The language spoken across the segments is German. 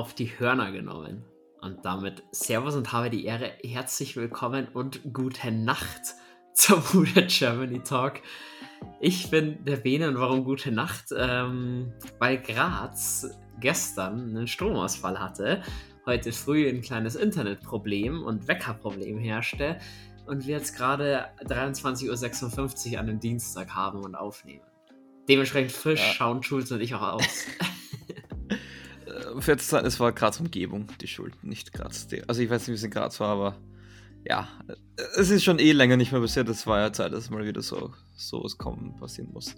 auf die Hörner genommen. Und damit Servus und habe die Ehre, herzlich willkommen und gute Nacht zum Bruder Germany Talk. Ich bin der Bene und warum gute Nacht? Ähm, weil Graz gestern einen Stromausfall hatte, heute früh ein kleines Internetproblem und Weckerproblem herrschte und wir jetzt gerade 23.56 Uhr an dem Dienstag haben und aufnehmen. Dementsprechend frisch ja. schauen Schulz und ich auch aus. Für zu sein, es war Graz Umgebung die Schuld, nicht Graz. Also ich weiß nicht, wie es in Graz war, aber ja, es ist schon eh länger nicht mehr passiert. Es war ja Zeit, dass mal wieder so, so was kommen passieren muss.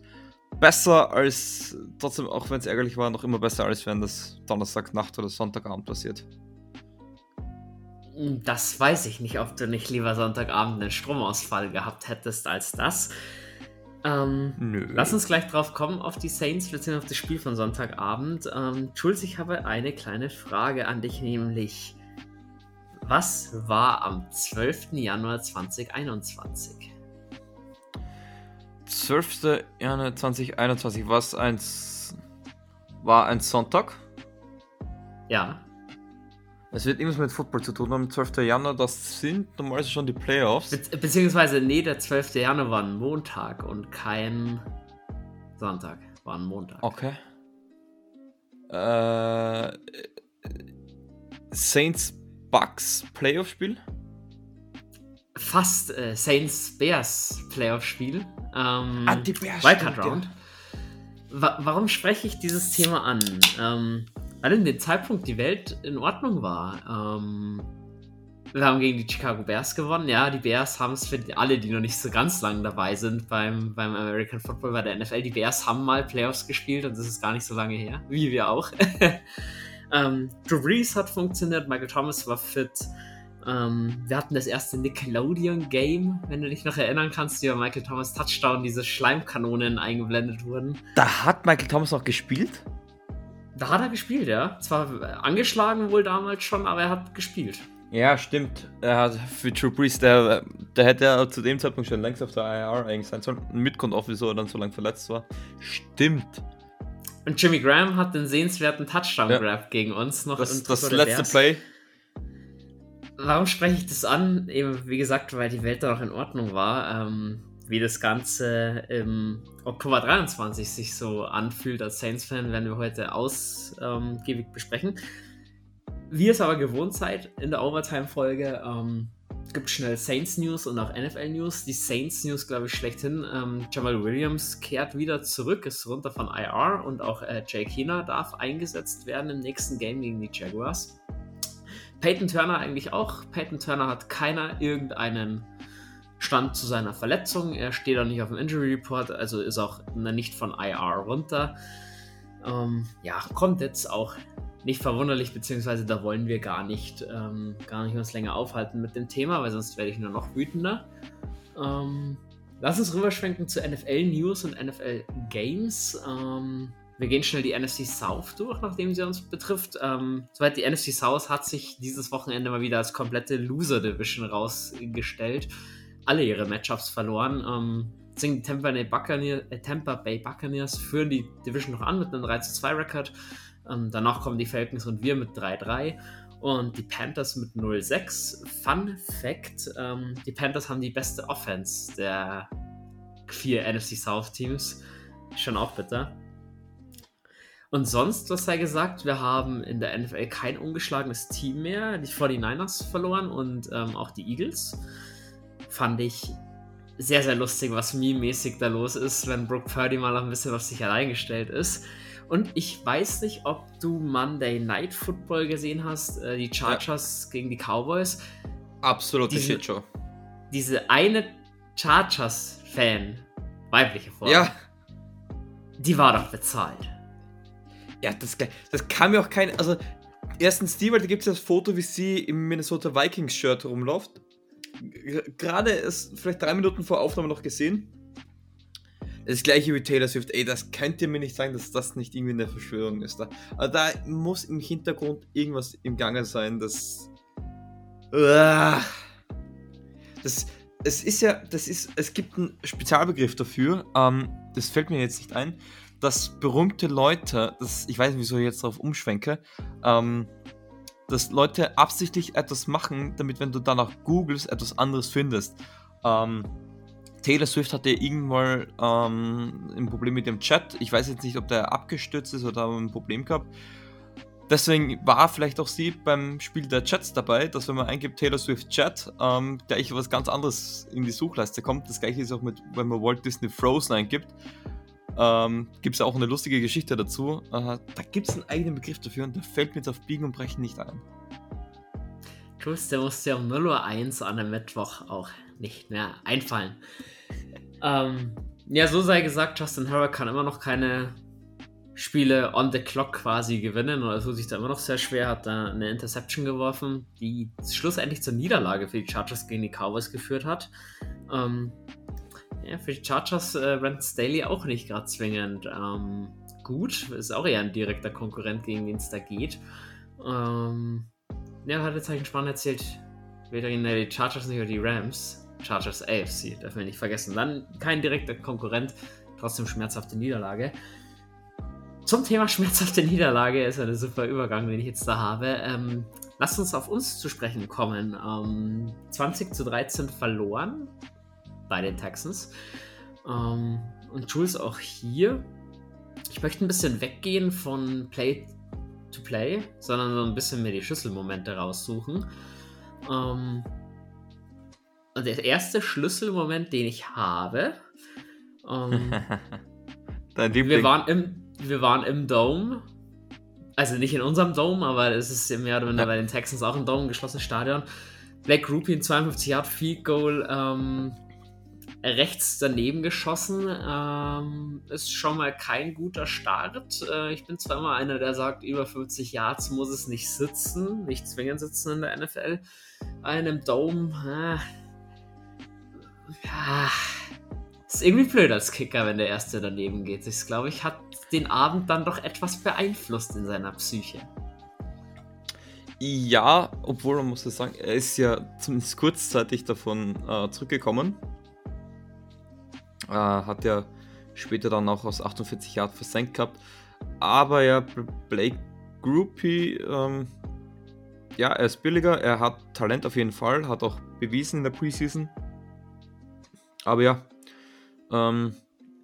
Besser als, trotzdem, auch wenn es ärgerlich war, noch immer besser, als wenn das Donnerstagnacht oder Sonntagabend passiert. Das weiß ich nicht, ob du nicht lieber Sonntagabend einen Stromausfall gehabt hättest als das. Ähm, Nö. Lass uns gleich drauf kommen, auf die Saints, beziehungsweise auf das Spiel von Sonntagabend. Ähm, Schulz, ich habe eine kleine Frage an dich, nämlich: Was war am 12. Januar 2021? 12. Januar 2021, was ein, war ein Sonntag? Ja. Es wird irgendwas mit Football zu tun haben. 12. Januar, das sind normalerweise schon die Playoffs. Be beziehungsweise, nee, der 12. Januar war ein Montag und kein Sonntag. War ein Montag. Okay. Äh, Saints Bucks Playoff-Spiel? Fast äh, Saints Bears Playoff-Spiel. Ähm, ah, die Bears. Wildcard Round. Wa warum spreche ich dieses Thema an? Ähm, weil in dem Zeitpunkt die Welt in Ordnung war. Ähm, wir haben gegen die Chicago Bears gewonnen. Ja, die Bears haben es für alle, die noch nicht so ganz lang dabei sind beim, beim American Football, bei der NFL. Die Bears haben mal Playoffs gespielt und das ist gar nicht so lange her, wie wir auch. ähm, Drew Brees hat funktioniert, Michael Thomas war fit. Ähm, wir hatten das erste Nickelodeon-Game, wenn du dich noch erinnern kannst, bei Michael Thomas Touchdown diese Schleimkanonen eingeblendet wurden. Da hat Michael Thomas noch gespielt? Da hat er gespielt, ja. Zwar angeschlagen wohl damals schon, aber er hat gespielt. Ja, stimmt. Er hat für True Brees, der, der hätte ja zu dem Zeitpunkt schon längst auf der IR eigentlich sein sollen. Ein Mitgrund auch, wieso er dann so lange verletzt war. Stimmt. Und Jimmy Graham hat den sehenswerten Touchdown-Grab ja. gegen uns noch. Das, das letzte Play. Warum spreche ich das an? Eben, wie gesagt, weil die Welt da noch in Ordnung war. Ähm, wie das Ganze im Oktober 23 sich so anfühlt als Saints-Fan, werden wir heute ausgiebig ähm, besprechen. Wie es aber gewohnt seid in der Overtime-Folge, ähm, gibt schnell Saints News und auch NFL News. Die Saints News, glaube ich, schlechthin. Ähm, Jamal Williams kehrt wieder zurück, ist runter von IR und auch äh, Jake Hina darf eingesetzt werden im nächsten Game gegen die Jaguars. Peyton Turner eigentlich auch. Peyton Turner hat keiner irgendeinen Stand zu seiner Verletzung. Er steht auch nicht auf dem Injury Report, also ist auch nicht von IR runter. Ähm, ja, kommt jetzt auch nicht verwunderlich, beziehungsweise da wollen wir gar nicht, ähm, gar nicht uns länger aufhalten mit dem Thema, weil sonst werde ich nur noch wütender. Ähm, lass uns rüberschwenken zu NFL News und NFL Games. Ähm, wir gehen schnell die NFC South durch, nachdem sie uns betrifft. Ähm, soweit die NFC South hat sich dieses Wochenende mal wieder als komplette Loser Division rausgestellt alle ihre Matchups verloren. Ähm, die Tampa Bay, Buccaneers, äh, Tampa Bay Buccaneers führen die Division noch an mit einem 3-2-Rekord. Ähm, danach kommen die Falcons und wir mit 3-3 und die Panthers mit 0-6. Fun Fact: ähm, Die Panthers haben die beste Offense der vier NFC South Teams. Schon auch bitter. Und sonst, was sei gesagt, wir haben in der NFL kein ungeschlagenes Team mehr. Die 49ers verloren und ähm, auch die Eagles fand ich sehr, sehr lustig, was meme-mäßig da los ist, wenn Brooke Purdy mal ein bisschen auf sich allein gestellt ist. Und ich weiß nicht, ob du Monday Night Football gesehen hast, äh, die Chargers ja. gegen die Cowboys. Absolute diese, Shitshow. Diese eine Chargers-Fan, weibliche Form, ja. die war doch bezahlt. Ja, das, das kann mir auch kein. Also, erstens die, weil da gibt es ja das Foto, wie sie im Minnesota Vikings-Shirt rumläuft gerade ist vielleicht drei Minuten vor Aufnahme noch gesehen. Das gleiche wie Taylor Swift. Ey, das könnt ihr mir nicht sagen, dass das nicht irgendwie eine Verschwörung ist. Da, da muss im Hintergrund irgendwas im Gange sein, das. Das. Es ist ja, das ist, es gibt einen Spezialbegriff dafür, ähm, das fällt mir jetzt nicht ein. dass berühmte Leute, das, ich weiß nicht, wieso ich jetzt darauf umschwenke, ähm, dass Leute absichtlich etwas machen, damit, wenn du danach googelst, etwas anderes findest. Ähm, Taylor Swift hatte irgendwann ähm, ein Problem mit dem Chat. Ich weiß jetzt nicht, ob der abgestürzt ist oder ein Problem gehabt. Deswegen war vielleicht auch sie beim Spiel der Chats dabei, dass wenn man eingibt Taylor Swift Chat, ähm, gleich was ganz anderes in die Suchleiste kommt. Das gleiche ist auch mit, wenn man Walt Disney Frozen eingibt. Ähm, gibt es auch eine lustige Geschichte dazu. Äh, da gibt es einen eigenen Begriff dafür und der fällt mir jetzt auf Biegen und Brechen nicht ein. Tschüss, der muss ja um 0.01 Uhr an einem Mittwoch auch nicht mehr einfallen. Ähm, ja, so sei gesagt, Justin Herbert kann immer noch keine Spiele on the clock quasi gewinnen oder tut sich da immer noch sehr schwer, hat da eine Interception geworfen, die schlussendlich zur Niederlage für die Chargers gegen die Cowboys geführt hat. Ähm, ja, für die Chargers äh, rennt Staley auch nicht gerade zwingend ähm, gut, ist auch eher ein direkter Konkurrent, gegen den es da geht. Ähm, ja, hat jetzt eigentlich spannend erzählt, weder die Chargers nicht oder die Rams. Chargers AFC, darf man nicht vergessen. Dann kein direkter Konkurrent, trotzdem schmerzhafte Niederlage. Zum Thema schmerzhafte Niederlage ist eine super Übergang, den ich jetzt da habe. Ähm, lasst uns auf uns zu sprechen kommen. Ähm, 20 zu 13 verloren bei den Texans. Ähm, und Jules auch hier. Ich möchte ein bisschen weggehen von Play to Play, sondern so ein bisschen mir die Schlüsselmomente raussuchen. Ähm, und der erste Schlüsselmoment, den ich habe, ähm, wir waren im wir waren im Dome. Also nicht in unserem Dome, aber es ist im Jahr ja. bei den Texans auch ein Dome, ein geschlossenes Stadion. Black Rupi in 52 Yard Field Goal ähm, rechts daneben geschossen. Ähm, ist schon mal kein guter Start. Äh, ich bin zwar immer einer, der sagt, über 50 Yards muss es nicht sitzen, nicht zwingend sitzen in der NFL. Einem Dome, äh, ja, ist irgendwie blöd als Kicker, wenn der erste daneben geht. Ich glaube, ich hat den Abend dann doch etwas beeinflusst in seiner Psyche. Ja, obwohl man muss ja sagen, er ist ja zumindest kurzzeitig davon äh, zurückgekommen. Äh, hat ja später dann auch aus 48 Jahren versenkt gehabt. Aber ja, Blake Groupie, ähm, ja, er ist billiger, er hat Talent auf jeden Fall, hat auch bewiesen in der Preseason. Aber ja, ähm,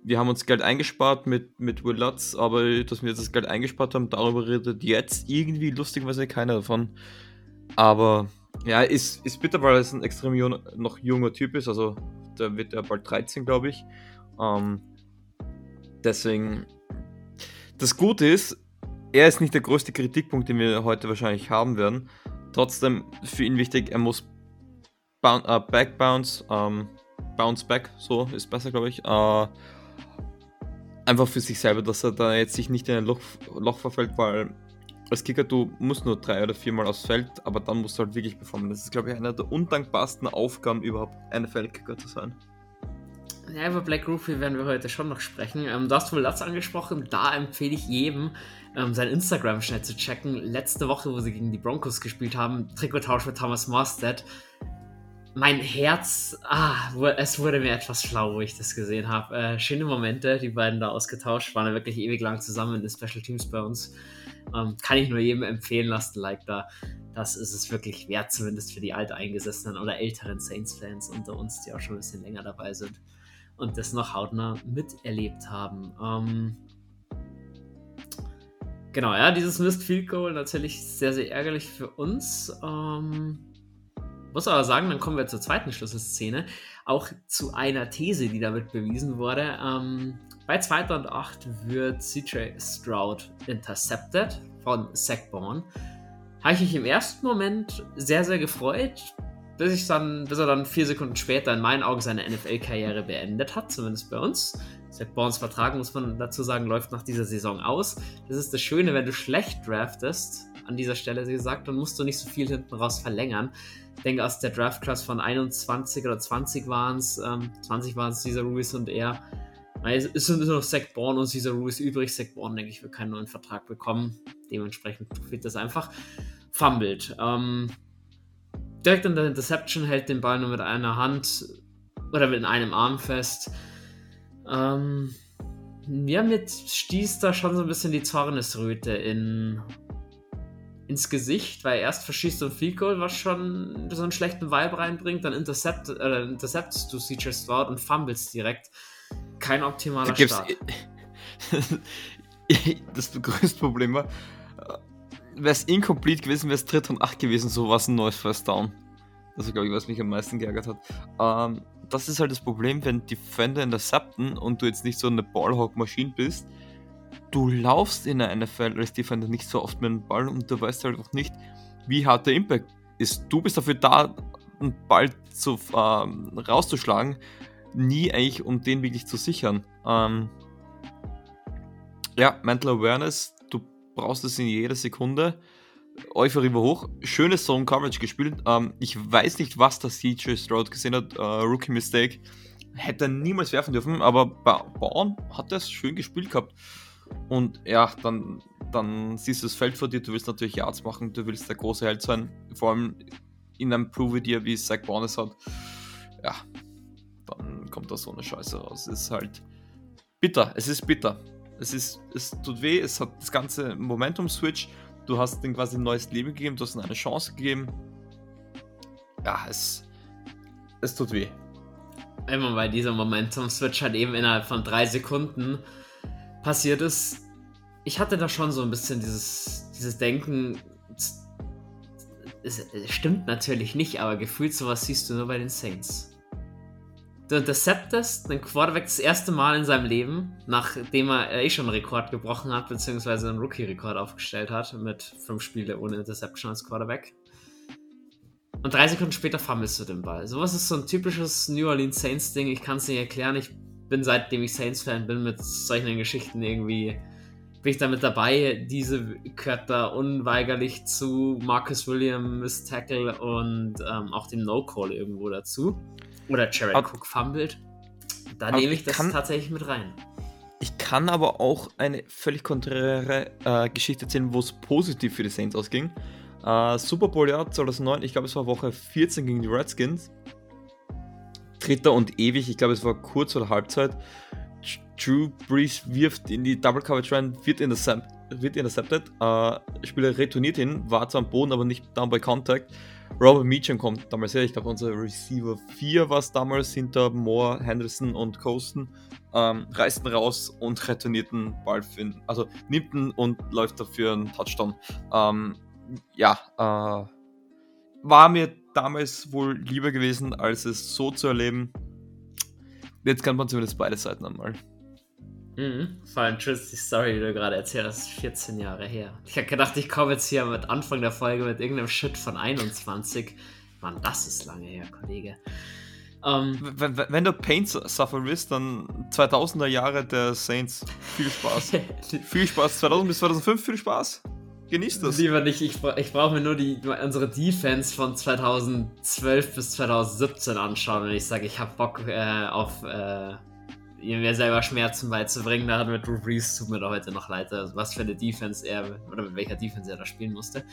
wir haben uns Geld eingespart mit, mit Will Lutz, aber dass wir jetzt das Geld eingespart haben, darüber redet jetzt irgendwie lustigerweise keiner davon. Aber ja, ist, ist bitter, weil er ein extrem jung, noch junger Typ ist, also der wird ja bald 13, glaube ich. Ähm, deswegen, das Gute ist, er ist nicht der größte Kritikpunkt, den wir heute wahrscheinlich haben werden. Trotzdem für ihn wichtig, er muss boun äh, Backbounce, ähm, Bounce Back, so ist besser, glaube ich. Äh, einfach für sich selber, dass er da jetzt sich nicht in ein Loch, Loch verfällt, weil als Kicker, du musst nur drei oder viermal aufs Feld, aber dann musst du halt wirklich performen. Das ist, glaube ich, eine der undankbarsten Aufgaben überhaupt, NFL-Kicker zu sein. Ja, über Black Roofy werden wir heute schon noch sprechen. Ähm, du hast wohl Latz angesprochen, da empfehle ich jedem, ähm, sein Instagram schnell zu checken. Letzte Woche, wo sie gegen die Broncos gespielt haben, Trikottausch mit Thomas Morstead mein Herz, ah, es wurde mir etwas schlau, wo ich das gesehen habe. Äh, schöne Momente, die beiden da ausgetauscht, waren ja wirklich ewig lang zusammen in den Special Teams bei uns. Ähm, kann ich nur jedem empfehlen, lasst ein Like da. Das ist es wirklich wert, zumindest für die alteingesessenen oder älteren Saints-Fans unter uns, die auch schon ein bisschen länger dabei sind und das noch hautnah miterlebt haben. Ähm, genau, ja, dieses Missed Field Goal natürlich sehr, sehr ärgerlich für uns. Ähm, muss aber sagen, dann kommen wir zur zweiten Schlüsselszene. Auch zu einer These, die damit bewiesen wurde. Ähm, bei 2. und 8 wird CJ Stroud intercepted von Zach Bourne. Habe ich mich im ersten Moment sehr, sehr gefreut, bis, ich dann, bis er dann vier Sekunden später in meinen Augen seine NFL-Karriere beendet hat, zumindest bei uns. Zach Bournes Vertrag, muss man dazu sagen, läuft nach dieser Saison aus. Das ist das Schöne, wenn du schlecht draftest, an dieser Stelle gesagt, dann musst du nicht so viel hinten raus verlängern. Ich denke, aus der Draft-Class von 21 oder 20 waren es, ähm, 20 waren es Caesar Ruiz und er. Es sind nur noch Zach Bourne und Caesar Ruiz übrig. Zach Bourne, denke ich, wird keinen neuen Vertrag bekommen. Dementsprechend wird das einfach fummelt. Ähm, direkt in der Interception hält den Ball nur mit einer Hand oder mit einem Arm fest. Ähm, ja, mir stieß da schon so ein bisschen die Zornesröte in, ins Gesicht, weil erst verschießt du ein Field Goal, was schon so einen schlechten Vibe reinbringt, dann intercept, äh, interceptest du CJ Stroud und fumbles direkt. Kein optimaler Start. das größte Problem war, wäre es incomplete gewesen, wäre es dritt und acht gewesen, so war es ein neues First Down. Das ist, glaube ich, was mich am meisten geärgert hat. Ähm, das ist halt das Problem, wenn Defender intercepten und du jetzt nicht so eine Ballhawk-Maschine bist. Du laufst in der NFL als Defender nicht so oft mit dem Ball und du weißt halt auch nicht, wie hart der Impact ist. Du bist dafür da, einen Ball zu, ähm, rauszuschlagen, nie eigentlich, um den wirklich zu sichern. Ähm, ja, Mental Awareness, brauchst es in jeder Sekunde. Euphorie war hoch. Schönes Zone Coverage gespielt. Ähm, ich weiß nicht, was der CJ Stroud gesehen hat. Äh, Rookie Mistake. Hätte er niemals werfen dürfen, aber Bauern hat es schön gespielt gehabt. Und ja, dann, dann siehst du das Feld vor dir. Du willst natürlich Yards machen. Du willst der große Held sein. Vor allem in einem Prove dir, wie Zach Barnes hat. Ja, dann kommt da so eine Scheiße raus. Es ist halt bitter. Es ist bitter. Es ist, es tut weh. Es hat das ganze Momentum-Switch Du hast ihm quasi ein neues Leben gegeben, du hast ihm eine Chance gegeben. Ja, es, es tut weh. Immer bei dieser Momentum-Switch halt eben innerhalb von drei Sekunden passiert ist. Ich hatte da schon so ein bisschen dieses, dieses Denken, es, es stimmt natürlich nicht, aber gefühlt sowas siehst du nur bei den Saints. Du interceptest einen Quarterback das erste Mal in seinem Leben, nachdem er eh schon einen Rekord gebrochen hat, beziehungsweise einen Rookie-Rekord aufgestellt hat, mit fünf Spiele ohne Interception als Quarterback. Und drei Sekunden später fummelst du den Ball. Sowas ist so ein typisches New Orleans Saints-Ding. Ich kann es nicht erklären. Ich bin seitdem ich Saints-Fan bin mit solchen Geschichten irgendwie bin ich damit dabei. Diese gehört da unweigerlich zu Marcus Williams Tackle und ähm, auch dem No-Call irgendwo dazu. Oder Jared Ab, Cook fummelt. Da nehme ich das kann, tatsächlich mit rein. Ich kann aber auch eine völlig konträre äh, Geschichte erzählen, wo es positiv für die Saints ausging. Äh, Super Bowl Jahr 2009, ich glaube es war Woche 14 gegen die Redskins. Dritter und ewig, ich glaube es war kurz oder Halbzeit. Drew Brees wirft in die Double Coverage rein, wird, intercept, wird intercepted. Äh, Spieler retourniert ihn, war zwar am Boden, aber nicht down by contact. Robert Meacham kommt damals her. Ich glaube, unser Receiver 4 war es damals hinter Moore, Henderson und Coaston. Ähm, reißt ihn raus und retourniert den Ball für ihn. Also nimmt ihn und läuft dafür einen Touchdown. Ähm, ja, äh, war mir damals wohl lieber gewesen, als es so zu erleben. Jetzt kann man zumindest beide Seiten einmal. Mhm. Vor allem tschüss, die Story, die du gerade erzählt hast, ist 14 Jahre her. Ich habe gedacht, ich komme jetzt hier mit Anfang der Folge mit irgendeinem Shit von 21. Mann, das ist lange her, Kollege. Um, ähm, wenn, wenn, du Pain Suffer bist, dann 2000er Jahre der Saints. Viel Spaß. viel Spaß. 2000 bis 2005 viel Spaß. Genießt das. Lieber nicht. Ich, ich brauche mir nur die, unsere Defense von 2012 bis 2017 anschauen, wenn ich sage, ich habe Bock äh, auf äh, mir selber Schmerzen beizubringen. Da hat mit Drew Brees, tut mir da heute noch leid, also was für eine Defense er, oder mit welcher Defense er da spielen musste.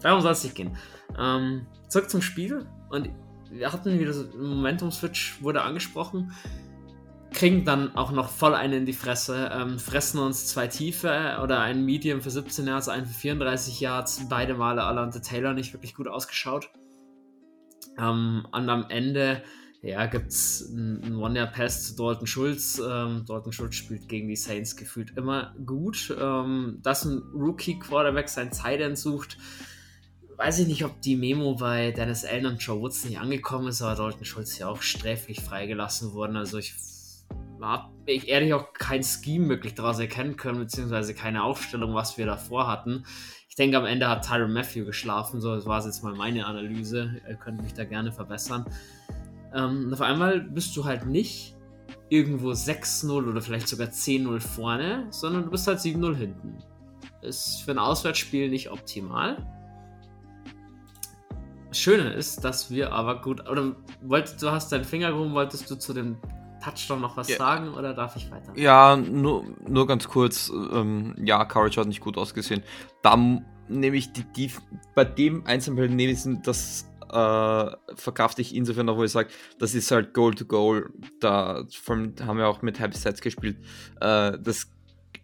Darum soll es nicht gehen. Ähm, zurück zum Spiel. Und wir hatten wieder so Momentum-Switch, wurde angesprochen. Kriegen dann auch noch voll einen in die Fresse. Ähm, fressen uns zwei Tiefe oder ein Medium für 17 Yards, einen für 34 Yards. Beide Male Alante Taylor nicht wirklich gut ausgeschaut. Ähm, und am Ende ja, gibt es einen One-Year-Pass zu Dalton Schulz. Ähm, Dalton Schulz spielt gegen die Saints gefühlt immer gut. Ähm, dass ein Rookie-Quarterback sein Zeit sucht, weiß ich nicht, ob die Memo bei Dennis Allen und Joe Woods nicht angekommen ist, aber Dalton Schulz ja auch sträflich freigelassen worden. Also ich habe ich ehrlich auch kein Scheme wirklich daraus erkennen können, beziehungsweise keine Aufstellung, was wir davor hatten. Ich denke, am Ende hat Tyron Matthew geschlafen, so das war jetzt mal meine Analyse. Ihr könnt mich da gerne verbessern. Ähm, auf einmal bist du halt nicht irgendwo 6-0 oder vielleicht sogar 10-0 vorne, sondern du bist halt 7-0 hinten. Ist für ein Auswärtsspiel nicht optimal. Das Schöne ist, dass wir aber gut. Oder wolltest du hast deinen Finger gehoben, wolltest du zu dem Touchdown noch was ja. sagen oder darf ich weiter? Ja, nur, nur ganz kurz. Ähm, ja, Courage hat nicht gut ausgesehen. Da nehme ich die, die bei dem Einzelfall nehme ich das äh, verkrafte ich insofern noch, wo ich sage, das ist halt Goal to Goal. Da allem haben wir auch mit Happy Sets gespielt. Äh, das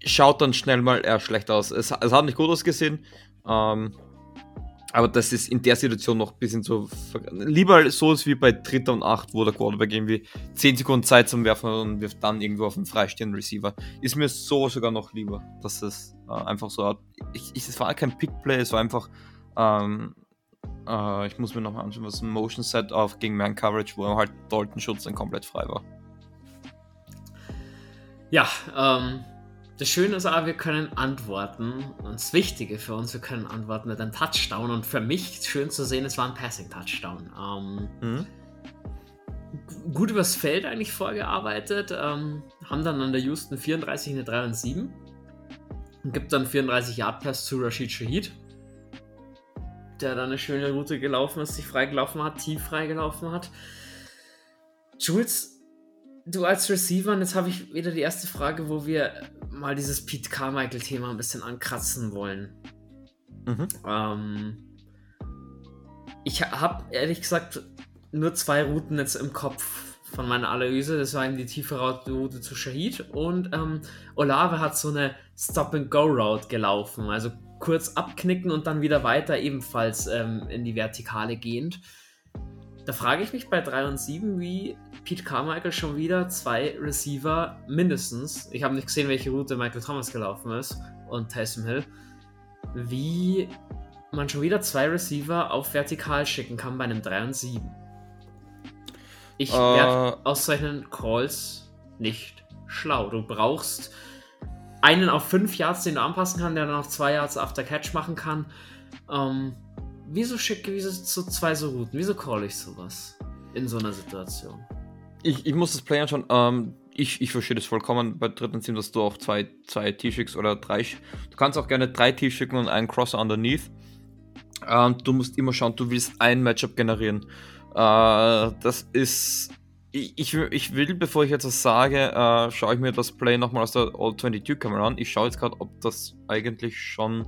schaut dann schnell mal eher schlecht aus. Es, es hat nicht gut ausgesehen. Ähm, aber das ist in der Situation noch ein bisschen so. Lieber so ist wie bei Dritter und Acht, wo der Quarterback irgendwie 10 Sekunden Zeit zum Werfen und wirft dann irgendwo auf einen freistehenden Receiver. Ist mir so sogar noch lieber, dass es äh, einfach so hat. Ich, ich, es war kein Pick-Play, es war einfach. Ähm, äh, ich muss mir nochmal anschauen, was ein Motion Set auf gegen Man Coverage, wo halt Dalton Schutz dann komplett frei war. Ja, ähm, das Schöne ist aber, wir können antworten. Und das Wichtige für uns, wir können antworten mit einem Touchdown. Und für mich schön zu sehen, es war ein Passing-Touchdown. Ähm, mhm. Gut übers Feld eigentlich vorgearbeitet. Ähm, haben dann an der Houston 34 eine 3 und 7. Und gibt dann 34 Yard Pass zu Rashid Shahid. Der dann eine schöne Route gelaufen ist, sich freigelaufen hat, tief freigelaufen hat. Jules du als Receiver, und jetzt habe ich wieder die erste Frage, wo wir mal dieses Pete Carmichael-Thema ein bisschen ankratzen wollen. Mhm. Ähm, ich habe ehrlich gesagt nur zwei Routen jetzt im Kopf von meiner Analyse. Das war eben die tiefe Route zu Shahid und ähm, Olave hat so eine Stop-and-Go-Route gelaufen. Also kurz abknicken und dann wieder weiter, ebenfalls ähm, in die Vertikale gehend. Da frage ich mich bei 3 und 7, wie Pete Carmichael schon wieder zwei Receiver mindestens. Ich habe nicht gesehen, welche Route Michael Thomas gelaufen ist und Tyson Hill. Wie man schon wieder zwei Receiver auf vertikal schicken kann bei einem 3 und 7. Ich uh, werde aus solchen Calls nicht schlau. Du brauchst einen auf 5 Yards, den du anpassen kannst, der dann noch 2 Yards after Catch machen kann. Ähm, wieso schicke ich so zwei so Routen? Wieso call ich sowas in so einer Situation? ich, ich muss das Play anschauen. Ähm, ich, ich verstehe das vollkommen bei dritten Team, dass du auch zwei, zwei T-Shirts oder drei. Du kannst auch gerne drei T-Shirts und einen Crosser underneath. Ähm, du musst immer schauen, du willst ein Matchup generieren. Äh, das ist. Ich, ich, will, bevor ich jetzt was sage, äh, schaue ich mir das Play nochmal aus der All-22-Kamera an. Ich schaue jetzt gerade, ob das eigentlich schon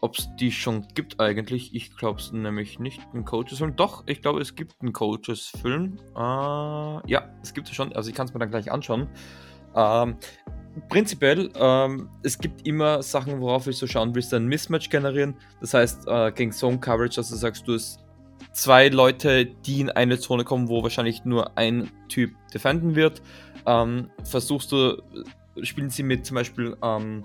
ob es die schon gibt eigentlich. Ich glaube es nämlich nicht. Ein Coaches-Film. Doch, ich glaube, es gibt einen Coaches-Film. Äh, ja, es gibt es schon. Also ich kann es mir dann gleich anschauen. Ähm, prinzipiell, ähm, es gibt immer Sachen, worauf willst du schauen willst, du ein Mismatch generieren. Das heißt, äh, gegen Zone Coverage, dass du sagst, du hast zwei Leute, die in eine Zone kommen, wo wahrscheinlich nur ein Typ defenden wird. Ähm, versuchst du, spielen sie mit zum Beispiel ähm,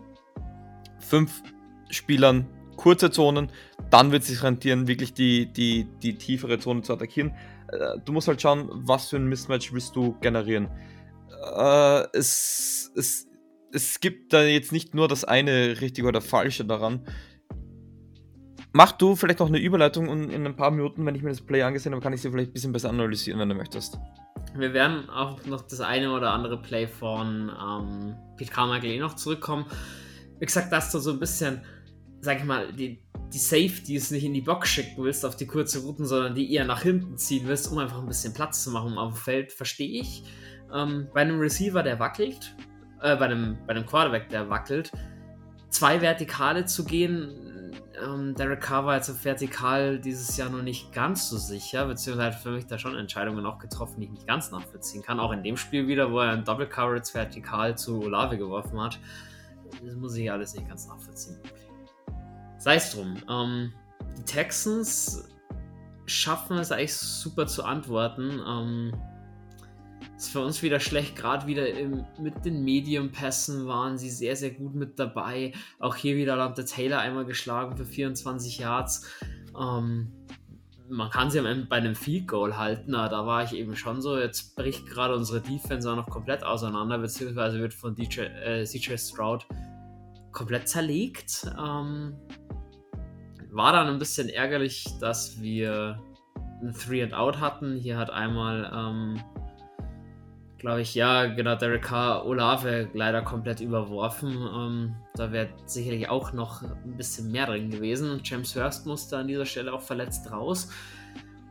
fünf Spielern kurze Zonen, dann wird es sich rentieren, wirklich die, die, die tiefere Zone zu attackieren. Äh, du musst halt schauen, was für ein Mismatch willst du generieren. Äh, es, es, es gibt da jetzt nicht nur das eine richtige oder falsche daran. Mach du vielleicht noch eine Überleitung und in ein paar Minuten, wenn ich mir das Play angesehen habe, kann ich sie vielleicht ein bisschen besser analysieren, wenn du möchtest. Wir werden auch noch das eine oder andere Play von ähm, Pete Carmichael eh noch zurückkommen. Wie gesagt, dass du so ein bisschen sag ich mal, die, die Safeties nicht in die Box schicken willst auf die kurze Routen, sondern die eher nach hinten ziehen willst, um einfach ein bisschen Platz zu machen auf dem Feld, verstehe ich. Ähm, bei einem Receiver, der wackelt, äh, bei, einem, bei einem Quarterback, der wackelt, zwei Vertikale zu gehen, ähm, Derek Carr war jetzt Vertikal dieses Jahr noch nicht ganz so sicher, beziehungsweise hat für mich da schon Entscheidungen auch getroffen, die ich nicht ganz nachvollziehen kann. Auch in dem Spiel wieder, wo er ein Double Coverage vertikal zu Olave geworfen hat. Das muss ich alles nicht ganz nachvollziehen. Sei es drum. Ähm, die Texans schaffen es eigentlich super zu antworten. Ähm, ist für uns wieder schlecht, gerade wieder im, mit den Medium-Pässen waren sie sehr, sehr gut mit dabei. Auch hier wieder Lante Taylor einmal geschlagen für 24 Yards. Ähm, man kann sie am Ende bei einem Field Goal halten, aber da war ich eben schon so, jetzt bricht gerade unsere Defense auch noch komplett auseinander, beziehungsweise wird von DJ, äh, CJ Stroud komplett zerlegt. Ähm, war dann ein bisschen ärgerlich, dass wir ein Three and Out hatten. Hier hat einmal, ähm, glaube ich, ja, genau, Derek Carr Olave leider komplett überworfen. Ähm, da wäre sicherlich auch noch ein bisschen mehr drin gewesen. James Hurst musste an dieser Stelle auch verletzt raus.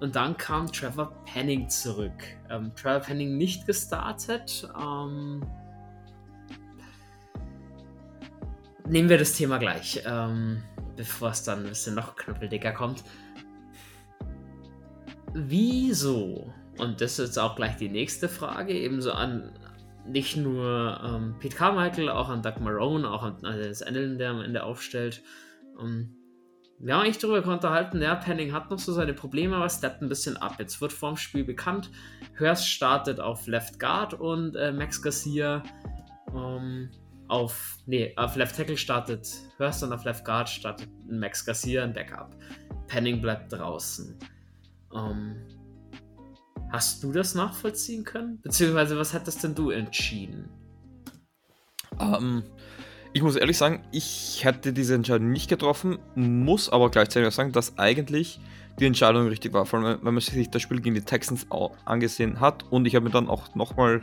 Und dann kam Trevor Penning zurück. Ähm, Trevor Penning nicht gestartet. Ähm, nehmen wir das Thema gleich. Ähm, bevor es dann ein bisschen noch knüppeldicker kommt. wieso, und das ist jetzt auch gleich die nächste Frage, ebenso an nicht nur ähm, Pete Carmichael, auch an Doug Marone, auch an Dennis Allen, der am Ende aufstellt. Ähm, wir haben eigentlich darüber unterhalten, ja, Penning hat noch so seine Probleme, aber steppt ein bisschen ab. Jetzt wird vorm Spiel bekannt, Hurst startet auf Left Guard und äh, Max Garcia ähm, auf, nee, auf Left Tackle startet Hurst und auf Left Guard startet Max Garcia ein Backup. Penning bleibt draußen. Ähm, hast du das nachvollziehen können? Beziehungsweise was hättest denn du entschieden? Ähm, ich muss ehrlich sagen, ich hätte diese Entscheidung nicht getroffen, muss aber gleichzeitig auch sagen, dass eigentlich die Entscheidung richtig war. Vor allem, wenn man sich das Spiel gegen die Texans angesehen hat und ich habe mir dann auch nochmal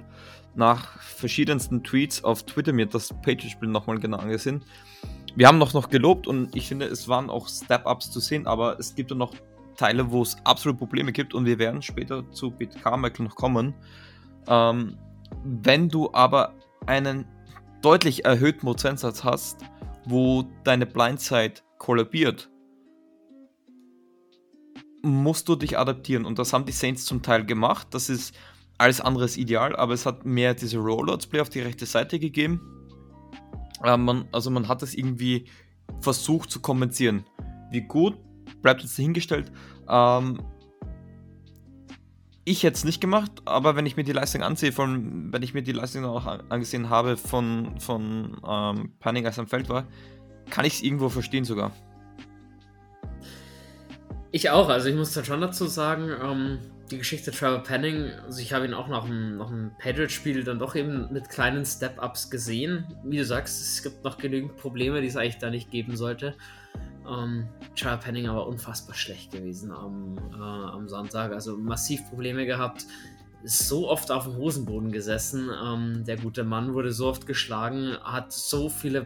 nach verschiedensten Tweets auf Twitter mir das Patriots-Spiel nochmal genau angesehen. Wir haben noch, noch gelobt und ich finde, es waren auch Step-Ups zu sehen, aber es gibt dann noch Teile, wo es absolute Probleme gibt und wir werden später zu Pete Carmichael noch kommen. Ähm, wenn du aber einen deutlich erhöhten Prozentsatz hast, wo deine Blindside kollabiert, musst du dich adaptieren und das haben die Saints zum Teil gemacht. Das ist alles andere ist ideal, aber es hat mehr diese Rollouts-Play auf die rechte Seite gegeben. Äh, man, also man hat es irgendwie versucht zu kompensieren. Wie gut, bleibt jetzt dahingestellt. Ähm, ich hätte es nicht gemacht, aber wenn ich mir die Leistung ansehe, von, wenn ich mir die Leistung auch angesehen habe von, von ähm, Panning, als er am Feld war, kann ich es irgendwo verstehen sogar. Ich auch, also ich muss dann schon dazu sagen, ähm, die Geschichte Trevor Penning, also ich habe ihn auch nach einem, nach einem Patriot-Spiel dann doch eben mit kleinen Step-Ups gesehen. Wie du sagst, es gibt noch genügend Probleme, die es eigentlich da nicht geben sollte. Ähm, Trevor Penning aber unfassbar schlecht gewesen am, äh, am Sonntag, also massiv Probleme gehabt. Ist so oft auf dem Hosenboden gesessen. Ähm, der gute Mann wurde so oft geschlagen, hat so viele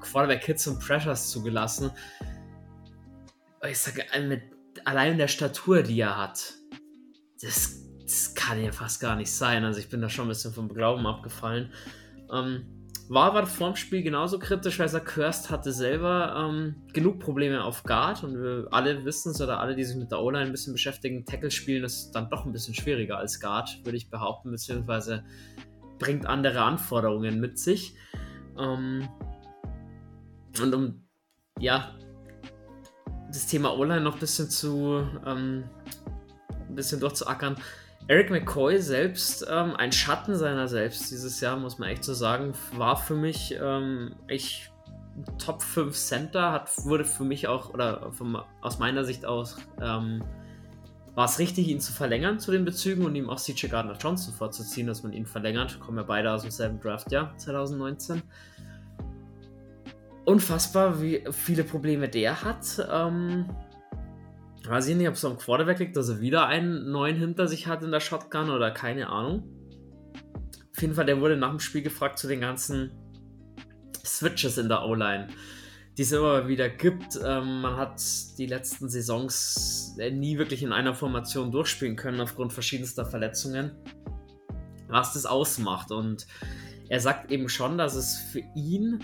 Quarterback-Hits und Pressures zugelassen. Ich sage, mit allein der Statur, die er hat, das, das, kann ja fast gar nicht sein. Also ich bin da schon ein bisschen vom Glauben abgefallen. Ähm, war aber vor dem Spiel genauso kritisch, weil er Kirst hatte selber ähm, genug Probleme auf Guard und wir alle wissen es oder alle, die sich mit der O-Line ein bisschen beschäftigen, Tackle spielen ist dann doch ein bisschen schwieriger als Guard, würde ich behaupten, beziehungsweise bringt andere Anforderungen mit sich. Ähm, und um ja das Thema O-Line noch ein bisschen zu ähm, ein bisschen durchzuackern. Eric McCoy selbst, ähm, ein Schatten seiner selbst dieses Jahr, muss man echt so sagen, war für mich ähm, echt Top 5 Center, hat, wurde für mich auch, oder vom, aus meiner Sicht aus, ähm, war es richtig, ihn zu verlängern zu den Bezügen und ihm auch CJ Gardner Johnson vorzuziehen, dass man ihn verlängert. Kommen ja beide aus demselben Draftjahr 2019. Unfassbar, wie viele Probleme der hat. Ähm, Weiß ich nicht, ob es am Quarterback liegt, dass er wieder einen neuen hinter sich hat in der Shotgun oder keine Ahnung. Auf jeden Fall, der wurde nach dem Spiel gefragt zu den ganzen Switches in der O-Line, die es immer wieder gibt. Ähm, man hat die letzten Saisons äh, nie wirklich in einer Formation durchspielen können aufgrund verschiedenster Verletzungen, was das ausmacht. Und er sagt eben schon, dass es für ihn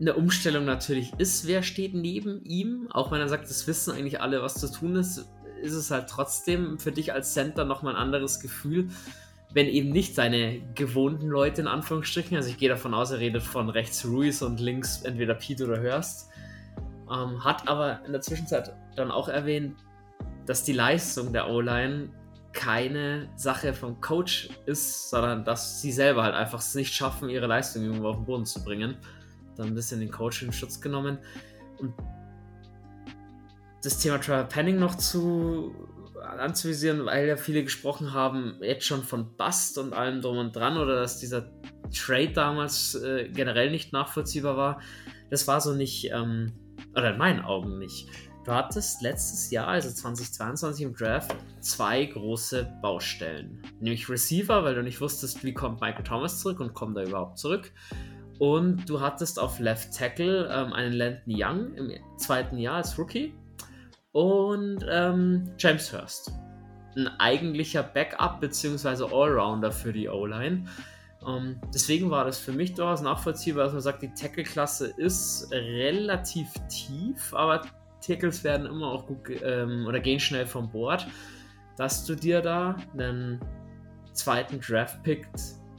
eine Umstellung natürlich ist, wer steht neben ihm. Auch wenn er sagt, das wissen eigentlich alle, was zu tun ist, ist es halt trotzdem für dich als Center nochmal ein anderes Gefühl, wenn eben nicht seine gewohnten Leute in Anführungsstrichen, also ich gehe davon aus, er redet von rechts Ruiz und links entweder Pete oder Hurst, ähm, hat aber in der Zwischenzeit dann auch erwähnt, dass die Leistung der O-Line keine Sache vom Coach ist, sondern dass sie selber halt einfach es nicht schaffen, ihre Leistung irgendwo auf den Boden zu bringen dann ein bisschen den Coach in Schutz genommen. Und das Thema Trevor Penning noch zu anzuvisieren, weil ja viele gesprochen haben, jetzt schon von Bust und allem drum und dran oder dass dieser Trade damals äh, generell nicht nachvollziehbar war. Das war so nicht, ähm, oder in meinen Augen nicht. Du hattest letztes Jahr, also 2022 im Draft, zwei große Baustellen. Nämlich Receiver, weil du nicht wusstest, wie kommt Michael Thomas zurück und kommt er überhaupt zurück. Und du hattest auf Left Tackle ähm, einen Landon Young im zweiten Jahr als Rookie und ähm, James Hurst. Ein eigentlicher Backup bzw. Allrounder für die O-Line. Ähm, deswegen war das für mich durchaus nachvollziehbar, dass man sagt, die Tackle-Klasse ist relativ tief, aber Tackles werden immer auch gut ähm, oder gehen schnell vom Board, dass du dir da einen zweiten Draft-Pick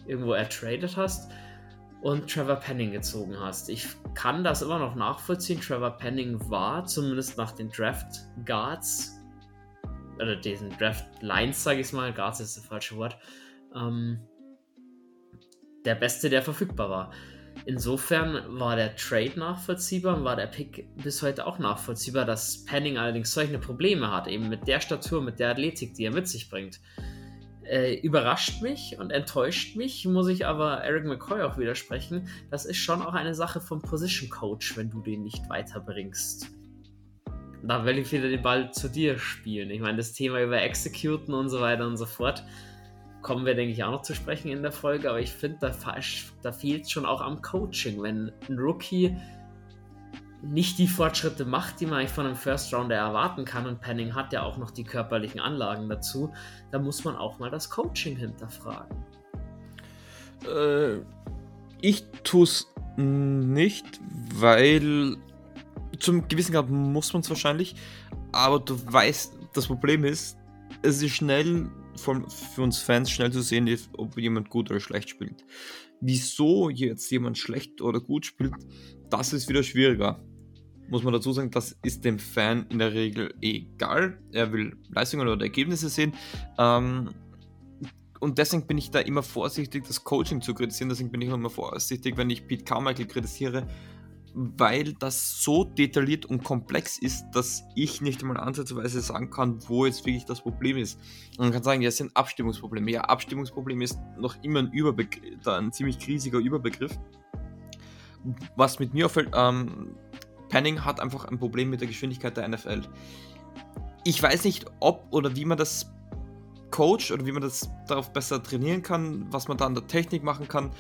irgendwo ertradet hast und Trevor Penning gezogen hast. Ich kann das immer noch nachvollziehen. Trevor Penning war zumindest nach den Draft Guards oder diesen Draft Lines, sage ich mal, Guards ist das falsche Wort, ähm, der beste, der verfügbar war. Insofern war der Trade nachvollziehbar und war der Pick bis heute auch nachvollziehbar, dass Penning allerdings solche Probleme hat, eben mit der Statur, mit der Athletik, die er mit sich bringt. Äh, überrascht mich und enttäuscht mich, muss ich aber Eric McCoy auch widersprechen. Das ist schon auch eine Sache vom Position Coach, wenn du den nicht weiterbringst. Da will ich wieder den Ball zu dir spielen. Ich meine, das Thema über Executen und so weiter und so fort kommen wir, denke ich, auch noch zu sprechen in der Folge, aber ich finde, da, da fehlt schon auch am Coaching. Wenn ein Rookie nicht die Fortschritte macht, die man eigentlich von einem First Rounder erwarten kann, und Penning hat ja auch noch die körperlichen Anlagen dazu, da muss man auch mal das Coaching hinterfragen. Äh, ich tue es nicht, weil zum gewissen Grad muss man es wahrscheinlich, aber du weißt, das Problem ist, es ist schnell für uns Fans schnell zu sehen, ob jemand gut oder schlecht spielt. Wieso jetzt jemand schlecht oder gut spielt, das ist wieder schwieriger. Muss man dazu sagen, das ist dem Fan in der Regel egal. Er will Leistungen oder Ergebnisse sehen. Ähm, und deswegen bin ich da immer vorsichtig, das Coaching zu kritisieren. Deswegen bin ich immer vorsichtig, wenn ich Pete Carmichael kritisiere, weil das so detailliert und komplex ist, dass ich nicht einmal ansatzweise sagen kann, wo jetzt wirklich das Problem ist. Man kann sagen, ja, es sind Abstimmungsprobleme. Ja, Abstimmungsproblem ist noch immer ein, Überbegr ein ziemlich riesiger Überbegriff. Was mit mir auffällt, ähm, Penning hat einfach ein Problem mit der Geschwindigkeit der NFL. Ich weiß nicht, ob oder wie man das coacht oder wie man das darauf besser trainieren kann, was man da an der Technik machen kann.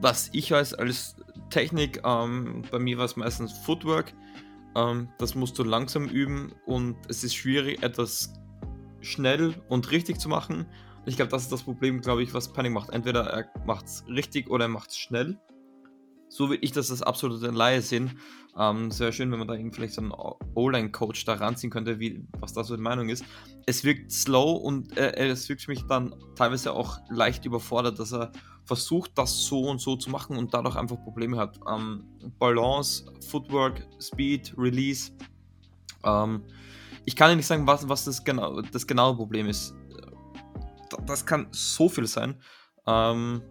Was ich weiß als Technik, ähm, bei mir war es meistens Footwork. Ähm, das musst du langsam üben und es ist schwierig, etwas schnell und richtig zu machen. Ich glaube, das ist das Problem, glaube ich, was Panic macht. Entweder er macht es richtig oder er macht es schnell. So wie ich das als absolute Laie sehen. Ähm, wäre schön, wenn man da vielleicht so einen O-Line-Coach da ranziehen könnte, wie, was da so die Meinung ist. Es wirkt slow und äh, es wirkt mich dann teilweise auch leicht überfordert, dass er versucht, das so und so zu machen und dadurch einfach Probleme hat. Ähm, Balance, Footwork, Speed, Release. Ähm, ich kann ja nicht sagen, was, was das, genau, das genaue Problem ist. Das kann so viel sein. Ähm,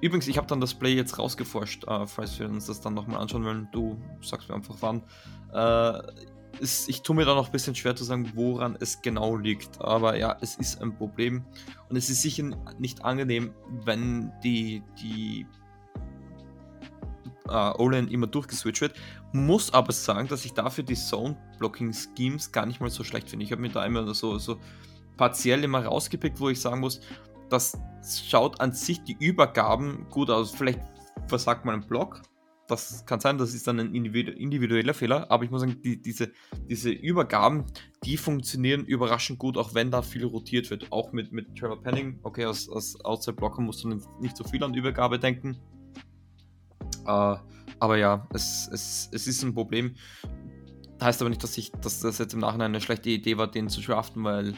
übrigens, ich habe dann das Play jetzt rausgeforscht, äh, falls wir uns das dann nochmal anschauen wollen. Du sagst mir einfach wann. Äh, ist, ich tue mir da noch ein bisschen schwer zu sagen, woran es genau liegt. Aber ja, es ist ein Problem. Und es ist sicher nicht angenehm, wenn die, die uh, O-Line immer durchgeswitcht wird. Muss aber sagen, dass ich dafür die Zone-Blocking-Schemes gar nicht mal so schlecht finde. Ich habe mir da immer so, so partiell immer rausgepickt, wo ich sagen muss, das schaut an sich die Übergaben gut aus. Vielleicht versagt man ein Block, das kann sein, das ist dann ein individueller Fehler, aber ich muss sagen, die, diese, diese Übergaben, die funktionieren überraschend gut, auch wenn da viel rotiert wird. Auch mit, mit Trevor Penning, okay, als, als Outside-Blocker musst du nicht so viel an Übergabe denken. Uh, aber ja, es, es, es ist ein Problem. Heißt aber nicht, dass, ich, dass das jetzt im Nachhinein eine schlechte Idee war, den zu draften, weil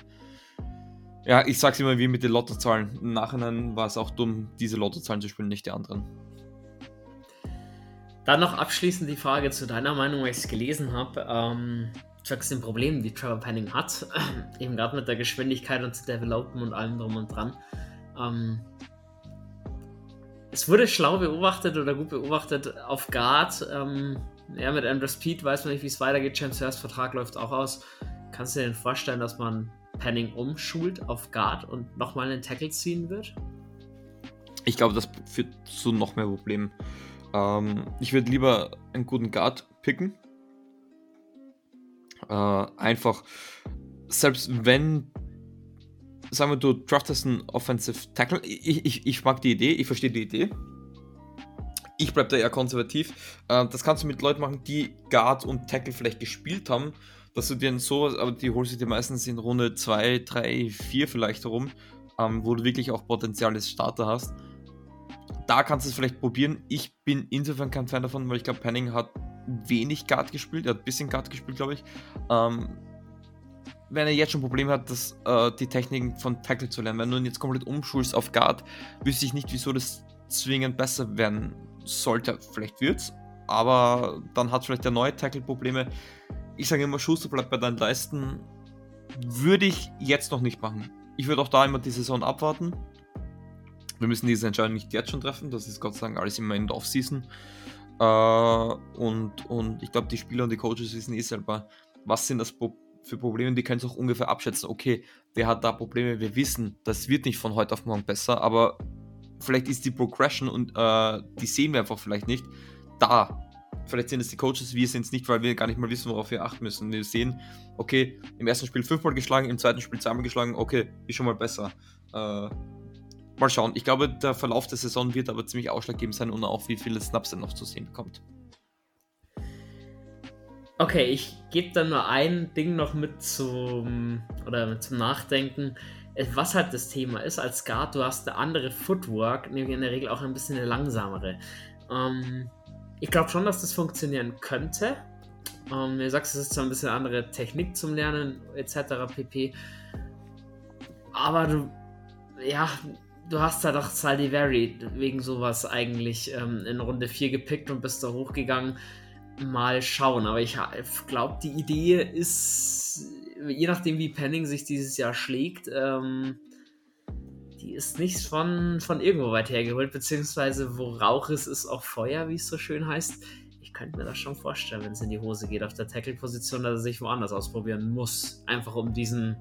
ja, ich sag's immer wie mit den Lottozahlen. Im Nachhinein war es auch dumm, diese Lottozahlen zu spielen, nicht die anderen. Dann noch abschließend die Frage zu deiner Meinung, weil ich es gelesen habe. Ähm, den Problem, die Trevor Penning hat, eben gerade mit der Geschwindigkeit und zu Developen und allem drum und dran. Ähm, es wurde schlau beobachtet oder gut beobachtet auf Guard. Ähm, ja, mit Andrew Speed weiß man nicht, wie es weitergeht. Chance Hurst Vertrag läuft auch aus. Kannst du dir denn vorstellen, dass man Penning umschult auf Guard und nochmal einen Tackle ziehen wird? Ich glaube, das führt zu noch mehr Problemen. Ähm, ich würde lieber einen guten Guard picken. Äh, einfach, selbst wenn, sagen wir, du draftest einen Offensive Tackle, ich, ich, ich mag die Idee, ich verstehe die Idee. Ich bleibe da eher konservativ. Äh, das kannst du mit Leuten machen, die Guard und Tackle vielleicht gespielt haben, dass du dir sowas, aber die holst du dir meistens in Runde 2, 3, 4 vielleicht herum, ähm, wo du wirklich auch Potenzial als Starter hast da kannst du es vielleicht probieren. Ich bin insofern kein Fan davon, weil ich glaube, Penning hat wenig Guard gespielt, er hat ein bisschen Guard gespielt, glaube ich. Ähm, wenn er jetzt schon Probleme hat, das, äh, die Techniken von Tackle zu lernen, wenn du ihn jetzt komplett umschulst auf Guard, wüsste ich nicht, wieso das zwingend besser werden sollte. Vielleicht wird's, aber dann hat vielleicht der neue Tackle Probleme. Ich sage immer, Schuster bleibt bei deinen Leisten. Würde ich jetzt noch nicht machen. Ich würde auch da immer die Saison abwarten. Wir müssen diese Entscheidung nicht jetzt schon treffen. Das ist Gott sei Dank alles immer in der Offseason. Äh, und, und ich glaube, die Spieler und die Coaches wissen eh selber, was sind das für Probleme. Die können es auch ungefähr abschätzen. Okay, der hat da Probleme. Wir wissen, das wird nicht von heute auf morgen besser, aber vielleicht ist die Progression und äh, die sehen wir einfach vielleicht nicht da. Vielleicht sind es die Coaches, wir sind es nicht, weil wir gar nicht mal wissen, worauf wir achten müssen. Wir sehen, okay, im ersten Spiel fünfmal geschlagen, im zweiten Spiel zweimal geschlagen, okay, ist schon mal besser. Äh, mal schauen. Ich glaube, der Verlauf der Saison wird aber ziemlich ausschlaggebend sein und auch wie viele Snaps er noch zu sehen bekommt. Okay, ich gebe dann nur ein Ding noch mit zum oder zum Nachdenken. Äh, was halt das Thema ist als Guard, du hast eine andere Footwork, nämlich in der Regel auch ein bisschen eine langsamere. Ähm, ich glaube schon, dass das funktionieren könnte. Ähm, du sagst, es ist zwar ein bisschen andere Technik zum Lernen, etc. pp. Aber du, ja, du hast da doch Saldivari wegen sowas eigentlich ähm, in Runde 4 gepickt und bist da hochgegangen. Mal schauen, aber ich glaube, die Idee ist, je nachdem, wie Penning sich dieses Jahr schlägt, ähm, die ist nicht von, von irgendwo weit hergeholt, beziehungsweise wo Rauch ist, ist auch Feuer, wie es so schön heißt. Ich könnte mir das schon vorstellen, wenn es in die Hose geht auf der Tackle-Position, dass er sich woanders ausprobieren muss. Einfach um diesen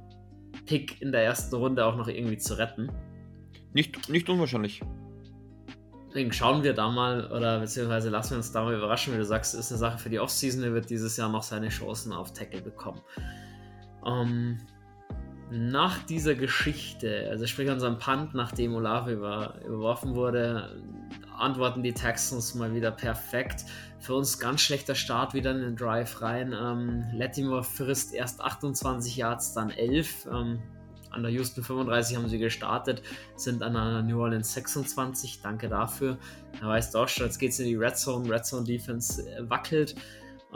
Pick in der ersten Runde auch noch irgendwie zu retten. Nicht, nicht unwahrscheinlich. Deswegen schauen wir da mal, oder beziehungsweise lassen wir uns da mal überraschen, wie du sagst, ist eine Sache für die Offseason. Er wird dieses Jahr noch seine Chancen auf Tackle bekommen. Ähm, nach dieser Geschichte, also sprich unserem Punt, nachdem Olave über, überworfen wurde, antworten die Texans mal wieder perfekt. Für uns ganz schlechter Start wieder in den Drive rein. Ähm, Latimore frisst erst 28 Yards, dann 11. Ähm, an der Houston 35 haben sie gestartet, sind an der New Orleans 26. Danke dafür. Da weiß auch schon, jetzt geht es in die Red Zone. Red Zone Defense äh, wackelt.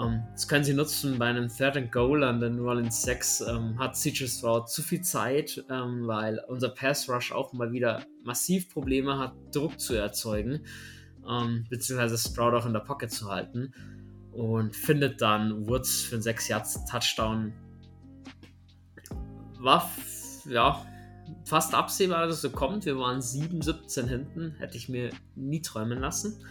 Ähm, das können sie nutzen bei einem Third and Goal an der New Orleans 6. Ähm, hat CJ Stroud zu viel Zeit, ähm, weil unser Pass Rush auch mal wieder massiv Probleme hat, Druck zu erzeugen, beziehungsweise Stroud auch in der Pocket zu halten. Und findet dann Woods für einen 6 Yards Touchdown. War ja, fast absehbar, dass es so kommt. Wir waren 7-17 hinten. Hätte ich mir nie träumen lassen.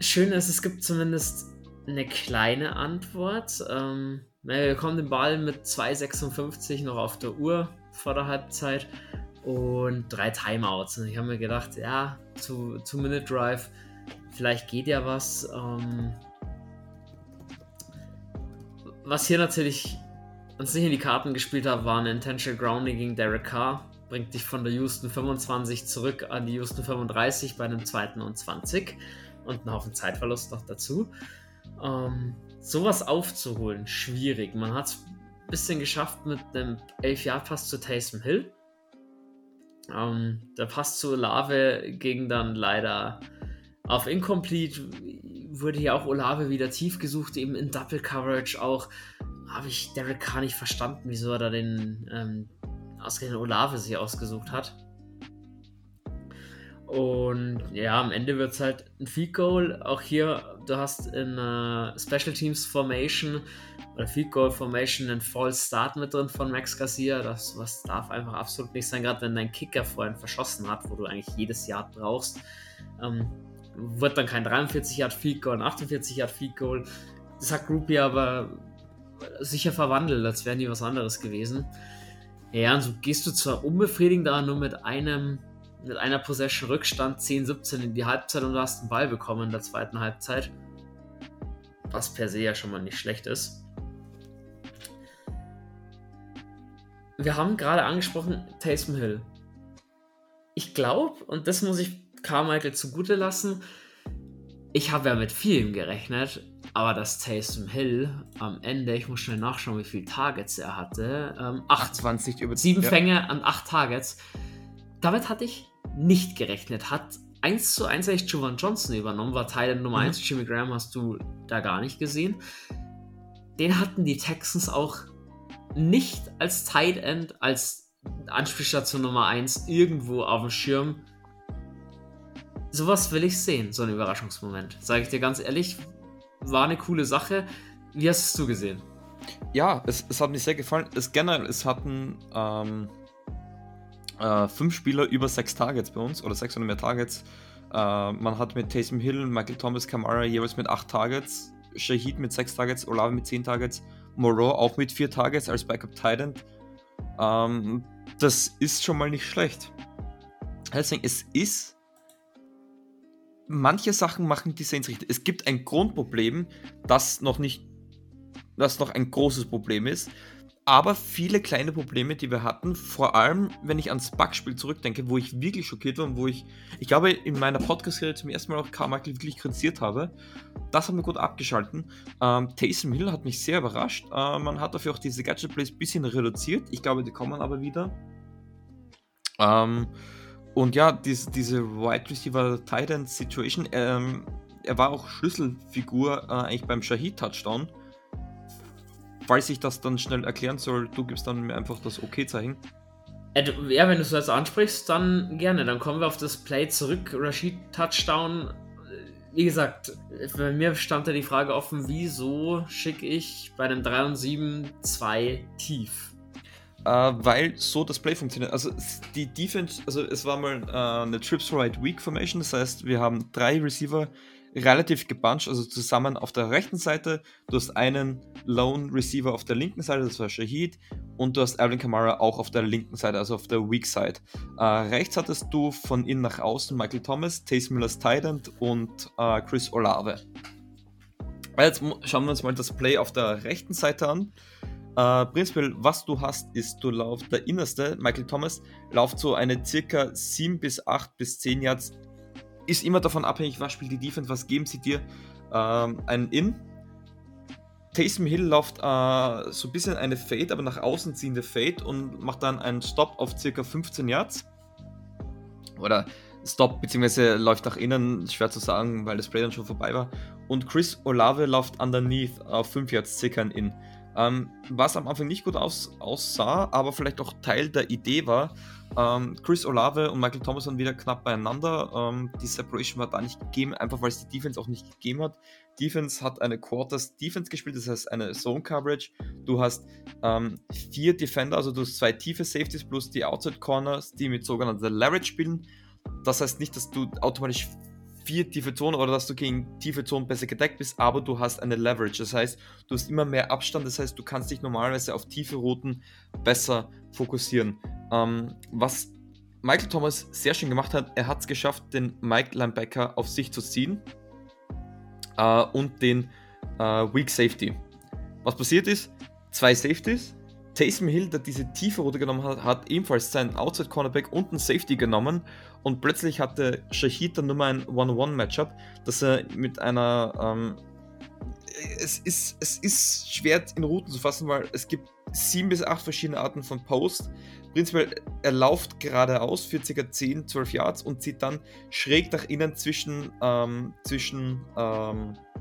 Schön ist, es gibt zumindest eine kleine Antwort. Ähm, wir bekommen den Ball mit 2,56 noch auf der Uhr vor der Halbzeit und drei Timeouts. Und ich habe mir gedacht, ja, zu, Minute Drive, vielleicht geht ja was. Ähm, was hier natürlich uns nicht in die Karten gespielt hat, war ein Intentional Grounding gegen Derek Carr. Bringt dich von der Houston 25 zurück an die Houston 35 bei einem zweiten und 20 und einen Haufen Zeitverlust noch dazu. Ähm, sowas aufzuholen, schwierig. Man hat es ein bisschen geschafft mit einem 11-Jahr-Pass zu Taysom Hill. Ähm, der Pass zu Olave ging dann leider auf Incomplete. Wurde hier auch Olave wieder tief gesucht, eben in Double Coverage auch habe ich Derek Carr nicht verstanden, wieso er da den ähm, ausgerechnet Olave sich ausgesucht hat. Und ja, am Ende wird es halt ein Field Goal. Auch hier, du hast in uh, Special Teams Formation oder Field Goal Formation einen False Start mit drin von Max Garcia. Das was darf einfach absolut nicht sein, gerade wenn dein Kicker vorhin verschossen hat, wo du eigentlich jedes Jahr brauchst. Ähm, wird dann kein 43 Yard Field Goal, ein 48 Yard Field Goal. Das hat Groupie aber sicher verwandelt, als wären die was anderes gewesen. Ja, und so gehst du zwar unbefriedigend, aber nur mit einem, mit einer Possession Rückstand 10-17 in die Halbzeit und du hast einen Ball bekommen in der zweiten Halbzeit. Was per se ja schon mal nicht schlecht ist. Wir haben gerade angesprochen, Taysom Hill. Ich glaube, und das muss ich Carmichael zugute lassen, ich habe ja mit vielem gerechnet, aber dass Taysom Hill am Ende, ich muss schnell nachschauen, wie viele Targets er hatte. Ähm, 28 über sieben ja. Fänge an acht Targets. Damit hatte ich nicht gerechnet. Hat 1 zu 1 eigentlich Jovan Johnson übernommen, war Teil Nummer mhm. 1. Jimmy Graham hast du da gar nicht gesehen. Den hatten die Texans auch nicht als Tight End, als Anspielstation Nummer 1 irgendwo auf dem Schirm. Sowas will ich sehen, so ein Überraschungsmoment. Sage ich dir ganz ehrlich, war eine coole Sache. Wie hast es du gesehen? Ja, es, es hat mir sehr gefallen. Es generell, es hatten ähm, äh, fünf Spieler über sechs Targets bei uns oder sechs oder mehr Targets. Äh, man hat mit Taysom Hill, Michael Thomas, Kamara jeweils mit acht Targets, Shahid mit sechs Targets, Olave mit zehn Targets, Moreau auch mit vier Targets als Backup Titan. Ähm, das ist schon mal nicht schlecht. Deswegen, es ist manche Sachen machen die Saints richtig. Es gibt ein Grundproblem, das noch nicht, das noch ein großes Problem ist aber viele kleine Probleme, die wir hatten, vor allem wenn ich ans Bugspiel zurückdenke, wo ich wirklich schockiert war und wo ich, ich glaube, in meiner Podcast-Serie zum ersten Mal auch Carmichael wirklich kritisiert habe, das haben wir gut abgeschalten. Ähm, Taysom Hill hat mich sehr überrascht. Äh, man hat dafür auch diese Gadget-Plays ein bisschen reduziert. Ich glaube, die kommen aber wieder. Ähm, und ja, diese, diese Wide Receiver Titan Situation, ähm, er war auch Schlüsselfigur äh, eigentlich beim Shahid-Touchdown falls ich das dann schnell erklären soll, du gibst dann mir einfach das Okay-Zeichen. Äh, ja, wenn du es jetzt ansprichst, dann gerne. Dann kommen wir auf das Play zurück. Rashid Touchdown. Äh, wie gesagt, bei mir stand da die Frage offen, wieso schicke ich bei einem 3 und 7 2 tief? Äh, weil so das Play funktioniert. Also die Defense, also es war mal äh, eine Trips Right Weak Formation, das heißt, wir haben drei Receiver relativ gebuncht, also zusammen auf der rechten Seite. Du hast einen Lone Receiver auf der linken Seite, das war Shahid, und du hast Alvin Kamara auch auf der linken Seite, also auf der Weak Side. Äh, rechts hattest du von innen nach außen Michael Thomas, Taysom Miller's Tident und äh, Chris Olave. Jetzt schauen wir uns mal das Play auf der rechten Seite an. Äh, prinzipiell, was du hast, ist, du laufst der innerste, Michael Thomas, lauft so eine circa 7 bis 8 bis 10 Yards ist immer davon abhängig, was spielt die Defense, was geben sie dir. Ähm, einen In. Taysom Hill läuft äh, so ein bisschen eine Fade, aber nach außen ziehende Fade und macht dann einen Stop auf circa 15 Yards. Oder Stop, beziehungsweise läuft nach innen, schwer zu sagen, weil das Play dann schon vorbei war. Und Chris Olave läuft underneath auf 5 Yards circa ein In. Ähm, was am Anfang nicht gut aus, aussah, aber vielleicht auch Teil der Idee war, ähm, Chris Olave und Michael Thomas waren wieder knapp beieinander. Ähm, die Separation war da nicht gegeben, einfach weil es die Defense auch nicht gegeben hat. Defense hat eine Quarters Defense gespielt, das heißt eine Zone Coverage. Du hast ähm, vier Defender, also du hast zwei tiefe Safeties plus die Outside Corners, die mit sogenannter Leverage spielen. Das heißt nicht, dass du automatisch vier tiefe Zonen oder dass du gegen tiefe Zonen besser gedeckt bist, aber du hast eine Leverage. Das heißt, du hast immer mehr Abstand, das heißt, du kannst dich normalerweise auf tiefe Routen besser fokussieren. Ähm, was Michael Thomas sehr schön gemacht hat, er hat es geschafft, den Mike Linebacker auf sich zu ziehen äh, und den äh, Weak Safety. Was passiert ist, zwei Safeties, Taysom Hill, der diese tiefe Route genommen hat, hat ebenfalls seinen Outside Cornerback und einen Safety genommen und plötzlich hatte Shahid dann nur mal ein One-on-One-Matchup, dass er mit einer. Ähm, es, ist, es ist schwer in Routen zu fassen, weil es gibt sieben bis acht verschiedene Arten von Post. Prinzipiell, er läuft geradeaus für ca. 10, 12 Yards und zieht dann schräg nach innen zwischen, ähm, zwischen ähm, äh,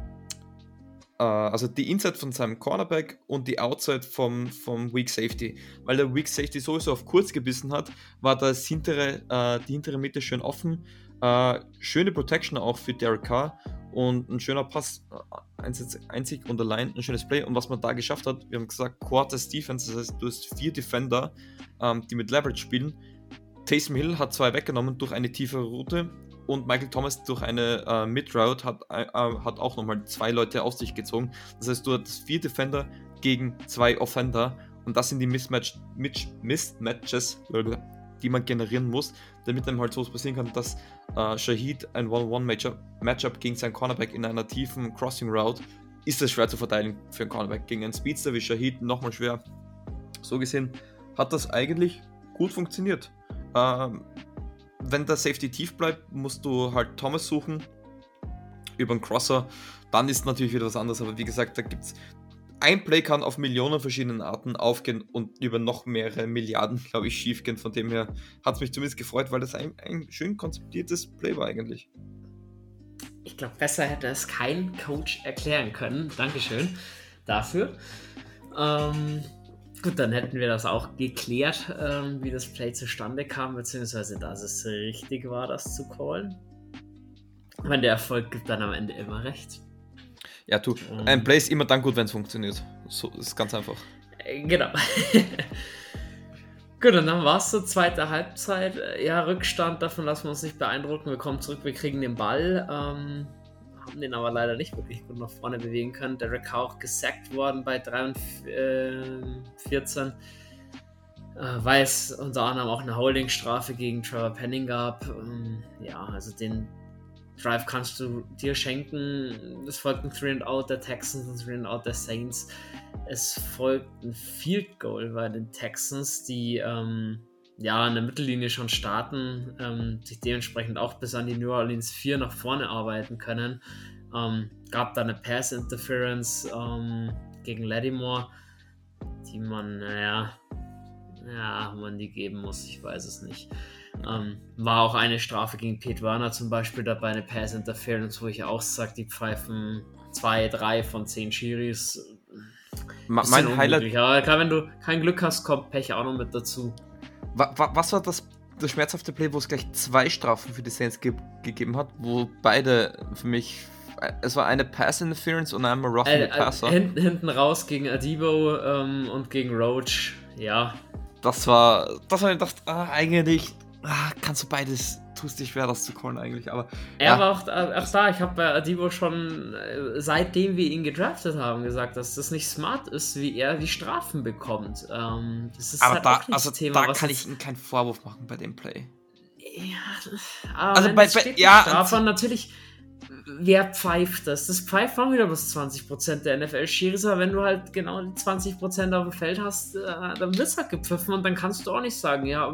also die Inside von seinem Cornerback und die Outside vom, vom Weak Safety. Weil der Weak Safety sowieso auf kurz gebissen hat, war das hintere, äh, die hintere Mitte schön offen. Äh, schöne Protection auch für Derek Carr und ein schöner Pass, äh, einzig und allein ein schönes Play. Und was man da geschafft hat, wir haben gesagt, Quarters Defense, das heißt, du hast vier Defender, ähm, die mit Leverage spielen. Taysom Hill hat zwei weggenommen durch eine tiefe Route und Michael Thomas durch eine äh, Mid-Route hat, äh, äh hat auch nochmal zwei Leute auf sich gezogen. Das heißt, du hast vier Defender gegen zwei Offender und das sind die Mismatch, Mismatches, die man generieren muss, damit dann halt so passieren kann, dass äh, Shahid ein One-on-One-Matchup gegen seinen Cornerback in einer tiefen Crossing-Route ist es schwer zu verteidigen für einen Cornerback. Gegen einen Speedster wie Shahid nochmal schwer. So gesehen hat das eigentlich gut funktioniert. Ähm, wenn der Safety tief bleibt, musst du halt Thomas suchen über einen Crosser. Dann ist natürlich wieder was anderes, aber wie gesagt, da gibt es ein Play kann auf Millionen verschiedenen Arten aufgehen und über noch mehrere Milliarden, glaube ich, schiefgehen. Von dem her hat es mich zumindest gefreut, weil das ein, ein schön konzipiertes Play war eigentlich. Ich glaube, besser hätte es kein Coach erklären können. Dankeschön dafür. Ähm, gut, dann hätten wir das auch geklärt, ähm, wie das Play zustande kam, beziehungsweise dass es richtig war, das zu callen. Wenn der Erfolg gibt dann am Ende immer recht. Ja, du, ähm. ein Play ist immer dann gut, wenn es funktioniert. So ist ganz einfach. Äh, genau. Gut, und dann war es so zweite Halbzeit. Äh, ja, Rückstand, davon lassen wir uns nicht beeindrucken. Wir kommen zurück, wir kriegen den Ball. Ähm, haben den aber leider nicht wirklich gut nach vorne bewegen können. Derek Carr auch gesackt worden bei 3 und äh, 14. Äh, weil es unter anderem auch eine Holdingstrafe gegen Trevor Penning gab. Ähm, ja, also den Drive kannst du dir schenken. Es folgt ein Three and Out der Texans und Three and Out der Saints. Es folgt ein Field Goal bei den Texans, die ähm, ja an der Mittellinie schon starten, ähm, sich dementsprechend auch bis an die New Orleans 4 nach vorne arbeiten können. Ähm, gab da eine Pass Interference ähm, gegen Lattimore, die man, naja, ja, man die geben muss, ich weiß es nicht. Ähm, war auch eine Strafe gegen Pete Werner zum Beispiel dabei, eine Pass Interference, wo ich auch sage, die pfeifen zwei, drei von zehn Schiris. Ma mein Highlight. Aber klar, wenn du kein Glück hast, kommt Pech auch noch mit dazu. Wa wa was war das, das schmerzhafte Play, wo es gleich zwei Strafen für die Saints ge gegeben hat, wo beide für mich es war eine Pass Interference und einmal Roughing äh, Passer. Äh, hinten, hinten raus gegen Adibo ähm, und gegen Roach, ja. Das war, das war, das, ah, eigentlich ah, kannst du beides, tust dich schwer, das zu callen eigentlich, aber. Er ja. war auch, auch da, ich habe bei Adibo schon, äh, seitdem wir ihn gedraftet haben, gesagt, dass das nicht smart ist, wie er die Strafen bekommt. Ähm, das ist aber halt da, auch nicht also Thema, da kann ich ihm keinen Vorwurf machen bei dem Play. Ja, aber also bei, bei ja, Strafe, natürlich wer pfeift das? Das pfeift auch wieder bis 20% der NFL-Schiris, aber wenn du halt genau die 20% auf dem Feld hast, äh, dann wirst du halt gepfiffen und dann kannst du auch nicht sagen, ja,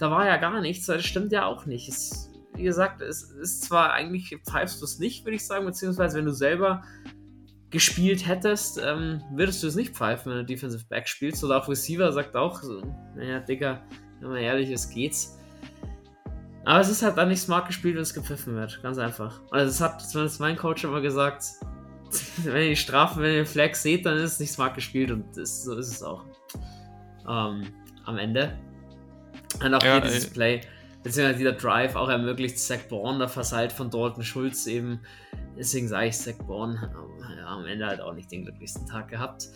da war ja gar nichts, das stimmt ja auch nicht. Es, wie gesagt, es ist zwar eigentlich, pfeifst du es nicht, würde ich sagen, beziehungsweise wenn du selber gespielt hättest, ähm, würdest du es nicht pfeifen, wenn du Defensive Back spielst. Oder auch Receiver sagt auch so, naja, Digga, wenn man ehrlich ist, geht's. Aber es ist halt dann nicht smart gespielt, wenn es gepfiffen wird. Ganz einfach. Also es hat zumindest mein Coach immer gesagt, wenn ihr die Strafen, wenn ihr Flag seht, dann ist es nicht smart gespielt und das, so ist es auch. Ähm, am Ende. Und auch ja, hier dieses Play, beziehungsweise dieser Drive auch ermöglicht Zach Bourne, der Versalt von Dalton Schulz eben. Deswegen sage ich, Zach Bourne ja, am Ende halt auch nicht den glücklichsten Tag gehabt.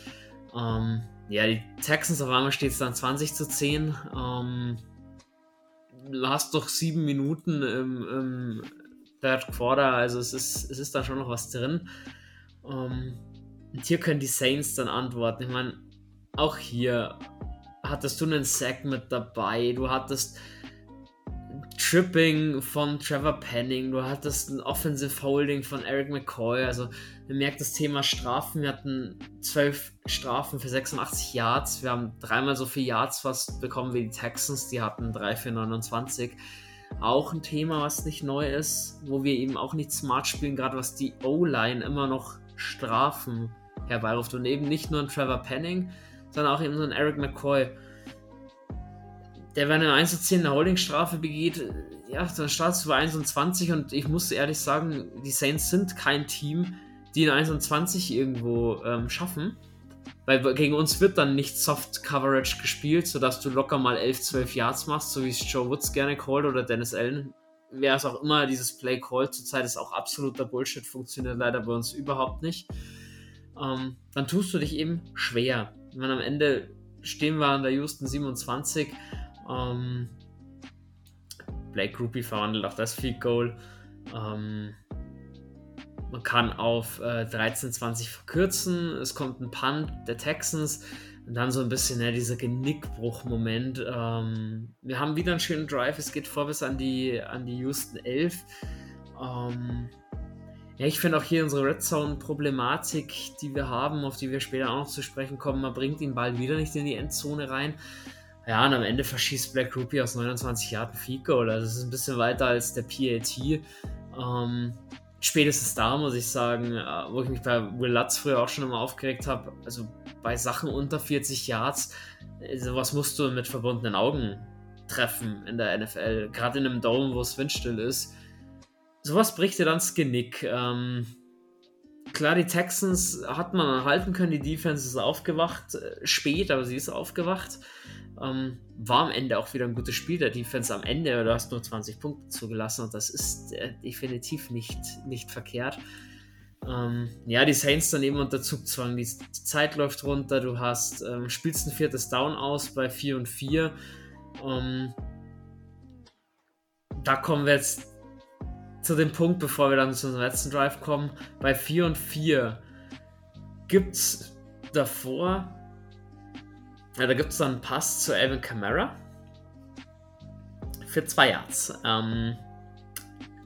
Ähm, ja, die Texans auf einmal steht es dann 20 zu 10. Ähm, du hast doch sieben Minuten im, im Third Quarter, also es ist, es ist da schon noch was drin. Ähm, und hier können die Saints dann antworten. Ich meine, auch hier hattest du einen Sack mit dabei, du hattest Tripping von Trevor Penning, du hattest ein Offensive Holding von Eric McCoy, also man merkt das Thema Strafen, wir hatten zwölf Strafen für 86 Yards, wir haben dreimal so viele Yards fast bekommen wie die Texans, die hatten drei für 29. Auch ein Thema, was nicht neu ist, wo wir eben auch nicht smart spielen, gerade was die O-Line immer noch Strafen herbeiruft und eben nicht nur ein Trevor Penning, sondern auch eben so ein Eric McCoy. Der, wenn er 1 zu 10 eine Holdingstrafe begeht, ja, dann startest du bei 21 und ich muss ehrlich sagen, die Saints sind kein Team, die in 21 irgendwo ähm, schaffen. Weil gegen uns wird dann nicht Soft Coverage gespielt, sodass du locker mal 11, 12 Yards machst, so wie es Joe Woods gerne callt oder Dennis Allen. Wer es auch immer dieses Play callt, zurzeit ist auch absoluter Bullshit, funktioniert leider bei uns überhaupt nicht. Ähm, dann tust du dich eben schwer. Wenn am Ende stehen wir an der Houston 27. Ähm, Blake Groupie verwandelt auch das Field Goal. Ähm, man kann auf äh, 13-20 verkürzen. Es kommt ein Punt der Texans. Und dann so ein bisschen ja, dieser Genickbruch-Moment. Ähm, wir haben wieder einen schönen Drive. Es geht vor bis an die, an die Houston 11. Ähm, ja, ich finde auch hier unsere Red Zone-Problematik, die wir haben, auf die wir später auch noch zu sprechen kommen, man bringt den Ball wieder nicht in die Endzone rein. Ja, und am Ende verschießt Black Ruby aus 29 Jahren Fico. Also das ist ein bisschen weiter als der PAT. Ähm, spätestens da muss ich sagen, äh, wo ich mich bei Will Lutz früher auch schon immer aufgeregt habe, also bei Sachen unter 40 Yards, sowas musst du mit verbundenen Augen treffen in der NFL, gerade in einem Dome, wo es windstill ist. Sowas bricht dir dann das Genick. Ähm, klar, die Texans hat man halten können, die Defense ist aufgewacht, äh, spät, aber sie ist aufgewacht. Ähm, war am Ende auch wieder ein gutes Spiel der Defense am Ende, du hast nur 20 Punkte zugelassen und das ist äh, definitiv nicht, nicht verkehrt. Ähm, ja, die Saints dann eben unter Zugzwang, die, die Zeit läuft runter, du hast, ähm, spielst ein viertes Down aus bei 4 und 4. Ähm, da kommen wir jetzt zu dem Punkt, bevor wir dann zu unserem letzten Drive kommen. Bei 4 und 4 gibt es davor ja, da gibt es dann einen Pass zu Alvin Kamara. Für zwei Yards. Ähm,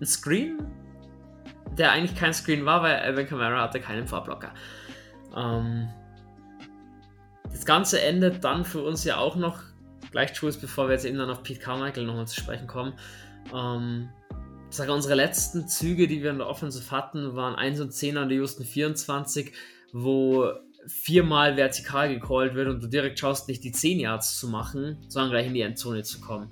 ein Screen, der eigentlich kein Screen war, weil Alvin Kamara hatte keinen Vorblocker. Ähm, das Ganze endet dann für uns ja auch noch, gleich Jules, bevor wir jetzt eben dann auf Pete Carmichael nochmal zu sprechen kommen. Ähm, ich sage, unsere letzten Züge, die wir in der Offensive hatten, waren 1 und 10 an der Houston 24, wo viermal vertikal gecallt wird und du direkt schaust, nicht die 10 Yards zu machen, sondern gleich in die Endzone zu kommen.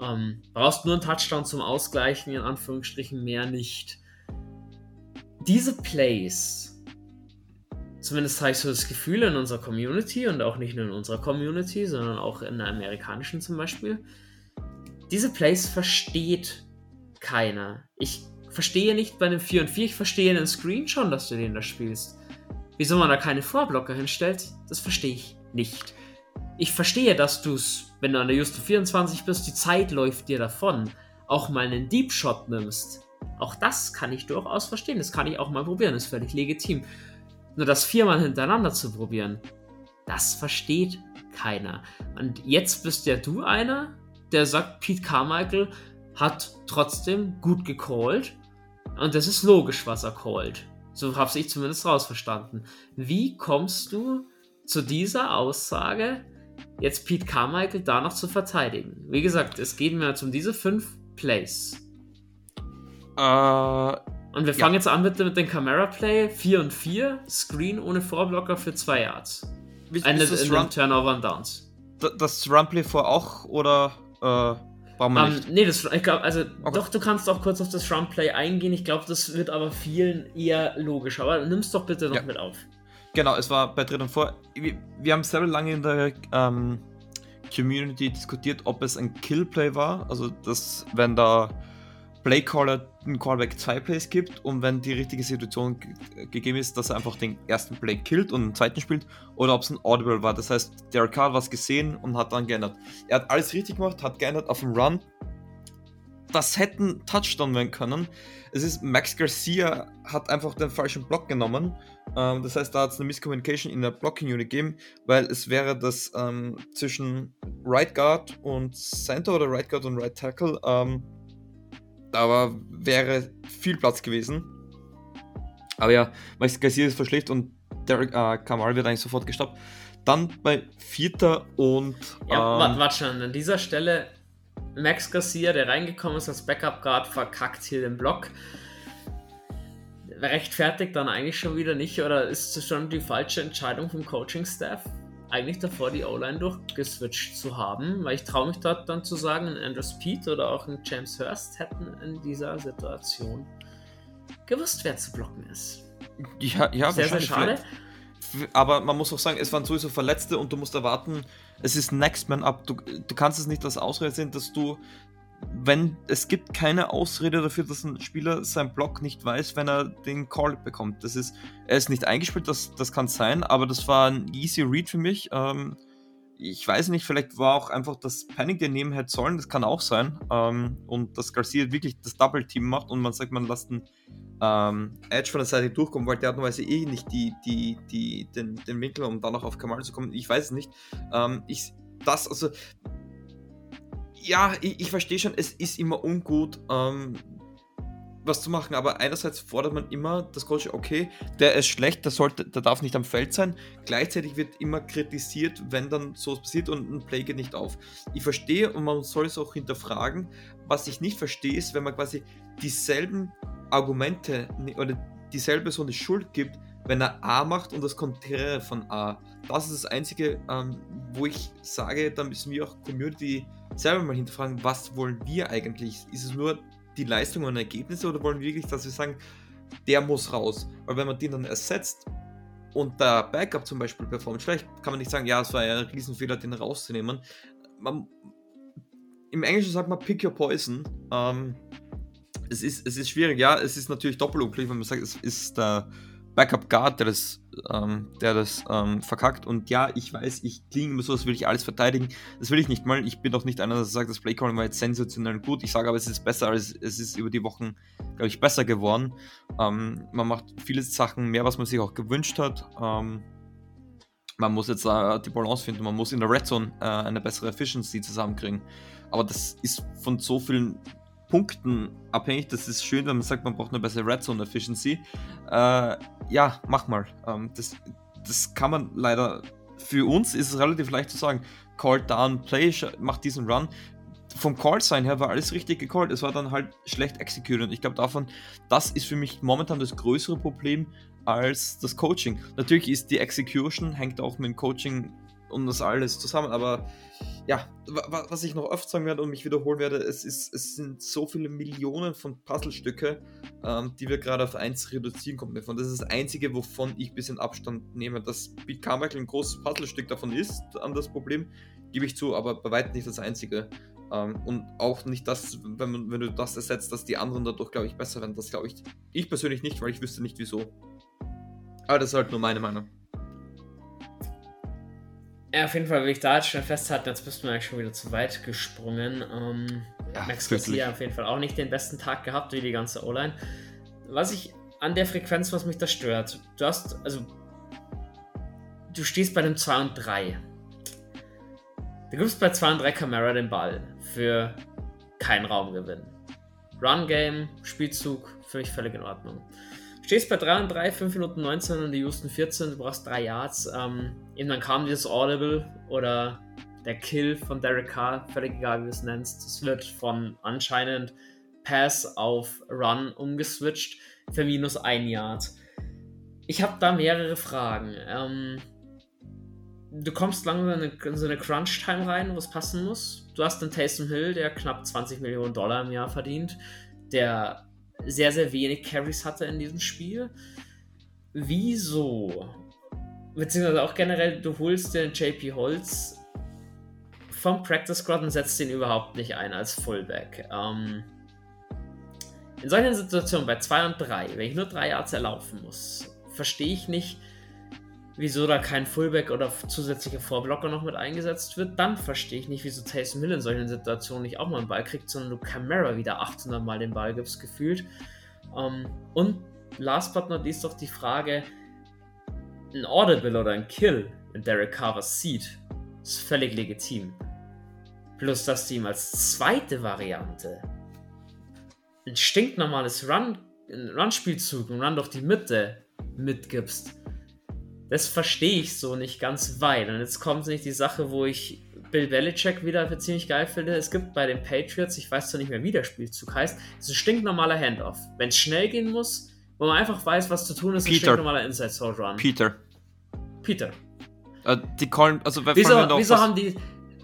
Ähm, brauchst nur einen Touchdown zum Ausgleichen, in Anführungsstrichen mehr nicht. Diese Plays, zumindest habe ich so das Gefühl in unserer Community und auch nicht nur in unserer Community, sondern auch in der amerikanischen zum Beispiel, diese Plays versteht keiner. Ich verstehe nicht bei einem 4 und 4, ich verstehe einen Screen schon, dass du den da spielst. Wieso man da keine Vorblocker hinstellt, das verstehe ich nicht. Ich verstehe, dass du es, wenn du an der Justo 24 bist, die Zeit läuft dir davon, auch mal einen Deep Shot nimmst. Auch das kann ich durchaus verstehen. Das kann ich auch mal probieren, das ist völlig legitim. Nur das viermal hintereinander zu probieren, das versteht keiner. Und jetzt bist ja du einer, der sagt, Pete Carmichael hat trotzdem gut gecallt. Und das ist logisch, was er callt. So habe ich zumindest rausverstanden. Wie kommst du zu dieser Aussage, jetzt Pete Carmichael da noch zu verteidigen? Wie gesagt, es geht mir jetzt um diese fünf Plays. Äh, und wir fangen ja. jetzt an mit, mit dem Camera Play 4 und 4, Screen ohne Vorblocker für 2 Yards. Eine in Run Turnover und Downs. Das Runplay vor auch oder äh Brauchen wir um, nicht. Nee, das, ich glaube, also okay. doch, du kannst auch kurz auf das Runplay eingehen. Ich glaube, das wird aber vielen eher logisch. Aber nimm es doch bitte noch ja. mit auf. Genau, es war bei Dritt und Vor. Wir, wir haben sehr lange in der ähm, Community diskutiert, ob es ein Killplay war. Also, dass, wenn da Playcaller einen Callback zwei Plays gibt und wenn die richtige Situation gegeben ist, dass er einfach den ersten Play killt und den zweiten spielt oder ob es ein Audible war. Das heißt, Derek Carr hat was gesehen und hat dann geändert. Er hat alles richtig gemacht, hat geändert auf dem Run. Das hätten Touchdown werden können. Es ist Max Garcia hat einfach den falschen Block genommen. Ähm, das heißt, da hat es eine Miscommunication in der Blocking Unit gegeben, weil es wäre das ähm, zwischen Right Guard und Center oder Right Guard und Right Tackle ähm, aber wäre viel Platz gewesen. Aber ja, Max Garcia ist verschlecht und Derek äh, Kamal wird eigentlich sofort gestoppt. Dann bei Vierter und. Ja, ähm, warte schon, an dieser Stelle Max Garcia, der reingekommen ist als Backup Guard, verkackt hier den Block. Rechtfertigt dann eigentlich schon wieder nicht oder ist das schon die falsche Entscheidung vom Coaching-Staff? Eigentlich davor, die O-Line durchgeswitcht zu haben, weil ich traue mich dort dann zu sagen, ein Andrew Speed oder auch ein James Hurst hätten in dieser Situation gewusst, wer zu blocken ist. Ja, ja sehr, sehr schade. Aber man muss auch sagen, es waren sowieso Verletzte und du musst erwarten, es ist Next Man Up. Du, du kannst es nicht als Ausrede sehen, dass du wenn es gibt keine Ausrede dafür, dass ein Spieler seinen Block nicht weiß, wenn er den Call bekommt. Das ist, er ist nicht eingespielt, das, das kann sein, aber das war ein easy Read für mich. Ähm, ich weiß nicht, vielleicht war auch einfach das Panic, der nehmen hätte sollen, das kann auch sein. Ähm, und dass Garcia wirklich das Double-Team macht und man sagt, man lässt einen ähm, Edge von der Seite durchkommen, weil der hat normalerweise eh nicht die, die, die, den, den Winkel, um dann noch auf Kamal zu kommen. Ich weiß es nicht. Ähm, ich, das, also ja, ich, ich verstehe schon, es ist immer ungut, ähm, was zu machen, aber einerseits fordert man immer das Coach, okay, der ist schlecht, der, sollte, der darf nicht am Feld sein. Gleichzeitig wird immer kritisiert, wenn dann sowas passiert und ein Play geht nicht auf. Ich verstehe und man soll es auch hinterfragen. Was ich nicht verstehe, ist, wenn man quasi dieselben Argumente oder dieselbe Person die Schuld gibt, wenn er A macht und das Konträre von A. Das ist das Einzige, ähm, wo ich sage, da müssen wir auch Community selber mal hinterfragen, was wollen wir eigentlich? Ist es nur die Leistung und Ergebnisse oder wollen wir wirklich, dass wir sagen, der muss raus? Weil wenn man den dann ersetzt und der Backup zum Beispiel performt schlecht, kann man nicht sagen, ja, es war ja ein Riesenfehler, den rauszunehmen. Man, Im Englischen sagt man pick your poison. Ähm, es, ist, es ist schwierig, ja, es ist natürlich doppelunglücklich, wenn man sagt, es ist der Backup Guard, der das, ähm, der das ähm, verkackt. Und ja, ich weiß, ich klinge immer so, als will ich alles verteidigen. Das will ich nicht mal. Ich bin doch nicht einer, der sagt, das Playcalling war jetzt sensationell gut. Ich sage aber, es ist besser, als es ist über die Wochen, glaube ich, besser geworden. Ähm, man macht viele Sachen mehr, was man sich auch gewünscht hat. Ähm, man muss jetzt äh, die Balance finden. Man muss in der Red Zone äh, eine bessere Efficiency zusammenkriegen. Aber das ist von so vielen Punkten abhängig. Das ist schön, wenn man sagt, man braucht eine bessere Red Zone Efficiency. Äh, ja, mach mal. Ähm, das, das kann man leider. Für uns ist es relativ leicht zu sagen, Call down, play, macht diesen Run. Vom Call-Sign her war alles richtig gecallt. Es war dann halt schlecht executed. Und ich glaube davon, das ist für mich momentan das größere Problem als das Coaching. Natürlich ist die Execution, hängt auch mit dem Coaching und das alles zusammen, aber ja, was ich noch oft sagen werde und mich wiederholen werde, es, ist, es sind so viele Millionen von Puzzlestücke, ähm, die wir gerade auf eins reduzieren konnten. Und das ist das Einzige, wovon ich ein bisschen Abstand nehme. Dass Pete Carmichael ein großes Puzzlestück davon ist, an das Problem, gebe ich zu, aber bei weitem nicht das Einzige. Ähm, und auch nicht das, wenn, man, wenn du das ersetzt, dass die anderen dadurch, glaube ich, besser werden. Das glaube ich, ich persönlich nicht, weil ich wüsste nicht wieso. Aber das ist halt nur meine Meinung. Ja, auf jeden Fall will ich da jetzt schnell festhalten, jetzt bist du eigentlich schon wieder zu weit gesprungen. Ähm, ja, Max Garcia auf jeden Fall auch nicht den besten Tag gehabt, wie die ganze O-Line. Was ich an der Frequenz, was mich da stört, du hast, also, du stehst bei dem 2 und 3. Du gibst bei 2 und 3 Camara den Ball für keinen Raumgewinn. Run Game, Spielzug, für mich völlig in Ordnung. Stehst bei 3 und 3, 5 Minuten 19 und die Houston 14, du brauchst 3 Yards. Ähm, eben dann kam dieses Audible oder der Kill von Derek Carr, völlig egal wie du es nennst. Es wird von anscheinend Pass auf Run umgeswitcht für minus 1 Yard. Ich habe da mehrere Fragen. Ähm, du kommst langsam in so eine Crunch-Time rein, wo es passen muss. Du hast den Taysom Hill, der knapp 20 Millionen Dollar im Jahr verdient, der sehr, sehr wenig Carries hatte in diesem Spiel. Wieso? Beziehungsweise auch generell, du holst den JP Holz vom Practice Squad und setzt den überhaupt nicht ein als Fullback. Ähm, in solchen Situationen bei 2 und 3, wenn ich nur 3 Yards erlaufen muss, verstehe ich nicht, wieso da kein Fullback oder zusätzlicher Vorblocker noch mit eingesetzt wird, dann verstehe ich nicht, wieso Taysom Hill in solchen Situationen nicht auch mal einen Ball kriegt, sondern du Camara wieder 800 Mal den Ball gibst, gefühlt. Ähm, und last but not least doch die Frage, ein Audible oder ein Kill in Derek Carvers sieht, ist völlig legitim. Plus, dass du ihm als zweite Variante ein stinknormales Run, Run-Spielzug, ein Run durch die Mitte mitgibst das verstehe ich so nicht ganz weit. Und jetzt kommt nicht die Sache, wo ich Bill Belichick wieder für ziemlich geil finde. Es gibt bei den Patriots, ich weiß zwar nicht mehr, wie der Spielzug heißt, es ist ein stinknormaler Handoff. Wenn es schnell gehen muss, wo man einfach weiß, was zu tun ist, Peter. ein stinknormaler Inside Sword Run. Peter. Peter. Uh, die callen, also wieso, wieso haben die,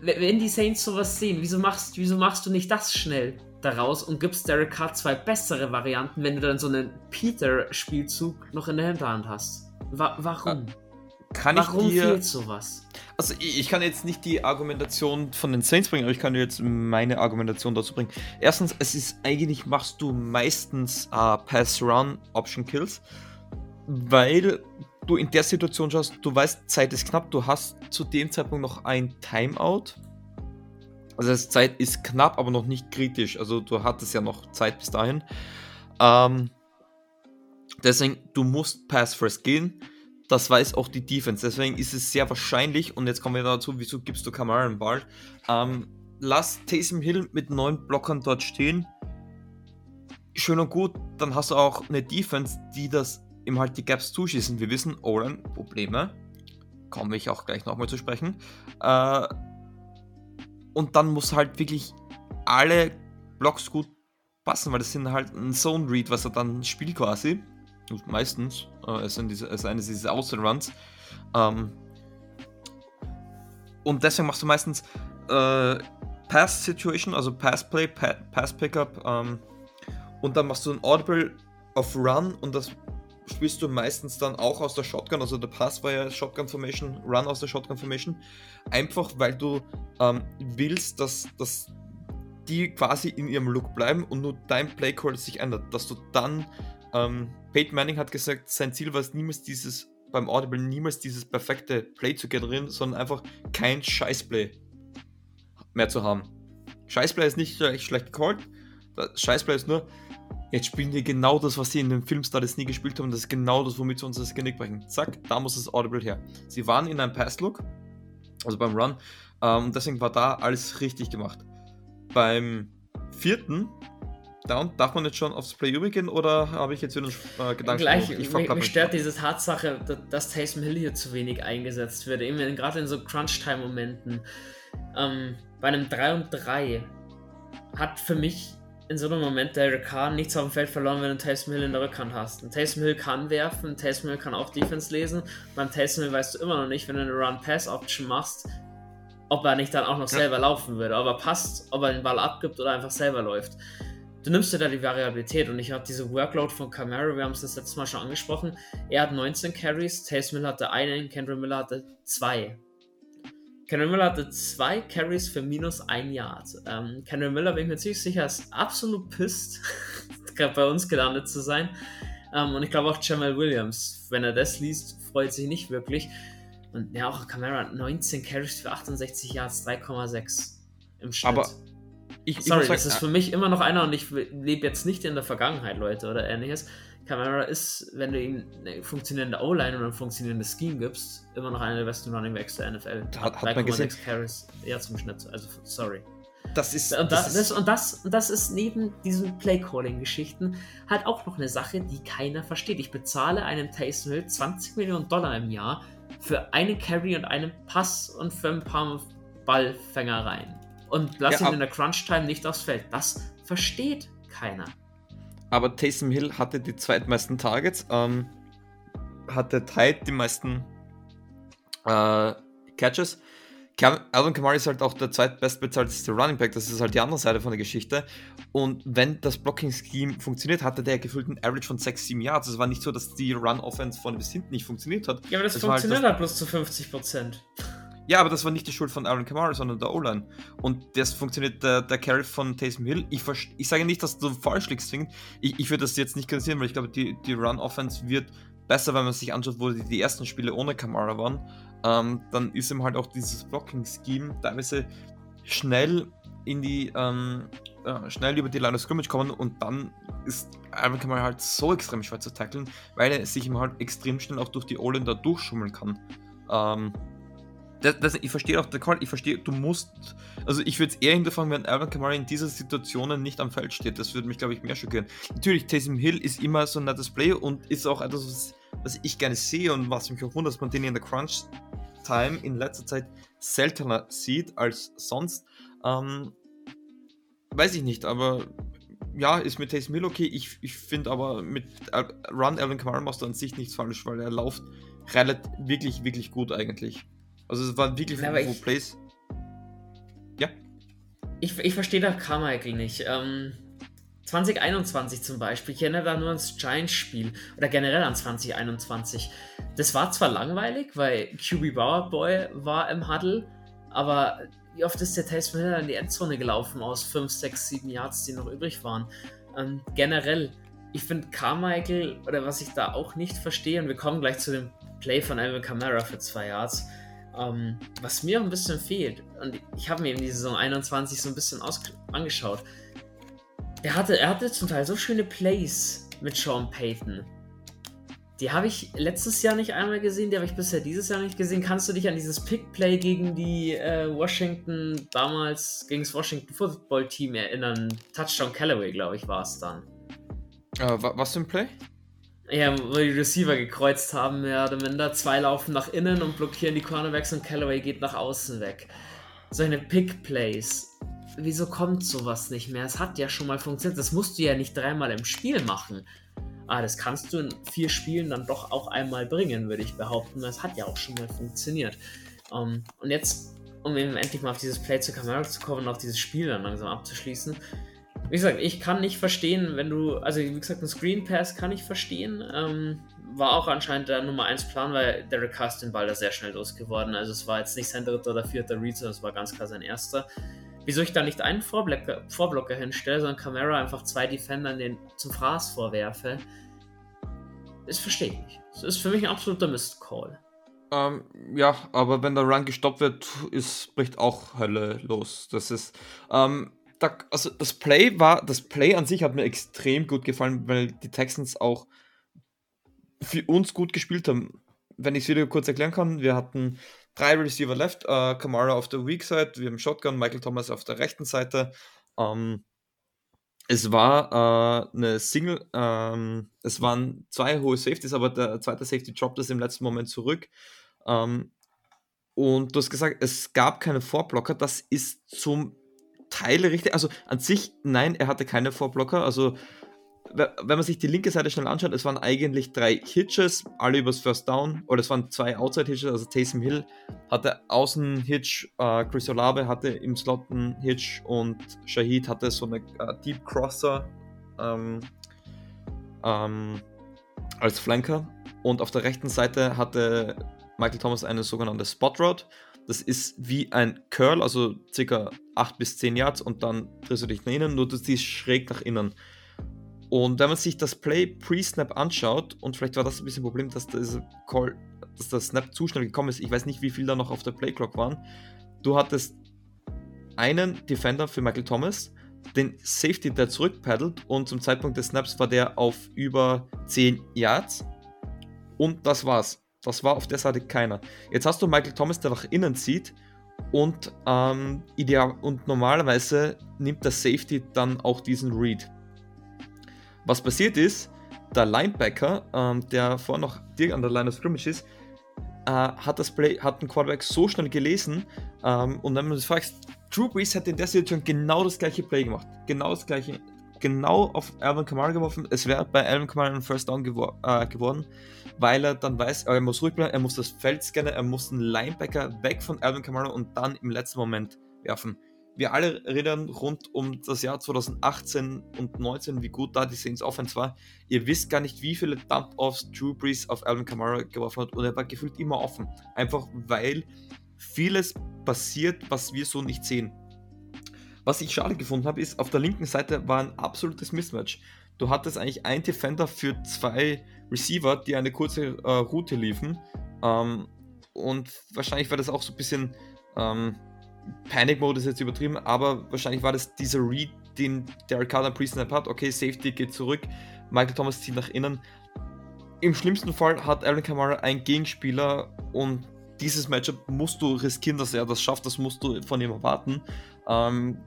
wenn die Saints sowas sehen, wieso machst, wieso machst du nicht das schnell daraus und gibst Derek Carr zwei bessere Varianten, wenn du dann so einen Peter-Spielzug noch in der Hinterhand hast? Wa warum? Kann warum ich dir, fehlt sowas? Also ich, ich kann jetzt nicht die Argumentation von den Saints bringen, aber ich kann dir jetzt meine Argumentation dazu bringen. Erstens, es ist eigentlich machst du meistens uh, Pass-Run-Option-Kills, weil du in der Situation schaust, du weißt, Zeit ist knapp, du hast zu dem Zeitpunkt noch ein Timeout. Also das Zeit ist knapp, aber noch nicht kritisch. Also du hattest ja noch Zeit bis dahin. Ähm, Deswegen, du musst Pass First gehen. Das weiß auch die Defense. Deswegen ist es sehr wahrscheinlich, und jetzt kommen wir dazu, wieso gibst du Kamara einen Ball? Ähm, lass Taysom Hill mit neun Blockern dort stehen. Schön und gut, dann hast du auch eine Defense, die das ihm halt die Gaps zuschießen. Wir wissen, Oren, Probleme. Komme ich auch gleich nochmal zu sprechen. Äh, und dann muss halt wirklich alle Blocks gut passen, weil das sind halt ein Zone Read, was er dann spielt quasi. Meistens. Äh, es sind diese, es ist eines dieser Outside Runs. Ähm, und deswegen machst du meistens äh, Pass Situation, also Pass Play, pa Pass Pickup. Ähm, und dann machst du ein Audible auf Run und das spielst du meistens dann auch aus der Shotgun, also der Pass war ja Shotgun Formation, Run aus der Shotgun Formation, einfach weil du ähm, willst, dass, dass die quasi in ihrem Look bleiben und nur dein Playcall sich ändert, dass du dann, ähm, Peyton Manning hat gesagt, sein Ziel war es niemals dieses, beim Audible niemals dieses perfekte Play zu generieren, sondern einfach kein Scheißplay mehr zu haben. Scheißplay ist nicht schlecht gecallt, Scheißplay ist nur, Jetzt spielen die genau das, was sie in den Filmstars nie gespielt haben. Das ist genau das, womit sie uns das Genick brechen. Zack, da muss das Audible her. Sie waren in einem Pass-Look, also beim Run, ähm, deswegen war da alles richtig gemacht. Beim vierten Down, darf man jetzt schon aufs Play übergehen oder habe ich jetzt wieder einen äh, Gedanken? Gleich, ich mich, mich stört diese Tatsache, dass Taysom Hill hier zu wenig eingesetzt wird. Gerade in so Crunch-Time-Momenten. Ähm, bei einem 3 und 3 hat für mich in so einem Moment Derek Carr nichts auf dem Feld verloren, wenn du Taysom Hill in der Rückhand hast. Ein Taysom Hill kann werfen, Taysom Hill kann auch Defense lesen. Beim Taysom Hill weißt du immer noch nicht, wenn du eine Run-Pass-Option machst, ob er nicht dann auch noch selber laufen würde, ob er passt, ob er den Ball abgibt oder einfach selber läuft. Du nimmst dir da die Variabilität und ich habe diese Workload von Camaro, wir haben es das letzte Mal schon angesprochen. Er hat 19 Carries, Taysom Hill hatte einen, Kendrick Miller hatte zwei. Kendrick Miller hatte zwei Carries für minus ein Yard. Ähm, Kendrick Miller, bin ich mir ziemlich sicher, ist absolut pisst, gerade bei uns gelandet zu sein. Ähm, und ich glaube auch Jamal Williams, wenn er das liest, freut sich nicht wirklich. Und ja, auch Camara 19 Carries für 68 Yards, 3,6 im Schnitt. Aber ich, Sorry, ich das ist für mich immer noch einer und ich lebe jetzt nicht in der Vergangenheit, Leute, oder ähnliches. Camara ist, wenn du ihm eine funktionierende O-Line und ein funktionierendes Scheme gibst, immer noch einer der besten Running Backs der NFL. Hat, hat man gesehen. Carries eher zum Schnitt, also sorry. Das ist, und, das, das ist, und, das, und das ist neben diesen Play-Calling-Geschichten halt auch noch eine Sache, die keiner versteht. Ich bezahle einem Taysom Hill 20 Millionen Dollar im Jahr für einen Carry und einen Pass und für ein paar Ballfängereien. Und lass ja, ihn in der Crunch-Time nicht aufs Feld. Das versteht keiner aber Taysom Hill hatte die zweitmeisten Targets, ähm, hatte Tide die meisten äh, Catches. Alvin Kamara ist halt auch der zweitbestbezahlteste Running Back, das ist halt die andere Seite von der Geschichte. Und wenn das Blocking-Scheme funktioniert, hatte der gefühlt einen Average von 6, 7 Yards. Es war nicht so, dass die Run-Offense von bis hinten nicht funktioniert hat. Ja, aber das, das funktioniert halt, bloß zu 50 Prozent. Ja, aber das war nicht die Schuld von Aaron Kamara, sondern der O-Line. Und das funktioniert der, der Carry von Taysom Hill. Ich, ich sage nicht, dass du falsch liegst, Ich, ich würde das jetzt nicht kritisieren, weil ich glaube, die, die Run-Offense wird besser, wenn man sich anschaut, wo die, die ersten Spiele ohne Kamara waren. Ähm, dann ist ihm halt auch dieses Blocking-Scheme teilweise schnell in die, ähm, äh, schnell über die Line of Scrimmage kommen und dann ist Alvin Kamara halt so extrem schwer zu tackeln, weil er sich ihm halt extrem schnell auch durch die O-Line da durchschummeln kann. Ähm, das, das, ich verstehe auch ich verstehe, du musst, also ich würde es eher hinterfragen, wenn Alvin Kamara in dieser Situation nicht am Feld steht. Das würde mich, glaube ich, mehr schockieren. Natürlich, Taysom Hill ist immer so ein nettes Play und ist auch etwas, was, was ich gerne sehe und was mich auch wundert, dass man den in der Crunch-Time in letzter Zeit seltener sieht als sonst. Ähm, weiß ich nicht, aber ja, ist mit Taysom Hill okay. Ich, ich finde aber mit Run Alvin Kamara machst du an sich nichts falsch, weil er läuft relativ, wirklich, wirklich gut eigentlich. Also es waren wirklich ja, wo Plays. Ja. Ich, ich verstehe da Carmichael nicht. Ähm, 2021 zum Beispiel, ich erinnere da nur ans Giants-Spiel oder generell an 2021. Das war zwar langweilig, weil QB Bauer Boy war im Huddle, aber wie oft ist der Taysom Hill in die Endzone gelaufen aus 5, 6, 7 Yards, die noch übrig waren? Ähm, generell, ich finde Carmichael, oder was ich da auch nicht verstehe, und wir kommen gleich zu dem Play von Alvin Kamara für 2 Yards, ähm, was mir ein bisschen fehlt, und ich habe mir eben die Saison 21 so ein bisschen angeschaut, er hatte, er hatte zum Teil so schöne Plays mit Sean Payton. Die habe ich letztes Jahr nicht einmal gesehen, die habe ich bisher dieses Jahr nicht gesehen. Kannst du dich an dieses Pick-Play gegen die äh, Washington, damals gegen das Washington Football Team erinnern? Touchdown Callaway, glaube ich, war es dann. Äh, was für ein Play? Ja, wo die Receiver gekreuzt haben, mehr oder minder. Zwei laufen nach innen und blockieren die Cornerbacks und Callaway geht nach außen weg. solche Pick-Plays. Wieso kommt sowas nicht mehr? Es hat ja schon mal funktioniert. Das musst du ja nicht dreimal im Spiel machen. Ah, das kannst du in vier Spielen dann doch auch einmal bringen, würde ich behaupten. Das hat ja auch schon mal funktioniert. Um, ähm, und jetzt, um eben endlich mal auf dieses Play zu Camaro zu kommen und auch dieses Spiel dann langsam abzuschließen. Wie gesagt, ich kann nicht verstehen, wenn du, also wie gesagt, ein Screen Pass kann ich verstehen. Ähm, war auch anscheinend der Nummer 1 Plan, weil Derek Carr den Ball da sehr schnell losgeworden. Also es war jetzt nicht sein dritter oder vierter Read, sondern es war ganz klar sein erster. Wieso ich da nicht einen Vorblocker, Vorblocker hinstelle, sondern Camara einfach zwei Defendern den zum Fraß vorwerfe, das verstehe ich nicht. Das ist für mich ein absoluter Mist-Call. Ähm, ja, aber wenn der Run gestoppt wird, ist, bricht auch Hölle los. Das ist, ähm, da, also das Play war, das Play an sich hat mir extrem gut gefallen, weil die Texans auch für uns gut gespielt haben. Wenn ich es wieder kurz erklären kann, wir hatten drei Receiver left, äh, Kamara auf der Weak Side, wir haben Shotgun, Michael Thomas auf der rechten Seite. Ähm, es war äh, eine Single, ähm, es waren zwei hohe Safeties, aber der zweite Safety droppt es im letzten Moment zurück. Ähm, und du hast gesagt, es gab keine Vorblocker. Das ist zum Teil richtig. Also an sich, nein, er hatte keine Vorblocker. Also wenn man sich die linke Seite schnell anschaut, es waren eigentlich drei Hitches, alle übers First Down, oder es waren zwei Outside-Hitches, also Taysom Hill hatte Außen-Hitch, äh, Chris Olave hatte im Slot einen Hitch und Shahid hatte so eine äh, Deep Crosser ähm, ähm, als Flanker und auf der rechten Seite hatte Michael Thomas eine sogenannte Spot Rod. Das ist wie ein Curl, also ca. 8 bis 10 Yards und dann drehst du dich nach innen, nur du ziehst schräg nach innen. Und wenn man sich das Play pre-Snap anschaut, und vielleicht war das ein bisschen ein Problem, dass, das Call, dass der Snap zu schnell gekommen ist, ich weiß nicht, wie viel da noch auf der Playclock waren. Du hattest einen Defender für Michael Thomas, den Safety, der zurückpaddelt, und zum Zeitpunkt des Snaps war der auf über 10 Yards. Und das war's. Das war auf der Seite keiner. Jetzt hast du Michael Thomas, der nach innen zieht und, ähm, ideal, und normalerweise nimmt der Safety dann auch diesen Read. Was passiert ist, der Linebacker, ähm, der vorher noch direkt an der Line of Scrimmage ist, äh, hat das Play, hat den Quarterback so schnell gelesen ähm, und wenn man sich fragt, Drew Brees hat in der Situation genau das gleiche Play gemacht. Genau das gleiche. Genau auf Alvin Kamara geworfen. Es wäre bei Alvin Kamara ein First Down gewor äh, geworden, weil er dann weiß, er muss ruhig bleiben, er muss das Feld scannen, er muss den Linebacker weg von Alvin Kamara und dann im letzten Moment werfen wir alle reden rund um das Jahr 2018 und 2019, wie gut da die Saints Offense war. Ihr wisst gar nicht, wie viele Dump-Offs Drew Brees auf Alvin Kamara geworfen hat und er war gefühlt immer offen. Einfach weil vieles passiert, was wir so nicht sehen. Was ich schade gefunden habe, ist, auf der linken Seite war ein absolutes Mismatch. Du hattest eigentlich einen Defender für zwei Receiver, die eine kurze äh, Route liefen. Ähm, und wahrscheinlich war das auch so ein bisschen ähm, Panic Mode ist jetzt übertrieben, aber wahrscheinlich war das dieser Read, den Derek Carr dann pre-snap hat. Okay, Safety geht zurück, Michael Thomas zieht nach innen. Im schlimmsten Fall hat Aaron Kamara einen Gegenspieler und dieses Matchup musst du riskieren, dass er das schafft, das musst du von ihm erwarten. Ähm,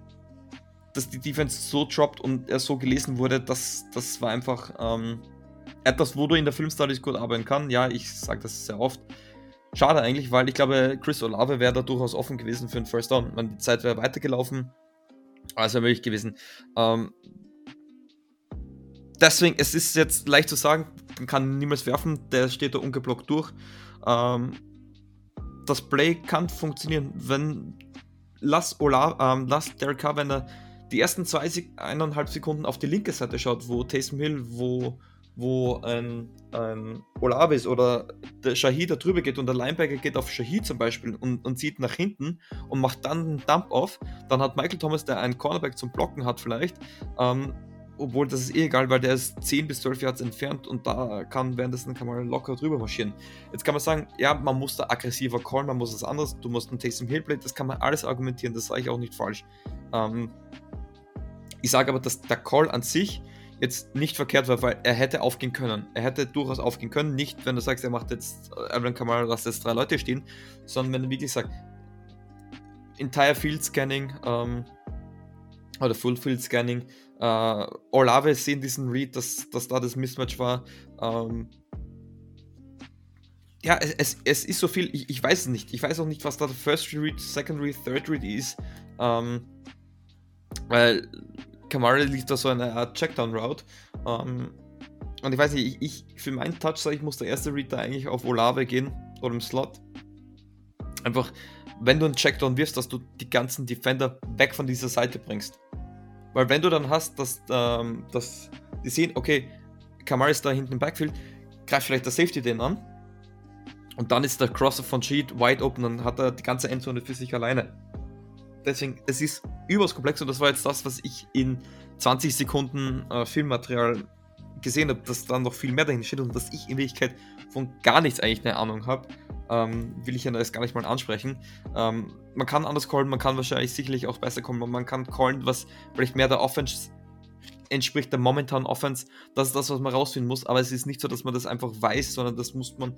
dass die Defense so droppt und er so gelesen wurde, das, das war einfach ähm, etwas, wo du in der Filmstudies gut arbeiten kann. Ja, ich sage das sehr oft. Schade eigentlich, weil ich glaube, Chris Olave wäre da durchaus offen gewesen für einen First Down. Man, die Zeit wäre weitergelaufen. Also möglich gewesen. Ähm, deswegen, es ist jetzt leicht zu sagen, man kann niemals werfen, der steht da ungeblockt durch. Ähm, das Play kann funktionieren, wenn lass, Ola, ähm, lass Derek Carr, wenn er die ersten zwei, eineinhalb Sekunden auf die linke Seite schaut, wo Taysom Hill, wo wo ein, ein Olavis oder der Shahid da drüber geht und der Linebacker geht auf Shahid zum Beispiel und, und zieht nach hinten und macht dann einen Dump off, dann hat Michael Thomas, der einen Cornerback zum Blocken hat vielleicht, ähm, obwohl das ist eh egal, weil der ist 10 bis 12 Yards entfernt und da kann währenddessen kann man locker drüber marschieren. Jetzt kann man sagen, ja, man muss da aggressiver callen, man muss was anderes, du musst einen Taysom Hill Play, das kann man alles argumentieren, das sage ich auch nicht falsch. Ähm, ich sage aber, dass der Call an sich jetzt nicht verkehrt war, weil er hätte aufgehen können. Er hätte durchaus aufgehen können. Nicht, wenn du sagst, er macht jetzt, Alvin Kamara lässt jetzt drei Leute stehen, sondern wenn du wirklich sagst, Entire Field Scanning ähm, oder Full Field Scanning, äh, Olave sehen diesen Read, dass, dass da das Mismatch war. Ähm, ja, es, es, es, ist so viel, ich, ich weiß es nicht. Ich weiß auch nicht, was da der First Read, Second Read, Third Read ist. Ähm, weil Kamara liegt da so eine Art Checkdown-Route. Ähm, und ich weiß nicht, ich, ich für meinen Touch sage ich, muss der erste Read da eigentlich auf Olave gehen oder im Slot. Einfach, wenn du einen Checkdown wirfst, dass du die ganzen Defender weg von dieser Seite bringst. Weil wenn du dann hast, dass, ähm, dass die sehen, okay, Kamara ist da hinten im Backfield, greift vielleicht der Safety den an. Und dann ist der Crosser von Sheet wide open, dann hat er die ganze Endzone für sich alleine. Deswegen, es ist überaus komplex und das war jetzt das, was ich in 20 Sekunden äh, Filmmaterial gesehen habe, dass da noch viel mehr dahinter steht und dass ich in Wirklichkeit von gar nichts eigentlich eine Ahnung habe, ähm, will ich ja das gar nicht mal ansprechen. Ähm, man kann anders callen, man kann wahrscheinlich sicherlich auch besser kommen, man kann callen, was vielleicht mehr der Offense entspricht der momentanen Offense. Das ist das, was man rausfinden muss, aber es ist nicht so, dass man das einfach weiß, sondern das muss man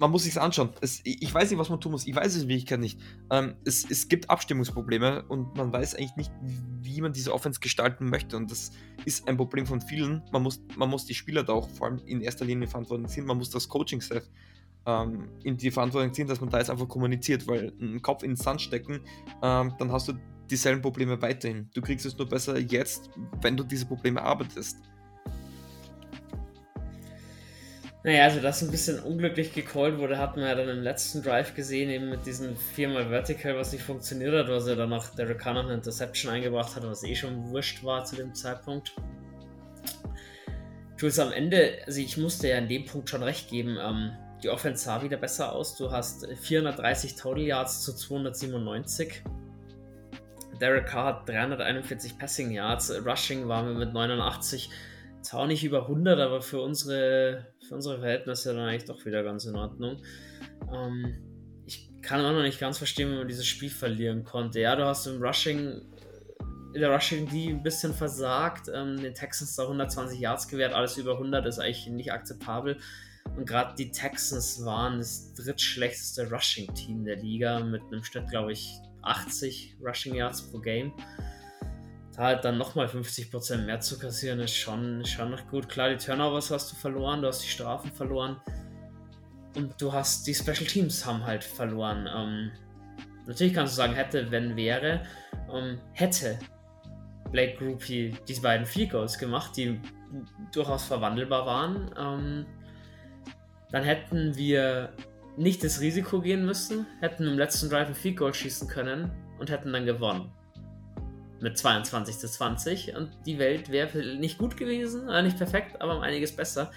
man muss sich anschauen. Es, ich weiß nicht, was man tun muss. Ich weiß es in Wirklichkeit nicht. Ähm, es, es gibt Abstimmungsprobleme und man weiß eigentlich nicht, wie man diese Offense gestalten möchte. Und das ist ein Problem von vielen. Man muss, man muss die Spieler da auch vor allem in erster Linie verantwortlich ziehen. Man muss das Coaching-Staff ähm, in die Verantwortung ziehen, dass man da jetzt einfach kommuniziert, weil einen Kopf in den Sand stecken, ähm, dann hast du dieselben Probleme weiterhin. Du kriegst es nur besser jetzt, wenn du diese Probleme arbeitest. Naja, also das ein bisschen unglücklich gecallt wurde, hatten wir ja dann im letzten Drive gesehen, eben mit diesem viermal Vertical, was nicht funktioniert hat, was er dann noch Derek Carr noch eine Interception eingebracht hat, was eh schon wurscht war zu dem Zeitpunkt. Jules, am Ende, also ich musste ja in dem Punkt schon recht geben, ähm, die Offense sah wieder besser aus. Du hast 430 Total Yards zu 297. Derek Carr hat 341 Passing Yards, Rushing waren wir mit 89 zwar nicht über 100, aber für unsere, für unsere Verhältnisse dann eigentlich doch wieder ganz in Ordnung. Ähm, ich kann auch noch nicht ganz verstehen, wie man dieses Spiel verlieren konnte. Ja, du hast im Rushing, in der Rushing die ein bisschen versagt, ähm, den Texans da 120 Yards gewährt, alles über 100 ist eigentlich nicht akzeptabel. Und gerade die Texans waren das drittschlechteste Rushing-Team der Liga mit einem Schnitt, glaube ich, 80 Rushing Yards pro Game halt dann nochmal 50% mehr zu kassieren, ist schon, schon noch gut. Klar, die Turnovers hast du verloren, du hast die Strafen verloren und du hast die Special Teams haben halt verloren. Ähm, natürlich kannst du sagen, hätte, wenn, wäre. Ähm, hätte Blake Groupie diese beiden Field Goals gemacht, die durchaus verwandelbar waren, ähm, dann hätten wir nicht das Risiko gehen müssen, hätten im letzten Drive ein Field Goal schießen können und hätten dann gewonnen mit 22 zu 20 und die Welt wäre nicht gut gewesen, äh, nicht perfekt, aber um einiges besser.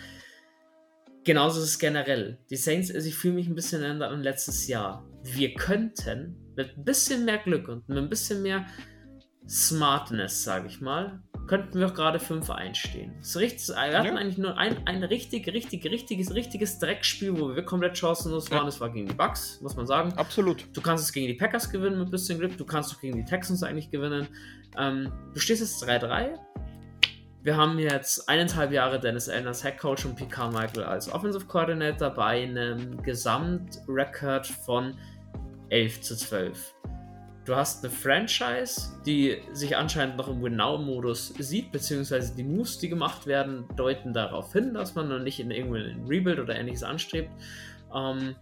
Genauso ist es generell. Die Saints, also ich fühle mich ein bisschen an letztes Jahr. Wir könnten mit ein bisschen mehr Glück und mit ein bisschen mehr Smartness, sage ich mal, könnten wir auch gerade 5 einstehen. So richtig, wir hatten ja. eigentlich nur ein, ein richtig, richtig, richtiges, richtiges Dreckspiel, wo wir komplett chancenlos waren. Ja. Das war gegen die Bucks, muss man sagen. Absolut. Du kannst es gegen die Packers gewinnen mit ein bisschen Glück. Du kannst auch gegen die Texans eigentlich gewinnen. Ähm, du stehst jetzt 3-3. Wir haben jetzt eineinhalb Jahre Dennis Allen als Head Coach und Pete Carmichael als Offensive Coordinator bei einem Gesamtrekord von 11 zu 12. Du hast eine Franchise, die sich anscheinend noch im Win-Now-Modus sieht, beziehungsweise die Moves, die gemacht werden, deuten darauf hin, dass man noch nicht in irgendein Rebuild oder ähnliches anstrebt. Ähm,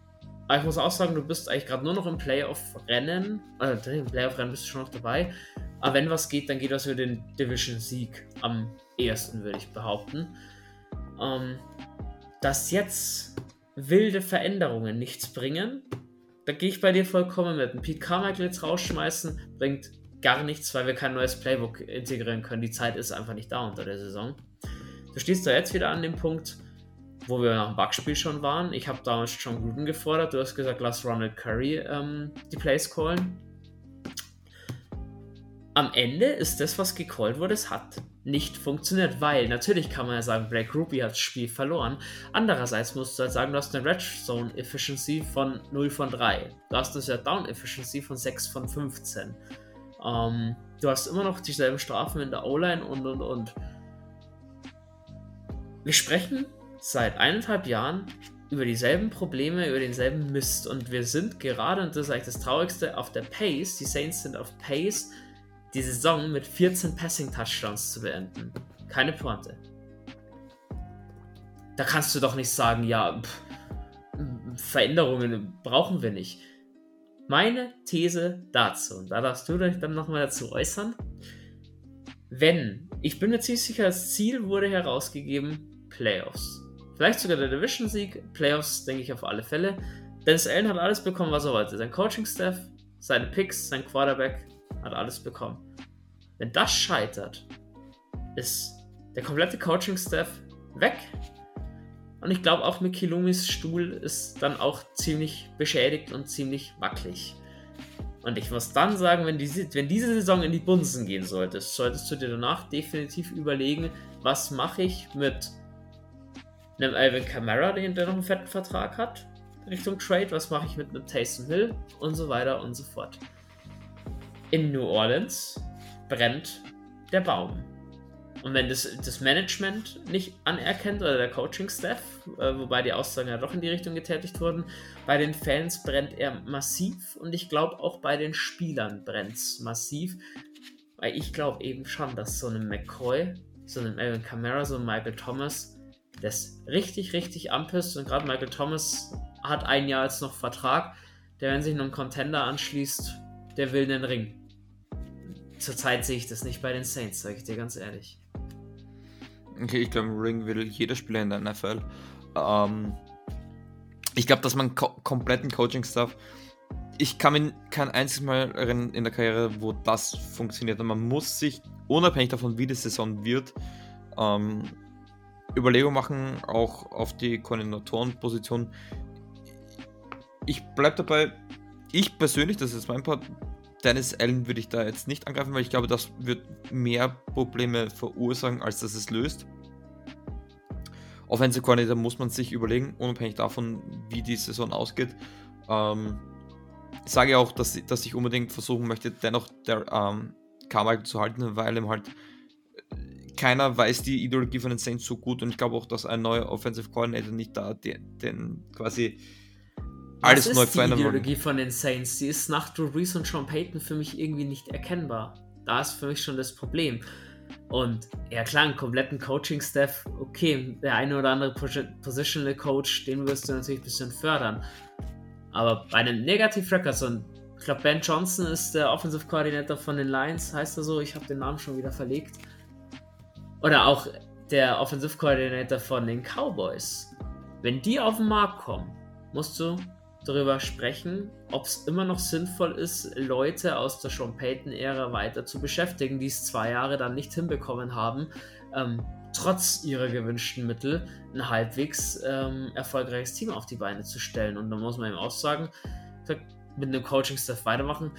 aber ich muss auch sagen, du bist eigentlich gerade nur noch im Playoff-Rennen. Also im Playoff-Rennen bist du schon noch dabei. Aber wenn was geht, dann geht das für den Division-Sieg am ehesten, würde ich behaupten. Ähm, dass jetzt wilde Veränderungen nichts bringen, da gehe ich bei dir vollkommen mit. Ein Pete Carmichael jetzt rausschmeißen, bringt gar nichts, weil wir kein neues Playbook integrieren können. Die Zeit ist einfach nicht da unter der Saison. Du stehst da jetzt wieder an dem Punkt, wo wir nach dem Bugspiel schon waren. Ich habe damals John Gruden gefordert. Du hast gesagt, lass Ronald Curry ähm, die Plays callen. Am Ende ist das, was gecallt wurde, es hat nicht funktioniert, weil natürlich kann man ja sagen, Black Ruby hat das Spiel verloren. Andererseits musst du halt sagen, du hast eine Red Zone Efficiency von 0 von 3. Du hast eine Down Efficiency von 6 von 15. Ähm, du hast immer noch dieselben Strafen in der O-Line und und und. Wir sprechen seit eineinhalb Jahren über dieselben Probleme, über denselben Mist und wir sind gerade, und das ist eigentlich das Traurigste, auf der Pace. Die Saints sind auf Pace die Saison mit 14 Passing-Touchdowns zu beenden. Keine Pointe. Da kannst du doch nicht sagen, ja, pff, Veränderungen brauchen wir nicht. Meine These dazu, und da darfst du dich dann nochmal dazu äußern, wenn, ich bin mir ziemlich sicher, das Ziel wurde herausgegeben, Playoffs. Vielleicht sogar der Division-Sieg, Playoffs denke ich auf alle Fälle. Dennis Allen hat alles bekommen, was er wollte. Sein Coaching-Staff, seine Picks, sein Quarterback hat alles bekommen. Wenn das scheitert, ist der komplette Coaching-Staff weg. Und ich glaube auch Mickey Loomis Stuhl ist dann auch ziemlich beschädigt und ziemlich wackelig. Und ich muss dann sagen, wenn, die, wenn diese Saison in die Bunsen gehen sollte, solltest du dir danach definitiv überlegen, was mache ich mit einem Alvin Kamara, der noch einen fetten Vertrag hat, Richtung Trade, was mache ich mit einem Taysom Hill und so weiter und so fort. In New Orleans brennt der Baum. Und wenn das, das Management nicht anerkennt oder der Coaching-Staff, äh, wobei die Aussagen ja doch in die Richtung getätigt wurden, bei den Fans brennt er massiv und ich glaube auch bei den Spielern brennt es massiv, weil ich glaube eben schon, dass so ein McCoy, so ein Alvin Kamara, so ein Michael Thomas, das richtig, richtig anpisst und gerade Michael Thomas hat ein Jahr jetzt noch Vertrag, der, wenn sich noch ein Contender anschließt, der will den Ring. Zurzeit sehe ich das nicht bei den Saints, sage ich dir ganz ehrlich. Okay, ich glaube, Ring will jeder Spieler in der NFL. Ähm, ich glaube, dass man ko kompletten Coaching-Stuff. Ich kann mich kein einziges Mal erinnern in der Karriere, wo das funktioniert. Und man muss sich, unabhängig davon, wie die Saison wird, ähm, Überlegungen machen, auch auf die Koordinatorenposition. Ich bleibe dabei, ich persönlich, das ist mein Part, Dennis Allen würde ich da jetzt nicht angreifen, weil ich glaube, das wird mehr Probleme verursachen, als dass es löst. Offensive Coordinator muss man sich überlegen, unabhängig davon, wie die Saison ausgeht. Ähm, ich sage auch, dass, dass ich unbedingt versuchen möchte, dennoch der ähm, Carmichael zu halten, weil ihm halt äh, keiner weiß die Ideologie von den Saints so gut und ich glaube auch, dass ein neuer Offensive Coordinator nicht da den, den quasi alles neu ist verändern Die Ideologie von den Saints, die ist nach Drew Brees und Sean Payton für mich irgendwie nicht erkennbar. Da ist für mich schon das Problem. Und ja klar, einen kompletten Coaching-Staff, okay, der eine oder andere Positional Coach, den wirst du natürlich ein bisschen fördern. Aber bei einem Negative Records und ich glaube, Ben Johnson ist der Offensive Coordinator von den Lions, heißt er so, ich habe den Namen schon wieder verlegt. Oder auch der Offensive Coordinator von den Cowboys. Wenn die auf den Markt kommen, musst du darüber sprechen, ob es immer noch sinnvoll ist, Leute aus der Sean Payton-Ära weiter zu beschäftigen, die es zwei Jahre dann nicht hinbekommen haben, ähm, trotz ihrer gewünschten Mittel ein halbwegs ähm, erfolgreiches Team auf die Beine zu stellen. Und da muss man eben auch sagen, mit einem Coaching-Staff weitermachen.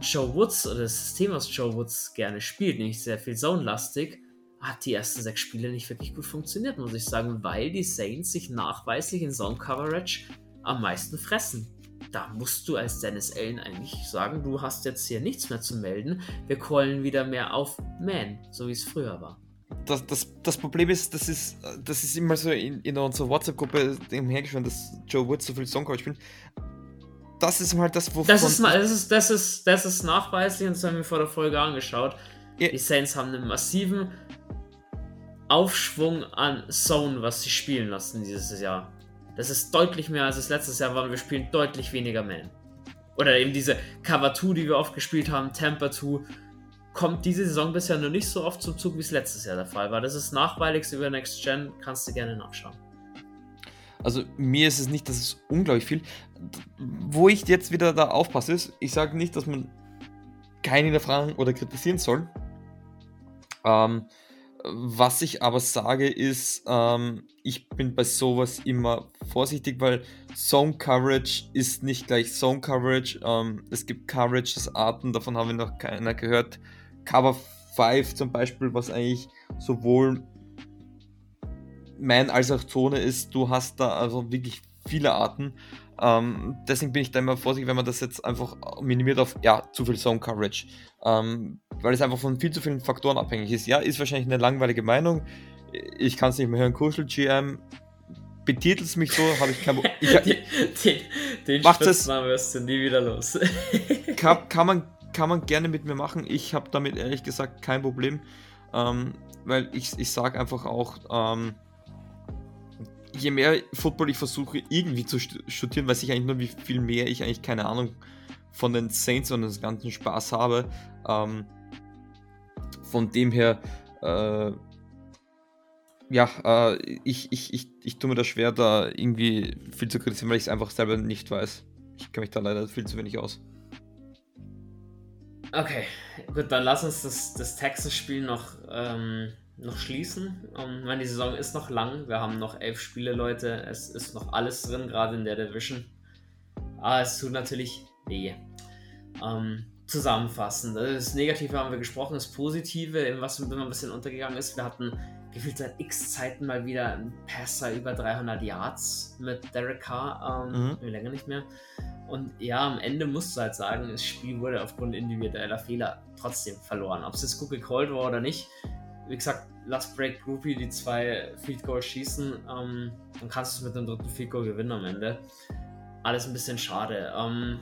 Joe Woods oder das System, was Joe Woods gerne spielt, nämlich sehr viel Zone-lastig, hat die ersten sechs Spiele nicht wirklich gut funktioniert, muss ich sagen, weil die Saints sich nachweislich in Zone-Coverage am meisten fressen. Da musst du als Dennis Allen eigentlich sagen, du hast jetzt hier nichts mehr zu melden. Wir callen wieder mehr auf Man, so wie es früher war. Das, das, das Problem ist, das ist, das ist immer so in, in unserer WhatsApp-Gruppe hergeschrieben, dass Joe Wood so viel Songcoach spielt. Das ist halt das, wovon... Das ist, das ist, das ist, das ist nachweislich und das haben wir vor der Folge angeschaut. Ja. Die Saints haben einen massiven Aufschwung an Zone, was sie spielen lassen dieses Jahr. Das ist deutlich mehr als es letztes Jahr war und wir spielen deutlich weniger Man. Oder eben diese Cover 2, die wir oft gespielt haben, Temper 2, kommt diese Saison bisher noch nicht so oft zum Zug, wie es letztes Jahr der Fall war. Das ist nachweiligst über Next Gen, kannst du gerne nachschauen. Also mir ist es nicht, dass es unglaublich viel. Wo ich jetzt wieder da aufpasse, ist, ich sage nicht, dass man keine Fragen oder kritisieren soll. Ähm, was ich aber sage ist, ähm, ich bin bei sowas immer vorsichtig, weil Zone Coverage ist nicht gleich Zone Coverage. Ähm, es gibt Coverage-Arten, davon haben wir noch keiner gehört. Cover 5 zum Beispiel, was eigentlich sowohl Man als auch Zone ist. Du hast da also wirklich viele Arten. Ähm, deswegen bin ich da immer vorsichtig, wenn man das jetzt einfach minimiert auf, ja, zu viel Zone Coverage. Ähm, weil es einfach von viel zu vielen Faktoren abhängig ist. Ja, ist wahrscheinlich eine langweilige Meinung. Ich kann es nicht mehr hören. Kuschel GM betitelt es mich so, habe ich kein Problem. den, den macht es, wirst du nie wieder los. kann, kann, man, kann man gerne mit mir machen. Ich habe damit ehrlich gesagt kein Problem. Ähm, weil ich, ich sage einfach auch, ähm, je mehr Football ich versuche irgendwie zu studieren, weiß ich eigentlich nur, wie viel mehr ich eigentlich keine Ahnung von den Saints und des ganzen Spaß habe. Ähm, von dem her, äh, ja, äh, ich, ich, ich, ich tue mir das schwer, da irgendwie viel zu kritisieren, weil ich es einfach selber nicht weiß. Ich kenne mich da leider viel zu wenig aus. Okay, gut, dann lass uns das, das Texas-Spiel noch, ähm, noch schließen. Um, meine, die Saison ist noch lang. Wir haben noch elf Spiele, Leute. Es ist noch alles drin, gerade in der Division. Aber es tut natürlich weh. Ähm, zusammenfassen. Das Negative haben wir gesprochen, das Positive, was immer ein bisschen untergegangen ist, wir hatten gefühlt seit x Zeiten mal wieder einen Passer über 300 Yards mit Derek Carr, ähm, mhm. länger nicht mehr. Und ja, am Ende musst du halt sagen, das Spiel wurde aufgrund individueller Fehler trotzdem verloren. Ob es jetzt gut gecallt war oder nicht, wie gesagt, lass Break Groupie die zwei Field Goals schießen, ähm, dann kannst du es mit dem dritten Field Goal gewinnen am Ende. Alles ein bisschen schade. Ähm,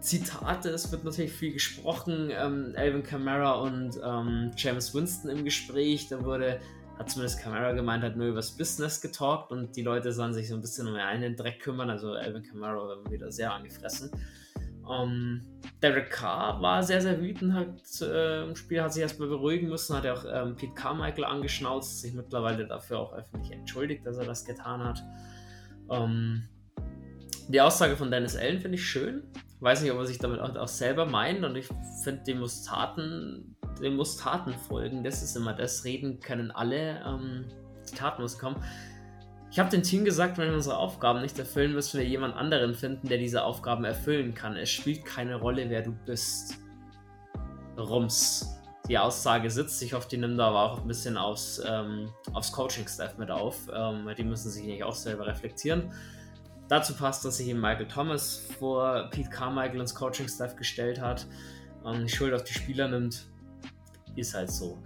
Zitate, es wird natürlich viel gesprochen. Ähm, Alvin Kamara und ähm, James Winston im Gespräch. Da wurde, hat zumindest Kamara gemeint, hat nur übers Business getalkt und die Leute sollen sich so ein bisschen um einen Dreck kümmern. Also Alvin Kamara war wieder sehr angefressen. Ähm, Derek Carr war sehr, sehr wütend hat, äh, im Spiel, hat sich erstmal beruhigen müssen, hat ja auch ähm, Pete Carmichael angeschnauzt, sich mittlerweile dafür auch öffentlich entschuldigt, dass er das getan hat. Ähm, die Aussage von Dennis Allen finde ich schön weiß nicht, ob er sich damit auch, auch selber meint und ich finde, dem muss Taten, dem muss Taten folgen. Das ist immer das. Reden können alle, ähm, die Taten muss kommen. Ich habe dem Team gesagt, wenn wir unsere Aufgaben nicht erfüllen, müssen wir jemand anderen finden, der diese Aufgaben erfüllen kann. Es spielt keine Rolle, wer du bist. Rums. Die Aussage sitzt. Ich hoffe, die nimmt da aber auch ein bisschen aufs, ähm, aufs Coaching-Staff mit auf. Ähm, die müssen sich nicht auch selber reflektieren. Dazu passt, dass sich eben Michael Thomas vor Pete Carmichael ins Coaching-Staff gestellt hat und die Schuld auf die Spieler nimmt. Ist halt so.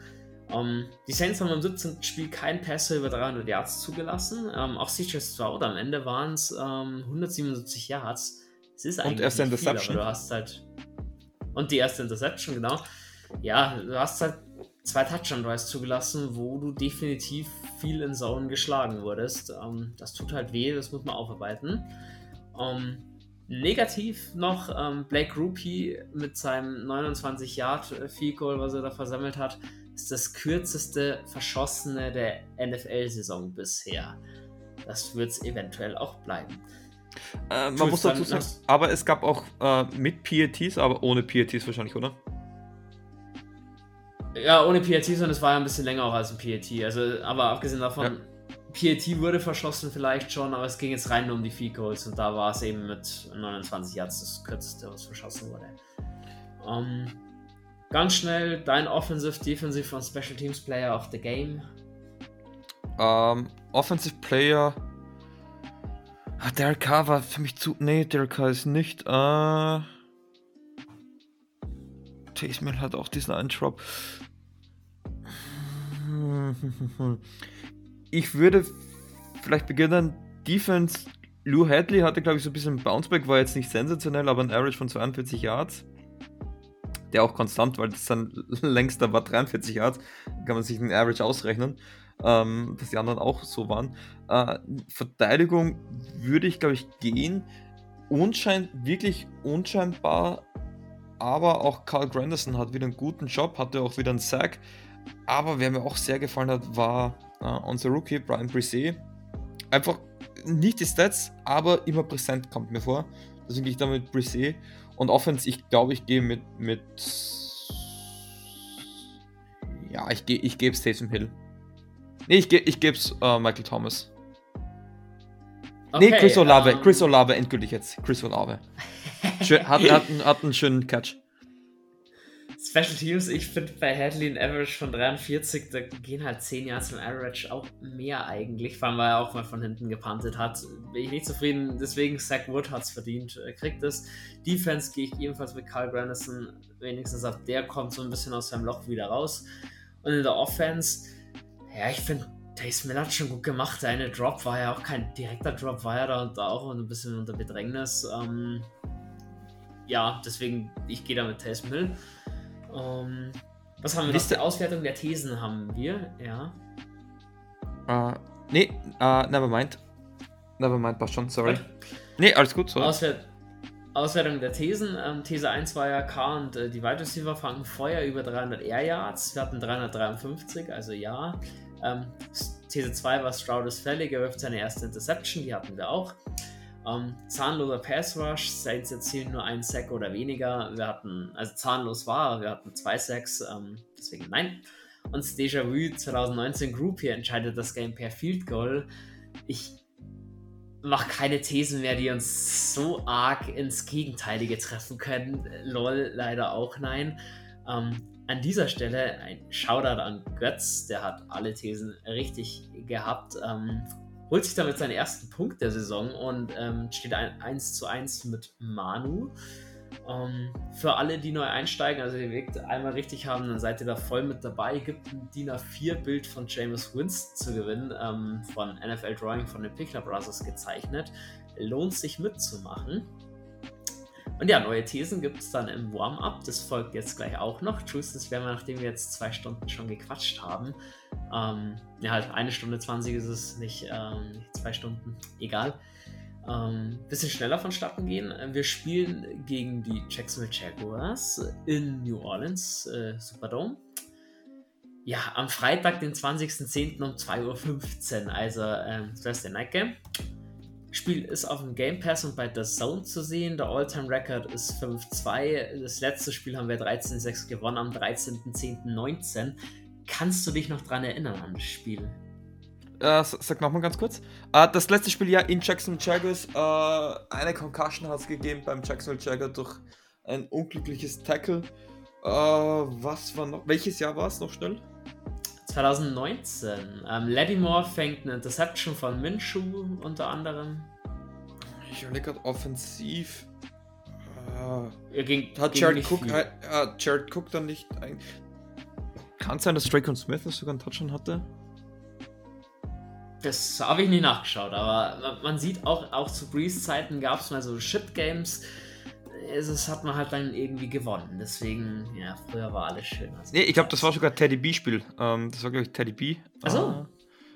Um, ähm, die Saints haben im 17. Spiel kein Pässe über 300 Yards zugelassen. Um, ähm, auch CJ Stroud am Ende waren es um, 177 Yards. Es ist eigentlich und erste Interception. Viel, aber du hast halt und die erste Interception genau. Ja, du hast halt zwei Touchdown-Drives zugelassen, wo du definitiv viel in Zone geschlagen wurdest. Ähm, das tut halt weh, das muss man aufarbeiten. Negativ noch Blake Rupie mit seinem 29 Yard Field Goal, was er da versammelt hat, ist das kürzeste verschossene der NFL-Saison bisher. Das wird es eventuell auch bleiben. Äh, man muss dazu sagen, aber es gab auch äh, mit PATs, aber ohne PATs wahrscheinlich, oder? Ja, ohne PAT, sondern es war ja ein bisschen länger auch als ein PAT. Also, aber abgesehen davon, ja. PAT wurde verschossen vielleicht schon, aber es ging jetzt rein nur um die Field Goals und da war es eben mit 29 Yards das kürzeste, was verschossen wurde. Um, ähm, ganz schnell, dein Offensive, Defensive und Special Teams Player of the Game. Um, ähm, Offensive Player. Ah, Derek Carr war für mich zu. Nee, Derek Carr ist nicht. Uh, Taysom hat auch diesen einen Drop. Ich würde vielleicht beginnen. Defense. Lou Hadley hatte, glaube ich, so ein bisschen Bounceback, war jetzt nicht sensationell, aber ein Average von 42 Yards. Der auch konstant, weil das dann längster war 43 Yards. Kann man sich den Average ausrechnen, ähm, dass die anderen auch so waren. Äh, Verteidigung würde ich, glaube ich, gehen. Unschein, wirklich unscheinbar, aber auch Carl Granderson hat wieder einen guten Job, hatte auch wieder einen Sack. Aber wer mir auch sehr gefallen hat, war äh, unser Rookie Brian Brisset. Einfach nicht die Stats, aber immer präsent kommt mir vor. Deswegen gehe ich da mit Brisset. Und Offense, ich glaube, ich gehe mit, mit. Ja, ich, gehe ich gebe es Taysom Hill. Nee, ich, ge ich gebe es äh, Michael Thomas. Okay, nee, Chris Olave. Um... Ähm. Chris Olave endgültig jetzt. Chris Olave. Schön, hat, hat, hat einen schönen Catch. Special Teams, ich finde bei Hadley ein Average von 43, da gehen halt 10 Jahre zum Average auch mehr eigentlich, vor allem weil er auch mal von hinten gepantet hat. Bin ich nicht zufrieden, deswegen Zach Wood hat es verdient, er kriegt es. Defense gehe ich ebenfalls mit Carl Granderson, wenigstens ab der kommt so ein bisschen aus seinem Loch wieder raus. Und in der Offense, ja, ich finde Taysom hat schon gut gemacht. Eine Drop war ja auch kein direkter Drop, war ja da und auch ein bisschen unter Bedrängnis. Ähm, ja, deswegen, ich gehe da mit Taysom Hill. Ähm, was haben wir Liste. noch? Auswertung der Thesen haben wir, ja. Uh, nee, uh, never mind. Nevermind, passt schon, sorry. Gut. Nee, alles gut, sorry. Auswert Auswertung der Thesen. Ähm, These 1 war ja K und äh, die Wide Receiver fangen Feuer über 300 Air Yards. Wir hatten 353, also ja. Ähm, These 2 war Stroud ist fällig, er wirft seine erste Interception, die hatten wir auch. Ähm, zahnloser Pass Rush, Saints erzielen nur einen Sack oder weniger. Wir hatten, also zahnlos war, wir hatten zwei Sacks, ähm, deswegen nein. Und Déjà-vu 2019 Group hier entscheidet das Game per Field Goal. Ich mache keine Thesen mehr, die uns so arg ins Gegenteilige treffen können. Lol, leider auch nein. Ähm, an dieser Stelle ein Shoutout an Götz, der hat alle Thesen richtig gehabt. Ähm, holt sich damit seinen ersten Punkt der Saison und ähm, steht ein 1 zu 1 mit Manu. Ähm, für alle, die neu einsteigen, also ihr Weg einmal richtig haben, dann seid ihr da voll mit dabei. Gibt ein DIN A4-Bild von James Winston zu gewinnen, ähm, von NFL Drawing von den Pickler Brothers gezeichnet. Lohnt sich mitzumachen. Und ja, neue Thesen gibt es dann im Warm-up. Das folgt jetzt gleich auch noch. Truth, das werden wir, nachdem wir jetzt zwei Stunden schon gequatscht haben. Ähm, ja, halt eine Stunde 20 ist es, nicht, ähm, nicht zwei Stunden. Egal ähm, bisschen schneller vonstatten gehen. Wir spielen gegen die Jacksonville Jaguars in New Orleans, äh, Superdome. Ja, am Freitag, den 20.10. um 2.15 Uhr, also ähm, Thursday Night Game. Spiel ist auf dem Game Pass und bei The Zone zu sehen. Der All-Time Record ist 5-2. Das letzte Spiel haben wir 13-6 gewonnen am 13.10.19. Kannst du dich noch dran erinnern an das Spiel? Äh, sag nochmal ganz kurz. Äh, das letzte Spiel ja in Jackson Jaguars. Äh, eine Concussion hat es gegeben beim Jacksonville Jaguar durch ein unglückliches Tackle. Äh, was war noch? Welches Jahr war es noch schnell? 2019. Ähm, Lattimore fängt eine Interception von Minshew unter anderem. Ich überlege gerade offensiv. Äh, ging, hat Jared Cook, äh, Jared Cook dann nicht. Kann es sein, dass Drake und Smith sogar einen Touchdown hatte? Das habe ich nie nachgeschaut, aber man sieht auch, auch zu Breeze-Zeiten gab es mal so Shit-Games. Es hat man halt dann irgendwie gewonnen. Deswegen, ja, früher war alles schön. Also nee, ich glaube, das war sogar Teddy B-Spiel. Ähm, das war, glaube ich, Teddy B. Achso. Uh,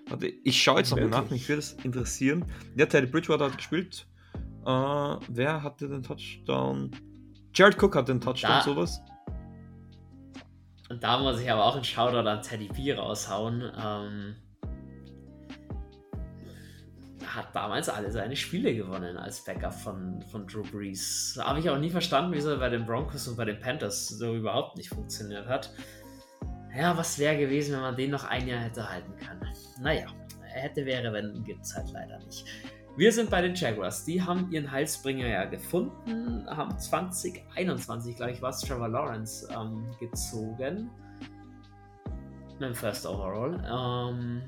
warte, ich schaue jetzt nochmal nach, mich würde das interessieren. Ja, Teddy Bridgewater hat gespielt. Uh, wer hatte den Touchdown? Jared Cook hat den Touchdown, da, sowas. Und da muss ich aber auch einen Shoutout an Teddy B raushauen. Ähm, hat damals alle seine Spiele gewonnen als Backup von, von Drew Brees. Habe ich auch nie verstanden, wieso er bei den Broncos und bei den Panthers so überhaupt nicht funktioniert hat. Ja, was wäre gewesen, wenn man den noch ein Jahr hätte halten können? Naja, hätte, wäre, wenn, gibt es halt leider nicht. Wir sind bei den Jaguars. Die haben ihren Halsbringer ja gefunden, haben 2021, glaube ich, was Trevor Lawrence ähm, gezogen. Mit dem First Overall. Ähm,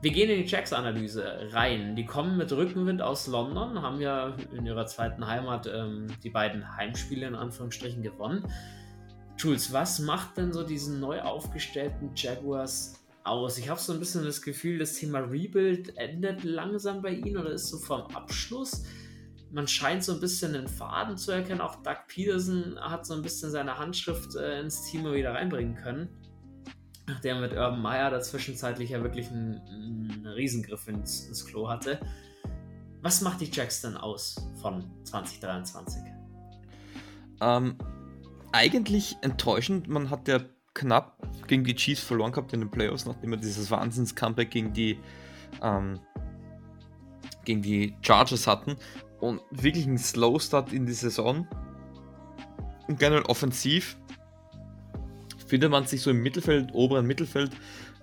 wir gehen in die Jacks-Analyse rein. Die kommen mit Rückenwind aus London, haben ja in ihrer zweiten Heimat ähm, die beiden Heimspiele in Anführungsstrichen gewonnen. Jules, was macht denn so diesen neu aufgestellten Jaguars aus? Ich habe so ein bisschen das Gefühl, das Thema Rebuild endet langsam bei ihnen oder ist so vom Abschluss. Man scheint so ein bisschen den Faden zu erkennen. Auch Doug Peterson hat so ein bisschen seine Handschrift äh, ins Team wieder reinbringen können nachdem mit Urban Meyer da zwischenzeitlich ja wirklich einen, einen Riesengriff ins, ins, Klo hatte. Was macht die Jacks denn aus von 2023? Ähm, eigentlich enttäuschend. Man hat ja knapp gegen die Chiefs verloren gehabt in den Playoffs, nachdem wir dieses Wahnsinns-Comeback gegen die ähm, gegen die Chargers hatten und wirklich einen Slow Start in die Saison. Und generell offensiv findet man sich so im Mittelfeld, oberen Mittelfeld.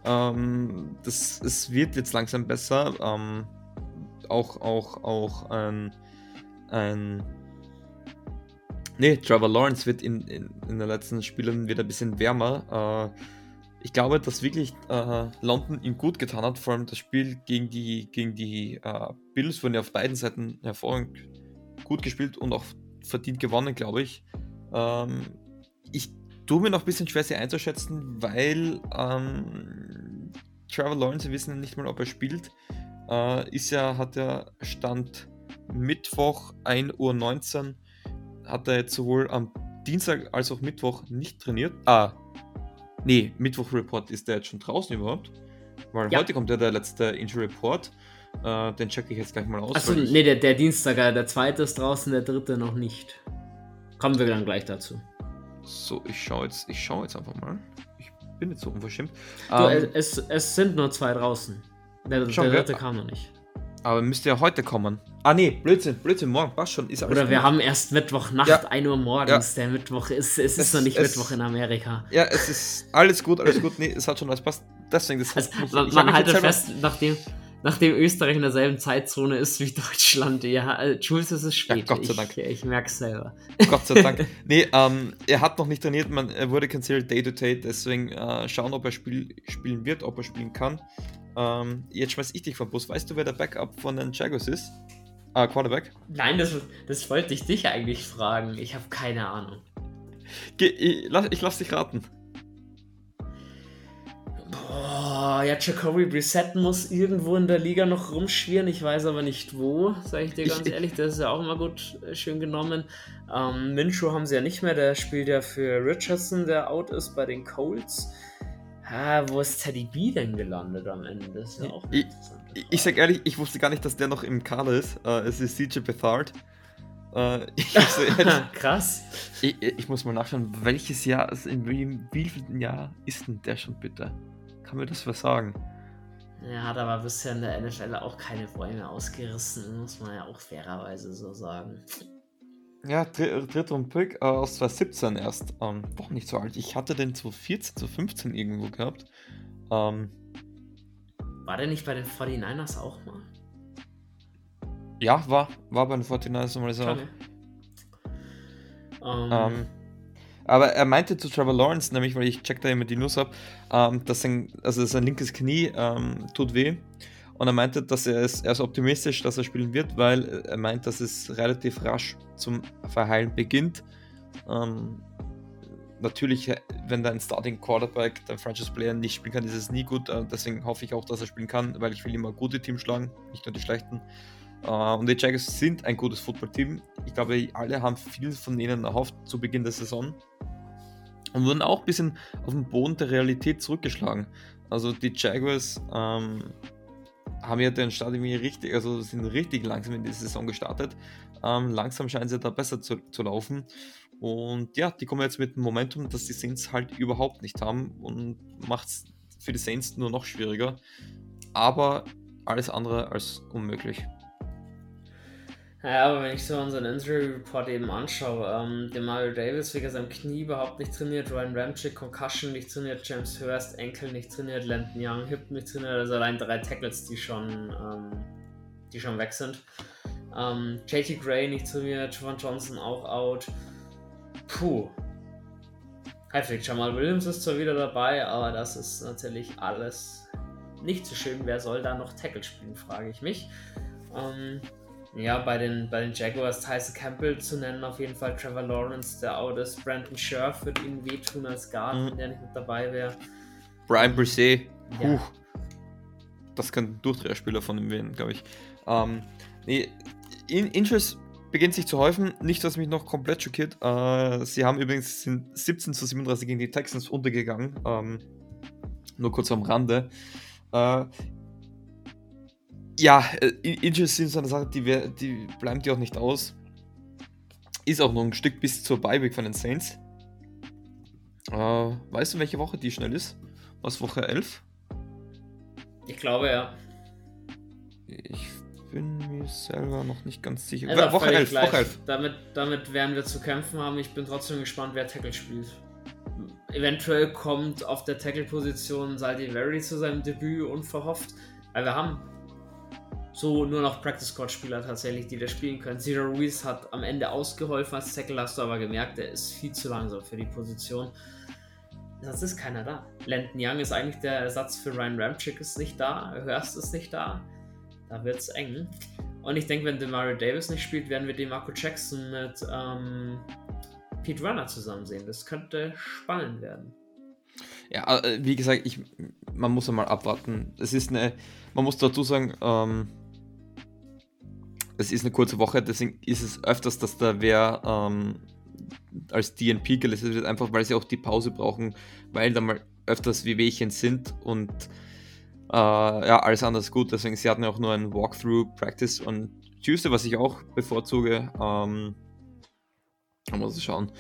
Ähm, das, es wird jetzt langsam besser. Ähm, auch, auch, auch ein, ein Nee, Trevor Lawrence wird in, in, in den letzten Spielen wieder ein bisschen wärmer. Äh, ich glaube, dass wirklich äh, London ihm gut getan hat, vor allem das Spiel gegen die, gegen die äh, Bills wurden ja auf beiden Seiten hervorragend gut gespielt und auch verdient gewonnen, glaube ich. Ähm, ich tue mir noch ein bisschen schwer, sie einzuschätzen, weil ähm, Trevor Lawrence, wir wissen nicht mal, ob er spielt. Äh, ist ja, hat er Stand Mittwoch 1.19 Uhr, hat er jetzt sowohl am Dienstag als auch Mittwoch nicht trainiert. Ah, nee, Mittwoch-Report ist der jetzt schon draußen überhaupt. Weil ja. heute kommt ja der letzte Injury Report. Äh, den checke ich jetzt gleich mal aus. Achso, nee, der, der Dienstag, äh, der zweite ist draußen, der dritte noch nicht. Kommen wir dann gleich dazu. So, ich schaue jetzt, ich schaue jetzt einfach mal. Ich bin jetzt so unverschämt. Du, Ähm, es, es sind nur zwei draußen. Der, der dritte kam noch nicht. aber müsste ja heute kommen. Ah, nee, Blödsinn, Blödsinn, morgen, passt schon. Ist alles Oder wir haben erst Mittwochnacht, Ja. 1 Uhr morgens. Der Mittwoch ist, es ist Es- noch nicht es- Mittwoch in Amerika. Ja, es ist alles gut, alles gut. Nee, es hat schon alles passt. Deswegen, das Also, man man halte fest, nachdem, nachdem Österreich in derselben Zeitzone ist wie Deutschland, ja, äh, Jules, es ist spät. Gott sei Dank. Ich, ich merke es selber. Gott sei Dank. Nee, ähm, er hat noch nicht trainiert, man, er wurde cancelled day to day, deswegen äh, schauen, ob er spiel, spielen wird, ob er spielen kann. Ähm, jetzt schmeiß ich dich vom Bus. Weißt du, wer der Backup von den Jaguars ist? Ah, Quarterback. Nein, das, das wollte ich dich eigentlich fragen. Ich habe keine Ahnung. Geh, ich, lass, ich lass dich raten. Boah, ja, Jacoby Brissett muss irgendwo in der Liga noch rumschwirren. Ich weiß aber nicht wo, sage ich dir Ich- ganz ehrlich. Das ist ja auch immer gut äh, schön genommen. Ähm, Minshew haben sie ja nicht mehr. Der spielt ja für Richardson, der out ist bei den Colts. Ah, wo ist Teddy B denn gelandet am Ende? Das ist ja auch Ich- Ich, ich sag ehrlich, ich wusste gar nicht, dass der noch im Kader ist. Äh, es ist CJ Bethard. Ich, so ehrlich. Krass. ich, ich muss mal nachschauen, welches Jahr, also in welchem wievielten Jahr ist denn der schon bitte? Kann mir das was sagen? Er hat aber bisher in der NFL auch keine Bäume ausgerissen, muss man ja auch fairerweise so sagen. Ja, dr dritter und Pick äh, aus 2017 erst. Ähm, doch nicht so alt. Ich hatte den 2014, 2015 irgendwo gehabt. Ähm, War der nicht bei den 49ers auch mal? ja, war, war bei den 49ers mal so. Ähm, Ähm, aber er meinte zu Trevor Lawrence, nämlich, weil ich check da immer die News ab, ähm, dass sein, also sein linkes Knie ähm, tut weh. Und er meinte, dass er ist, er ist optimistisch, dass er spielen wird, weil er meint, dass es relativ rasch zum Verheilen beginnt. Ähm, natürlich, äh, wenn dein Starting Quarterback, dein Franchise Player nicht spielen kann, ist es nie gut. Äh, deswegen hoffe ich auch, dass er spielen kann, weil ich will immer gute Teams schlagen, nicht nur die schlechten. Äh, und die Jaguars sind ein gutes Footballteam. Ich glaube, alle haben viel von ihnen erhofft zu Beginn der Saison und wurden auch ein bisschen auf den Boden der Realität zurückgeschlagen. Also die Jaguars ähm, haben ja den Start irgendwie richtig, also sind richtig langsam in die Saison gestartet. Ähm, langsam scheinen sie da besser zu, zu laufen. Und ja, die kommen jetzt mit dem Momentum, dass die Saints halt überhaupt nicht haben und macht es für die Saints nur noch schwieriger. Aber alles andere als unmöglich. Ja, aber wenn ich so unseren Injury Report eben anschaue, ähm, der Mario Davis wegen seinem Knie überhaupt nicht trainiert, Ryan Ramchick Concussion nicht trainiert, James Hurst Enkel nicht trainiert, Landon Young Hip nicht trainiert, also allein drei Tackles, die schon, ähm, die schon weg sind. Ähm, JT Gray nicht trainiert, Javon Johnson auch out. Puh. Heftig, Jamal Williams ist zwar wieder dabei, aber das ist natürlich alles nicht so schön. Wer soll da noch Tackle spielen, frage ich mich. Ähm, ja, bei den, bei den Jaguars Tyson Campbell zu nennen, auf jeden Fall Trevor Lawrence, der out ist. Brandon Scherf wird ihnen wehtun als Guard, Mhm. wenn der nicht mit dabei wäre. Brian Brisset, Ja. Das könnte ein Durchdreherspieler von ihm werden, glaube ich. Ähm, nee, in Inches beginnt sich zu häufen. Nicht, was mich noch komplett schockiert. Äh, sie haben übrigens sind 17 zu 37 gegen die Texans untergegangen. Ähm, nur kurz am Rande. Äh, ja, äh, In- Inches sind so eine Sache, die, die bleibt ja auch nicht aus. Ist auch noch ein Stück bis zur Beiweg von den Saints. Äh, weißt du, welche Woche die schnell ist? Was Woche 11? Ich glaube ja. Ich bin mir selber noch nicht ganz sicher. Also Woche völlig 11, gleich. Woche 11. Damit, damit werden wir zu kämpfen haben. Ich bin trotzdem gespannt, wer Tackle spielt. Eventuell kommt auf der Tackle-Position Saldivari zu seinem Debüt unverhofft, weil wir haben so nur noch Practice Squad Spieler tatsächlich, die da spielen können. Cedar Ruiz hat am Ende ausgeholfen als Tackle, hast du aber gemerkt, der ist viel zu langsam für die Position. Sonst ist keiner da. Landon Young ist eigentlich der Ersatz für Ryan Ramchick, ist nicht da. Hörst ist nicht da. Da wird es eng. Und ich denke, wenn Demario Davis nicht spielt, werden wir DeMarco Jackson mit ähm, Pete Runner zusammen sehen. Das könnte spannend werden. Ja, äh, wie gesagt, ich, man muss einmal abwarten. Es ist eine, man muss dazu sagen, ähm, es ist eine kurze Woche, deswegen ist es öfters, dass da wer ähm, als DNP gelistet wird, einfach weil sie auch die Pause brauchen, weil da mal öfters Wehwehchen sind und Äh, ja, alles anders gut. Deswegen, sie hatten ja auch nur ein Walkthrough-Practice und Tuesday, was ich auch bevorzuge. Ähm, muss ich schauen.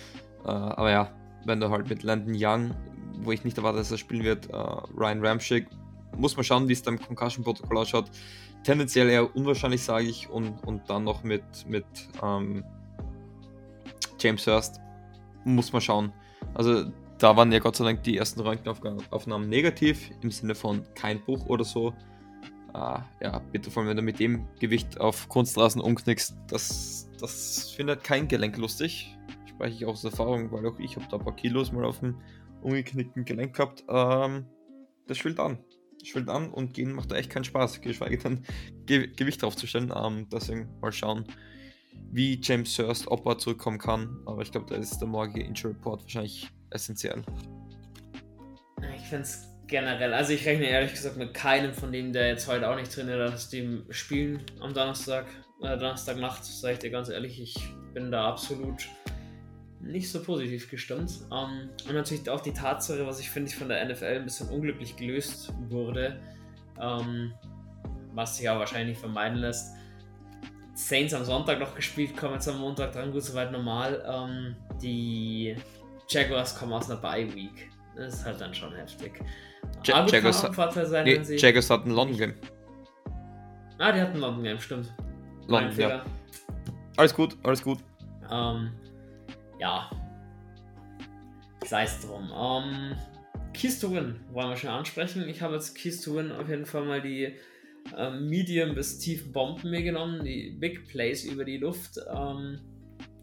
Äh, aber ja, wenn du halt mit Landon Young, wo ich nicht erwarte, dass er spielen wird, äh, Ryan Ramschick, muss man schauen, wie es beim Concussion-Protokoll ausschaut. Tendenziell eher unwahrscheinlich, sage ich. Und, und dann noch mit, mit ähm, James Hurst muss man schauen. Also da waren ja Gott sei Dank die ersten Röntgenaufnahmen negativ, im Sinne von kein Bruch oder so. Äh, ja, bitte vor allem, wenn du mit dem Gewicht auf Kunstrasen umknickst, das, das findet kein Gelenk lustig. Spreche ich auch aus Erfahrung, weil auch ich habe da ein paar Kilos mal auf dem umgeknickten Gelenk gehabt. Ähm, das schwillt an. Schwillt an und gehen macht da echt keinen Spaß, geschweige denn Ge Gewicht draufzustellen. Ähm, deswegen mal schauen, wie James Hurst, ob er zurückkommen kann. Aber ich glaube, da ist der morgige Injury Report wahrscheinlich essentiell. Ich finde es generell, also ich rechne ehrlich gesagt mit keinem von denen, der jetzt heute auch nicht trainiert hat, dem spielen am Donnerstag, äh, Donnerstagnacht, sage ich dir ganz ehrlich, ich bin da absolut nicht so positiv gestimmt. Ähm, und natürlich auch die Tatsache, was ich finde, ich von der NFL ein bisschen unglücklich gelöst wurde, ähm, was sich aber wahrscheinlich vermeiden lässt. Saints am Sonntag noch gespielt, kommen jetzt am Montag dran, gut, soweit normal. Ähm, die Jaguars kommen aus einer Bye Week. Das ist halt dann schon heftig. Ja Jaguars, Vorteil sein, nee, sie Jaguars hatten London Game. Ah, die hatten London Game, stimmt. London, ja. Alles gut, alles gut. Ähm, ja. Sei es drum. Ähm, Keys to Win wollen wir schon ansprechen. Ich habe jetzt Keys to Win auf jeden Fall mal die ähm, Medium bis tiefen Bomben mir genommen, die Big Plays über die Luft. Ähm,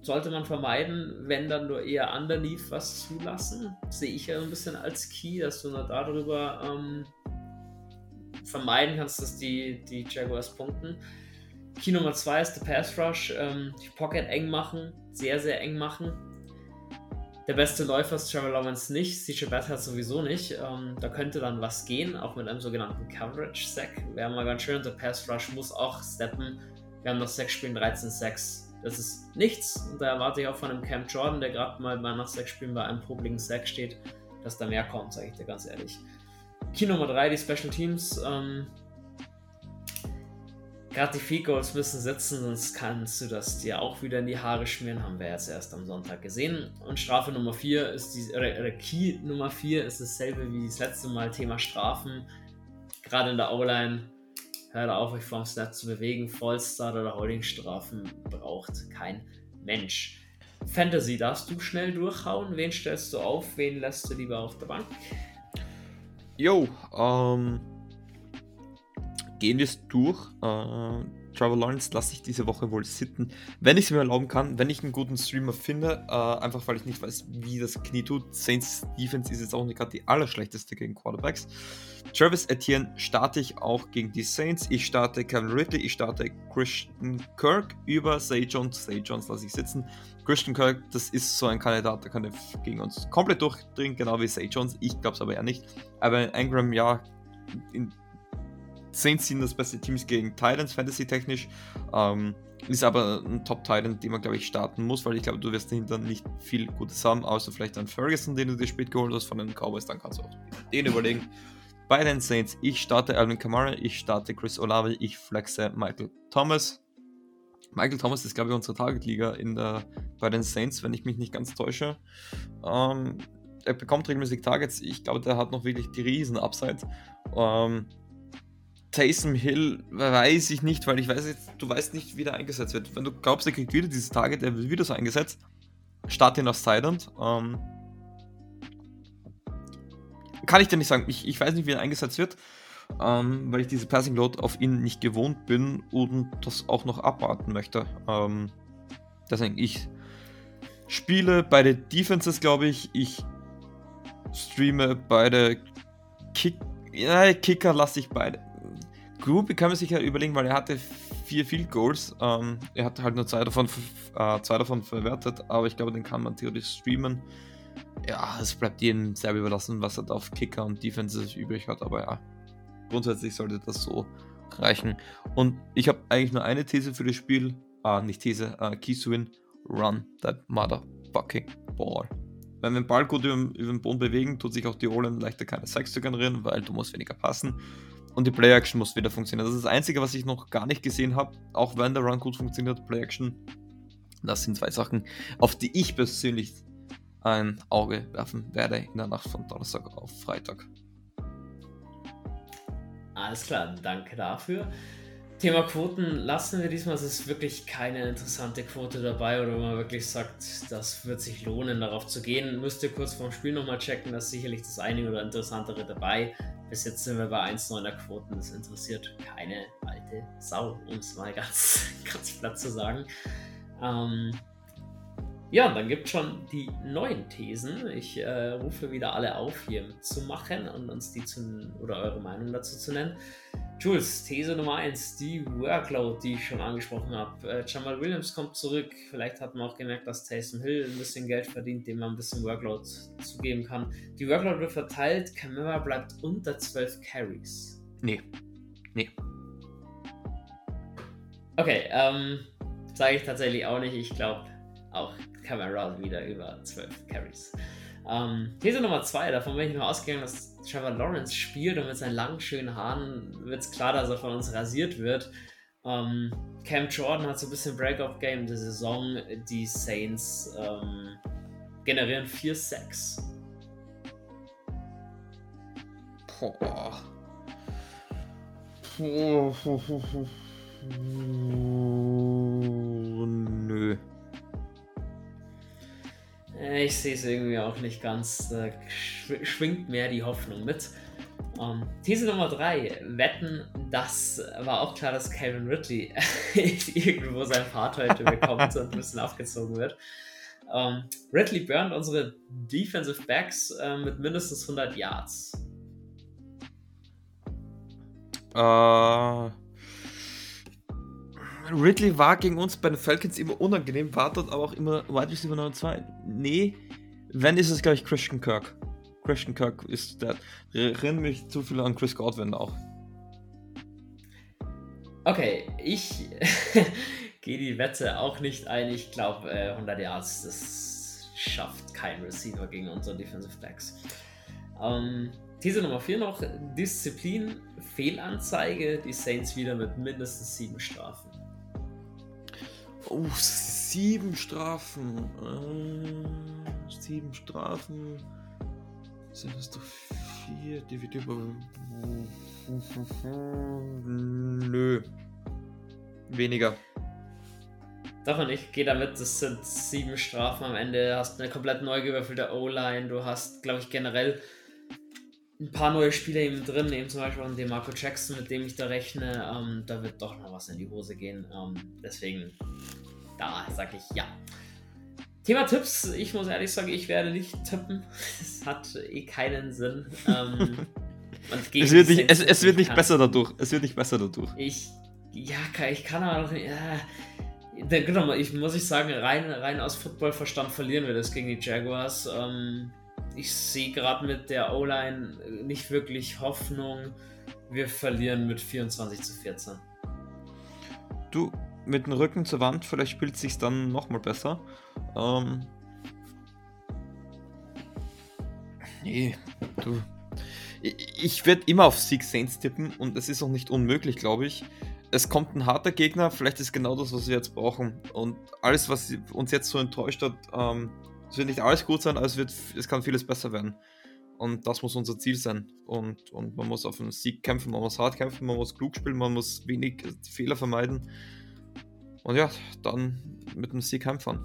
sollte man vermeiden, wenn dann nur eher underneath was zulassen. Sehe ich ja ein bisschen als Key, dass du nur darüber ähm, vermeiden kannst, dass die, die Jaguars punkten. Key Nummer 2 ist der Pass Rush, ähm, die Pocket eng machen, sehr, sehr eng machen. Der beste Läufer ist Trevor Lawrence nicht, CJ Beathard sowieso nicht. Ähm, da könnte dann was gehen, auch mit einem sogenannten Coverage Sack. Wäre mal ganz schön. Der Pass Rush muss auch steppen. Wir haben noch 6 Spielen, 13 Sacks. Das ist nichts. Und da erwarte ich auch von einem Camp Jordan, der gerade mal bei nach sechs Spielen bei einem publiken Sack steht, dass da mehr kommt, sage ich dir ganz ehrlich. Key Nummer 3, die Special Teams. Ähm, Gerade die Field müssen sitzen, sonst kannst du das dir auch wieder in die Haare schmieren. Haben wir jetzt erst am Sonntag gesehen. Und Strafe Nummer 4 ist die, oder, Key Nummer 4 ist dasselbe wie das letzte Mal Thema Strafen. Gerade in der O-Line Hört auf, euch vom Snap zu bewegen. Fallstart oder Holdingstrafen braucht kein Mensch. Fantasy, darfst du schnell durchhauen? Wen stellst du auf? Wen lässt du lieber auf der Bank? Jo, ähm, gehen wir es durch. Äh, Trevor Lawrence lasse ich diese Woche wohl sitten, wenn ich es mir erlauben kann, wenn ich einen guten Streamer finde, äh, einfach weil ich nicht weiß, wie das Knie tut. Saints Defense ist jetzt auch nicht gerade die allerschlechteste gegen Quarterbacks. Travis Etienne starte ich auch gegen die Saints. Ich starte Kevin Ridley, ich starte Christian Kirk über Say Jones. Say Jones lasse ich sitzen. Christian Kirk, das ist so ein Kandidat, der kann gegen uns komplett durchdringen, genau wie Say Jones. Ich glaube es aber eher nicht. Aber Ingram, ja, in Saints sind das beste Teams gegen Titans, fantasy-technisch. Ähm, ist aber ein Top-Titan, den man, glaube ich, starten muss, weil ich glaube, du wirst dahinter nicht viel Gutes haben, außer vielleicht einen Ferguson, den du dir spät geholt hast von den Cowboys, dann kannst du auch den überlegen. Bei den Saints, ich starte Alvin Kamara, ich starte Chris Olave, ich flexe Michael Thomas. Michael Thomas ist, glaube ich, unsere Target-Liga bei den Saints, wenn ich mich nicht ganz täusche. Ähm, er bekommt regelmäßig Targets. Ich glaube, der hat noch wirklich die riesen Upside. Ähm, Taysom Hill weiß ich nicht, weil ich weiß jetzt, du weißt nicht, wie der eingesetzt wird. Wenn du glaubst, er kriegt wieder dieses Target, er wird wieder so eingesetzt, start ihn auf Silent. Ähm, kann ich dir nicht sagen. Ich, ich weiß nicht, wie er eingesetzt wird, ähm, weil ich diese Passing Load auf ihn nicht gewohnt bin und das auch noch abwarten möchte. Ähm, deswegen, ich spiele beide Defenses, glaube ich. Ich streame beide Kick. Ja, Kicker lasse ich beide Groupie kann man sich ja überlegen, weil er hatte vier Field Goals. Ähm, er hat halt nur zwei davon, äh, zwei davon verwertet, aber ich glaube, den kann man theoretisch streamen. Ja, es bleibt jedem selber überlassen, was er da auf Kicker und Defenses übrig hat, aber ja, grundsätzlich sollte das so reichen. Und ich habe eigentlich nur eine These für das Spiel. Ah, nicht These, äh, Keys Win. Run that motherfucking ball. Wenn wir den Ball gut über, über den Boden bewegen, tut sich auch die Olen leichter keine Sacks zu generieren, weil du musst weniger passen. Und die Play-Action muss wieder funktionieren. Das ist das Einzige, was ich noch gar nicht gesehen habe. Auch wenn der Run gut funktioniert, Play-Action. Das sind zwei Sachen, auf die ich persönlich ein Auge werfen werde in der Nacht von Donnerstag auf Freitag. Alles klar, danke dafür. Thema Quoten lassen wir diesmal. Es ist wirklich keine interessante Quote dabei oder wo man wirklich sagt, das wird sich lohnen, darauf zu gehen. Müsst ihr kurz vorm Spiel nochmal checken, da ist sicherlich das eine oder interessantere dabei. Bis jetzt sind wir bei 1,9er Quoten. Das interessiert keine alte Sau, um es mal ganz, ganz platt zu sagen. Ähm, ja, dann gibt es schon die neuen Thesen. Ich äh, rufe wieder alle auf, hier mitzumachen und uns die zu, oder eure Meinung dazu zu nennen. Jules, These Nummer 1, die Workload, die ich schon angesprochen habe. Äh, Jamal Williams kommt zurück. Vielleicht hat man auch gemerkt, dass Taysom Hill ein bisschen Geld verdient, dem man ein bisschen Workload zugeben kann. Die Workload wird verteilt, Camara bleibt unter 12 Carries. Nee. Nee. Okay, ähm, sage ich tatsächlich auch nicht. Ich glaube auch Camara wieder über 12 Carries. Ähm, These Nummer 2, davon bin ich nur ausgegangen, dass Trevor Lawrence spielt und mit seinen langen, schönen Haaren wird es klar, dass er von uns rasiert wird. Ähm, Cam Jordan hat so ein bisschen Break-Off-Game der Saison. Die Saints ähm, generieren 4 Sacks. Boah. Puh. Nö. Äh, ich sehe es irgendwie auch nicht ganz. Da schwingt mehr die Hoffnung mit. Um, ähm, These Nummer 3. Wetten, das war auch klar, dass Calvin Ridley irgendwo sein Part heute bekommt und ein bisschen aufgezogen wird. Um, ähm, Ridley burnt unsere Defensive Backs uh, mit mindestens 100 Yards. Uh, Ridley war gegen uns bei den Falcons immer unangenehm, war dort aber auch immer Wide Receiver Nummer 2. Nee, wenn ist es, glaube ich, Christian Kirk. Christian Kirk ist der. Erinnert mich zu viel an Chris Godwin auch. Okay, ich gehe die Wette auch nicht ein. Ich glaube, äh, 100 Yards, das schafft kein Receiver gegen unsere Defensive Backs. Ähm, These Nummer 4 noch: Disziplin, Fehlanzeige. Die Saints wieder mit mindestens sieben Strafen. Oh, sieben Strafen. Äh, sieben Strafen. Sind das doch vier dividiert Nö. Weniger. Davon ich gehe damit, das sind sieben Strafen am Ende. Du hast eine komplett neu gewürfelte O-Line. Du hast, glaube ich, generell ein paar neue Spieler eben drin, eben zum Beispiel den Marco Jackson, mit dem ich da rechne. Ähm, da wird doch noch was in die Hose gehen. Ähm, deswegen da sage ich ja. Thema Tipps. Ich muss ehrlich sagen, ich werde nicht tippen. Es hat eh keinen Sinn. Ähm, es wird nicht, es, es wird nicht besser dadurch. Es wird nicht besser dadurch. Ich, ja, ich kann aber noch nicht. Ja, genau, ich muss ich sagen, rein, rein aus Footballverstand verlieren wir das gegen die Jaguars. Ähm, ich sehe gerade mit der O-Line nicht wirklich Hoffnung. Wir verlieren mit 24 zu 14. Du, mit dem Rücken zur Wand, vielleicht spielt es sich dann nochmal besser. Ähm, nee, du. Ich, ich werde immer auf Sieg Saints tippen und es ist auch nicht unmöglich, glaube ich. Es kommt ein harter Gegner, vielleicht ist genau das, was wir jetzt brauchen. Und alles, was uns jetzt so enttäuscht hat, ähm, es wird nicht alles gut sein, aber es, wird, es kann vieles besser werden. Und das muss unser Ziel sein. Und, und man muss auf einen Sieg kämpfen, man muss hart kämpfen, man muss klug spielen, man muss wenig Fehler vermeiden. Und ja, dann mit dem Sieg heimfahren.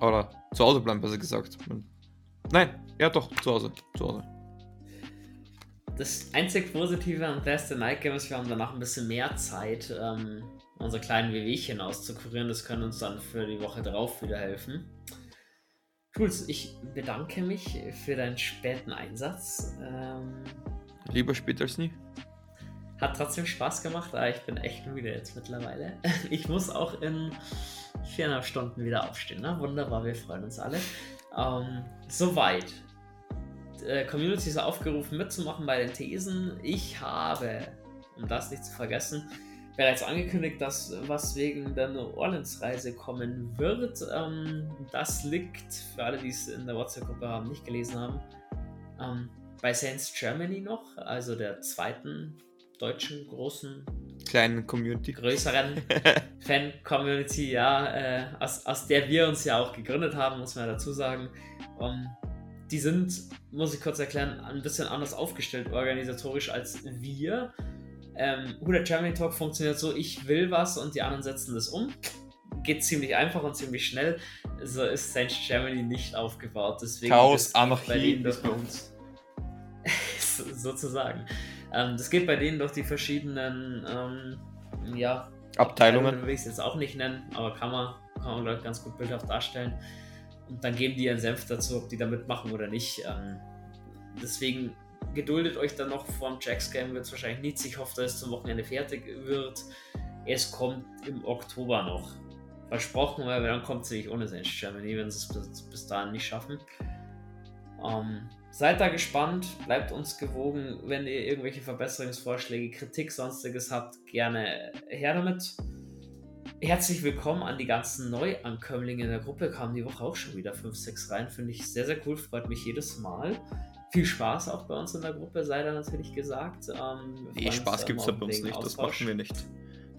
Oder zu Hause bleiben, besser gesagt. Nein, ja doch, zu Hause. Zu Hause. Das einzig Positive an Thursday Night Game ist, wir haben danach ein bisschen mehr Zeit, ähm, unsere kleinen Wehwehchen auszukurieren. Das können uns dann für die Woche drauf wieder helfen. Jules, ich bedanke mich für deinen späten Einsatz. Ähm, Lieber spät als nie. Hat trotzdem Spaß gemacht, aber ich bin echt müde jetzt mittlerweile. Ich muss auch in viereinhalb Stunden wieder aufstehen. Ne? Wunderbar, wir freuen uns alle. Ähm, soweit. Die Community ist aufgerufen mitzumachen bei den Thesen. Ich habe, um das nicht zu vergessen, bereits angekündigt, dass was wegen der New Orleans-Reise kommen wird. Ähm, das liegt, für alle, die es in der WhatsApp-Gruppe haben, nicht gelesen haben, ähm, bei Saints Germany noch, also der zweiten deutschen großen, kleinen Community. größeren Fan-Community, ja, äh, aus, aus der wir uns ja auch gegründet haben, muss man ja dazu sagen. Um, die sind, muss ich kurz erklären, ein bisschen anders aufgestellt organisatorisch als wir. Ähm, Huda Germany Talk funktioniert so, ich will was und die anderen setzen das um. Geht ziemlich einfach und ziemlich schnell. So ist Saint Germany nicht aufgebaut. Deswegen Chaos, Anarchie bei denen ist bei uns. sozusagen. Ähm, das geht bei denen durch die verschiedenen ähm, ja, Abteilungen. will ich es jetzt auch nicht nennen, aber kann man, kann man ganz gut bildhaft darstellen. Und dann geben die ihren Senf dazu, ob die da mitmachen oder nicht. Ähm, deswegen geduldet euch dann noch vorm Jacks Game, wird es wahrscheinlich nichts. Ich hoffe, dass es zum Wochenende fertig wird. Es kommt im Oktober noch. Versprochen, weil dann kommt es nämlich ohne Sense Germany, wenn sie es bis, bis dahin nicht schaffen. Ähm, seid da gespannt, bleibt uns gewogen. Wenn ihr irgendwelche Verbesserungsvorschläge, Kritik, sonstiges habt, gerne her damit. Herzlich willkommen an die ganzen Neuankömmlinge in der Gruppe. Kamen die Woche auch schon wieder 5, 6 rein. Finde ich sehr, sehr cool. Freut mich jedes Mal. Viel Spaß auch bei uns in der Gruppe, sei da natürlich gesagt. Ähm, Nee, Spaß gibt es ja bei uns nicht. Das Austausch. machen wir nicht.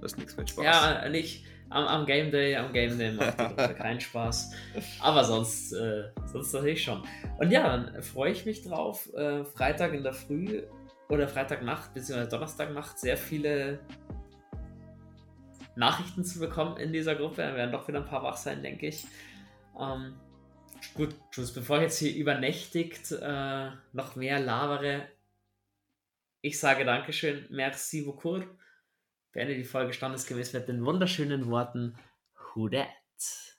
Das ist nichts mit Spaß. Ja, nicht am, am Game Day, am Game Day macht die Gruppe keinen Spaß. Aber sonst, äh, sonst natürlich schon. Und ja, dann freue ich mich drauf. Äh, Freitag in der Früh oder Freitagnacht bzw. Donnerstagnacht sehr viele Nachrichten zu bekommen in dieser Gruppe. Wir werden doch wieder ein paar wach sein, denke ich. Ähm, gut, Jules, bevor ich jetzt hier übernächtigt äh, noch mehr labere, ich sage Dankeschön, merci beaucoup. Beende die Folge standesgemäß mit den wunderschönen Worten Who dat?